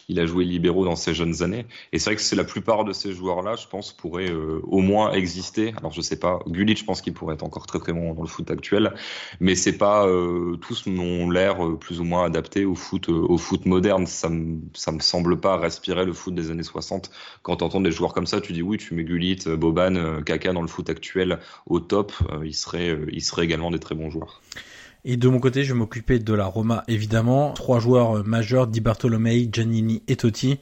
il a joué libéraux dans ses jeunes années. Et c'est vrai que c'est la plupart de ces joueurs-là, je pense, pourraient au moins exister. Alors je sais pas, Gullit, je pense qu'il pourrait être encore très très bon dans le foot actuel, mais c'est pas tous n'ont l'air plus ou moins adaptés au foot au foot moderne, ça me, me semble pas respirer le foot des années 60. Quand tu entends des joueurs comme ça, tu dis oui, tu mets Gullit, Boban, euh, Kaka dans le foot actuel au top, euh, ils seraient, euh, ils seraient également des très bons joueurs. Et de mon côté, je vais m'occuper de la Roma, évidemment. Trois joueurs majeurs, Di Bartolomei, Giannini et Totti.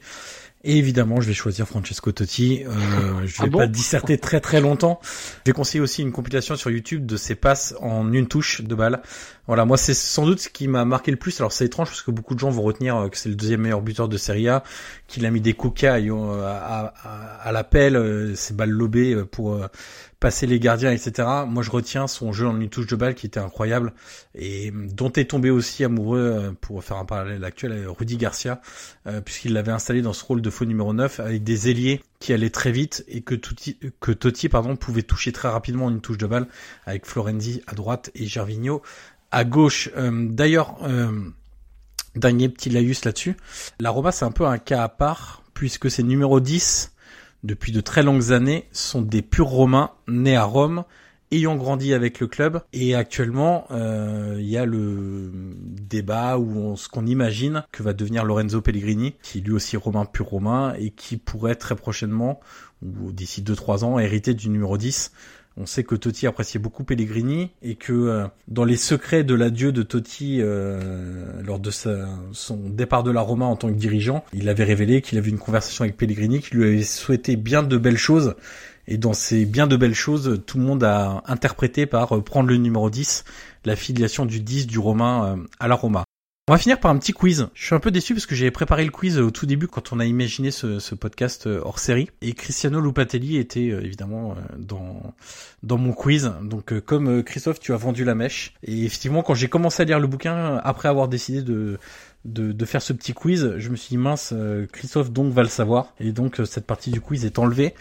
Et évidemment, je vais choisir Francesco Totti. Euh, je vais ah pas disserter très très longtemps. Je vais conseiller aussi une compilation sur YouTube de ses passes en une touche de balle. Voilà, moi c'est sans doute ce qui m'a marqué le plus. Alors c'est étrange parce que beaucoup de gens vont retenir euh, que c'est le deuxième meilleur buteur de Serie A, qu'il a mis des cocailles euh, à, à, à l'appel, euh, ses balles lobées pour passer les gardiens, etc. Moi, je retiens son jeu en une touche de balle qui était incroyable et dont est tombé aussi amoureux, pour faire un parallèle actuel, Rudy Garcia, puisqu'il l'avait installé dans ce rôle de faux numéro 9 avec des ailiers qui allaient très vite et que, Totti, que Totti pardon, pouvait toucher très rapidement en une touche de balle avec Florenzi à droite et Gervinho à gauche. Euh, d'ailleurs, euh, dernier petit laïus là-dessus. La Roma, c'est un peu un cas à part, puisque ces numéros 10, depuis de très longues années, sont des purs Romains, nés à Rome, ayant grandi avec le club. Et actuellement, euh, il y a le débat où ce qu'on imagine que va devenir Lorenzo Pellegrini, qui est lui aussi romain pur romain, et qui pourrait très prochainement, ou d'ici 2-3 ans, hériter du numéro 10 on sait que Totti appréciait beaucoup Pellegrini et que euh, dans les secrets de l'adieu de Totti euh, lors de son départ de la Roma en tant que dirigeant, il avait révélé qu'il avait une conversation avec Pellegrini qui lui avait souhaité bien de belles choses. Et dans ces bien de belles choses, tout le monde a interprété par euh, prendre le numéro 10, la filiation du 10 du Romain à la Roma. On va finir par un petit quiz. Je suis un peu déçu parce que j'avais préparé le quiz au tout début quand on a imaginé ce, podcast euh, hors série. Et Cristiano Lupatelli était euh, évidemment euh, dans, dans mon quiz. Donc comme Christophe, tu as vendu la mèche. Et effectivement, quand j'ai commencé à lire le bouquin, après avoir décidé de, de, de, faire ce petit quiz, je me suis dit mince, Christophe donc va le savoir. Et donc cette partie du quiz est enlevée.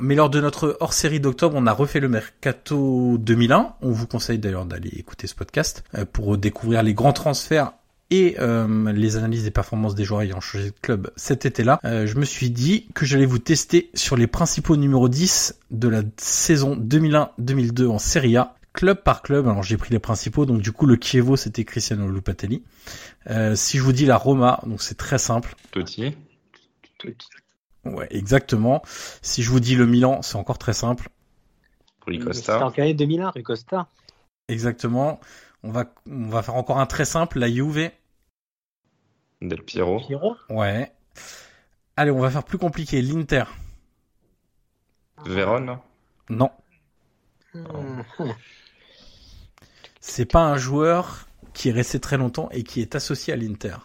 Mais lors de notre hors série d'octobre, on a refait le Mercato 2001. On vous conseille d'ailleurs d'aller écouter ce podcast pour découvrir les grands transferts et euh, les analyses des performances des joueurs ayant changé de club cet été-là, euh, je me suis dit que j'allais vous tester sur les principaux numéros 10 de la saison 2001-2002 en Serie A, club par club. Alors j'ai pris les principaux, donc du coup le Chievo c'était Cristiano Lupatelli. Euh, si je vous dis la Roma, donc c'est très simple. Totti. Ouais, exactement. Si je vous dis le Milan, c'est encore très simple. Rui Costa. en 2001, Rui Costa. Exactement. On va, on va faire encore un très simple, la Juve. Del Piero. Ouais. Allez, on va faire plus compliqué, l'Inter. Vérone Non. C'est pas un joueur qui est resté très longtemps et qui est associé à l'Inter.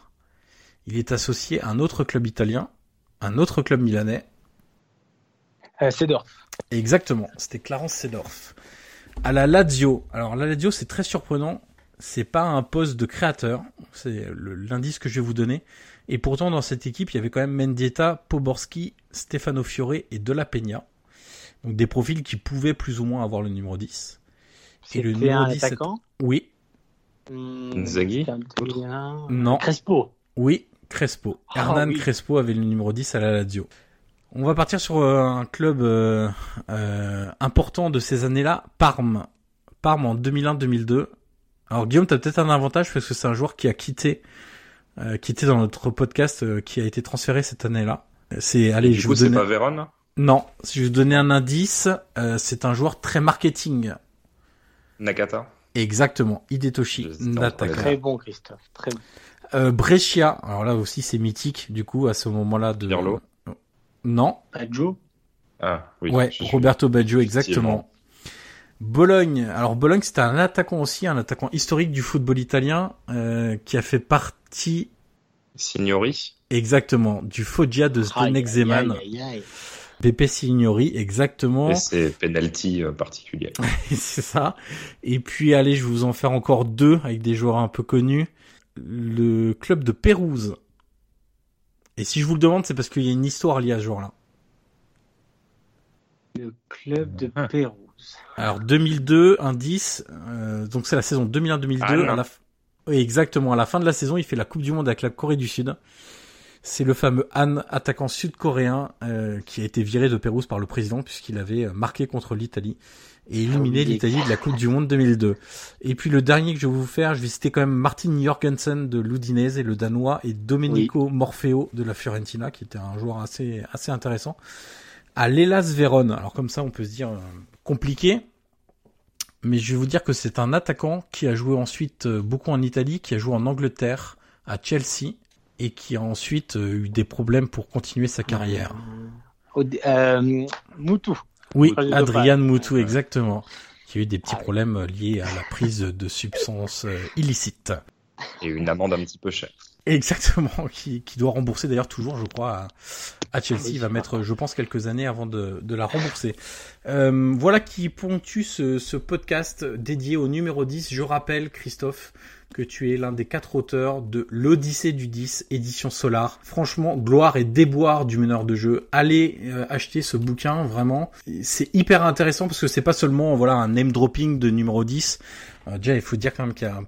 Il est associé à un autre club italien, un autre club milanais. Euh, Exactement, c'était Clarence Sedorf à la Lazio. Alors la Lazio, c'est très surprenant. C'est pas un poste de créateur. C'est l'indice que je vais vous donner. Et pourtant, dans cette équipe, il y avait quand même Mendieta, Poborski, Stefano Fiore et De La Peña. Donc des profils qui pouvaient plus ou moins avoir le numéro 10. Et le numéro un 10 attaquant Oui. Mmh, Zaghi Non. Crespo Oui, Crespo. Ah Hernan Crespo avait le numéro 10 à la Lazio. On va partir sur euh, un club euh, euh, important de ces années-là, Parme. Parme en 2001-2002. Alors Guillaume, tu as peut-être un avantage parce que c'est un joueur qui a quitté, quitté dans notre podcast, qui a été transféré cette année-là. C'est, allez, je vous donne. c'est pas Vérone Non, si je vous donnais un indice, c'est un joueur très marketing. Nakata. Exactement, Hidetoshi Nakata. Très bon, Christophe. Très bon. Euh, Brescia, alors là aussi c'est mythique du coup à ce moment-là de. Pirlo? Non. Baggio? Ah, oui. Ouais, Roberto Baggio, exactement. Bologne. Alors Bologne, c'était un attaquant aussi, un attaquant historique du football italien euh, qui a fait partie. Signori. Exactement, du Foggia de Zdenek Zeman. Pepe Signori, exactement. Et c'est penalty euh, particulier. c'est ça. Et puis allez, je vais vous en faire encore deux avec des joueurs un peu connus. Le club de Pérouse. Et si je vous le demande, c'est parce qu'il y a une histoire liée à ce joueur-là. Le club de. Pérouse. Alors 2002, indice, euh, donc c'est la saison 2001-2002. Ah, la... oui, exactement, à la fin de la saison, il fait la Coupe du Monde avec la Corée du Sud. C'est le fameux Han, attaquant sud-coréen, euh, qui a été viré de Pérouse par le président puisqu'il avait euh, marqué contre l'Italie et éliminé ah l'Italie de la Coupe du Monde 2002. Et puis le dernier que je vais vous faire, je vais citer quand même Martin Jorgensen de l'Udinese et le Danois et Domenico Morfeo de la Fiorentina, qui était un joueur assez assez intéressant. À l'Elas Vérone. Alors comme ça, on peut se dire compliqué. Mais je vais vous dire que c'est un attaquant qui a joué ensuite euh, beaucoup en Italie, qui a joué en Angleterre, à Chelsea, et qui a ensuite euh, eu des problèmes pour continuer sa carrière. Euh, Moutou. Oui, Adrian Moutou, exactement. Qui a eu des petits ah problèmes liés à la prise de substances illicites. Et une amende un petit peu chère. Exactement, qui, qui doit rembourser d'ailleurs toujours, je crois, à, Chelsea. Il va mettre, je pense, quelques années avant de, de la rembourser. Euh, voilà qui ponctue ce, ce, podcast dédié au numéro 10. Je rappelle, Christophe, que tu es l'un des quatre auteurs de l'Odyssée du 10, édition Solar. Franchement, gloire et déboire du meneur de jeu. Allez euh, acheter ce bouquin, vraiment. C'est hyper intéressant parce que c'est pas seulement voilà un name dropping de numéro 10. Euh, déjà, il faut dire quand même qu'il y a un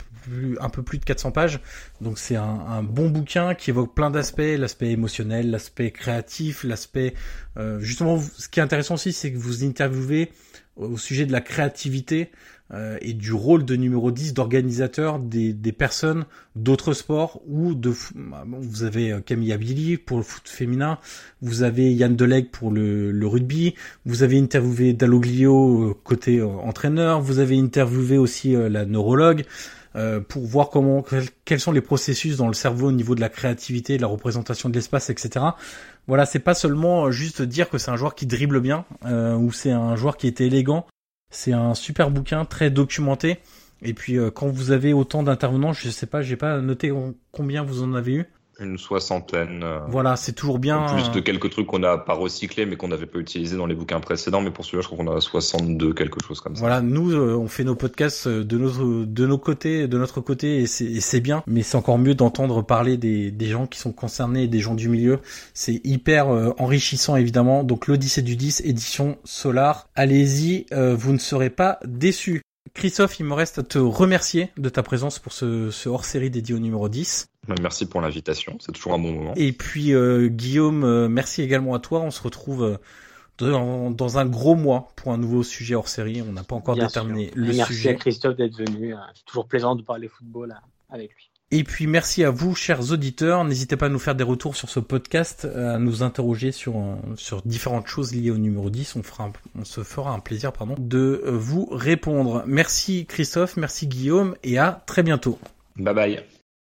un peu plus de 400 pages. Donc c'est un, bon bouquin qui évoque plein d'aspects, l'aspect émotionnel, l'aspect créatif, l'aspect... Euh, justement, ce qui est intéressant aussi, c'est que vous interviewez au sujet de la créativité euh, et du rôle de numéro 10 d'organisateur des, des personnes d'autres sports ou de bah, vous avez euh, Camille Abili pour le foot féminin, vous avez Yann Deleg pour le, le rugby, vous avez interviewé Dalloglio euh, côté entraîneur, vous avez interviewé aussi la neurologue. Euh, pour voir comment quels sont les processus dans le cerveau au niveau de la créativité, de la représentation de l'espace, etc. Voilà, c'est pas seulement juste dire que c'est un joueur qui dribble bien euh, ou c'est un joueur qui était élégant. C'est un super bouquin, très documenté. Et puis euh, quand vous avez autant d'intervenants, je sais pas, j'ai pas noté combien vous en avez eu. Une soixantaine. Euh, voilà, c'est toujours bien. En plus de quelques trucs qu'on n'a pas recyclés, mais qu'on n'avait pas utilisés dans les bouquins précédents. Mais pour celui-là, je crois qu'on a 62, quelque chose comme ça. Voilà, nous, euh, on fait nos podcasts euh, de nos, de nos côtés, de notre côté, et c'est bien. Mais c'est encore mieux d'entendre parler des, des gens qui sont concernés, des gens du milieu. C'est hyper enrichissant, évidemment. Donc, l'Odyssée du 10, édition Solar. Allez-y, vous ne serez pas déçus. Christophe, il me reste à te remercier de ta présence pour ce, ce hors-série dédié au numéro 10. Bah, merci pour l'invitation, c'est toujours un bon moment. Et puis euh, Guillaume, euh, merci également à toi. On se retrouve euh, dans, un gros mois pour un nouveau sujet hors série. On n'a pas encore déterminé le sujet. Merci à Christophe d'être venu. C'est toujours plaisant de parler football avec lui. Et puis merci à vous, chers auditeurs. N'hésitez pas à nous faire des retours sur ce podcast, à nous interroger sur sur différentes choses liées au numéro 10. On fera, on se fera un plaisir, pardon, de vous répondre. Merci Christophe, merci Guillaume, et à très bientôt. Bye bye.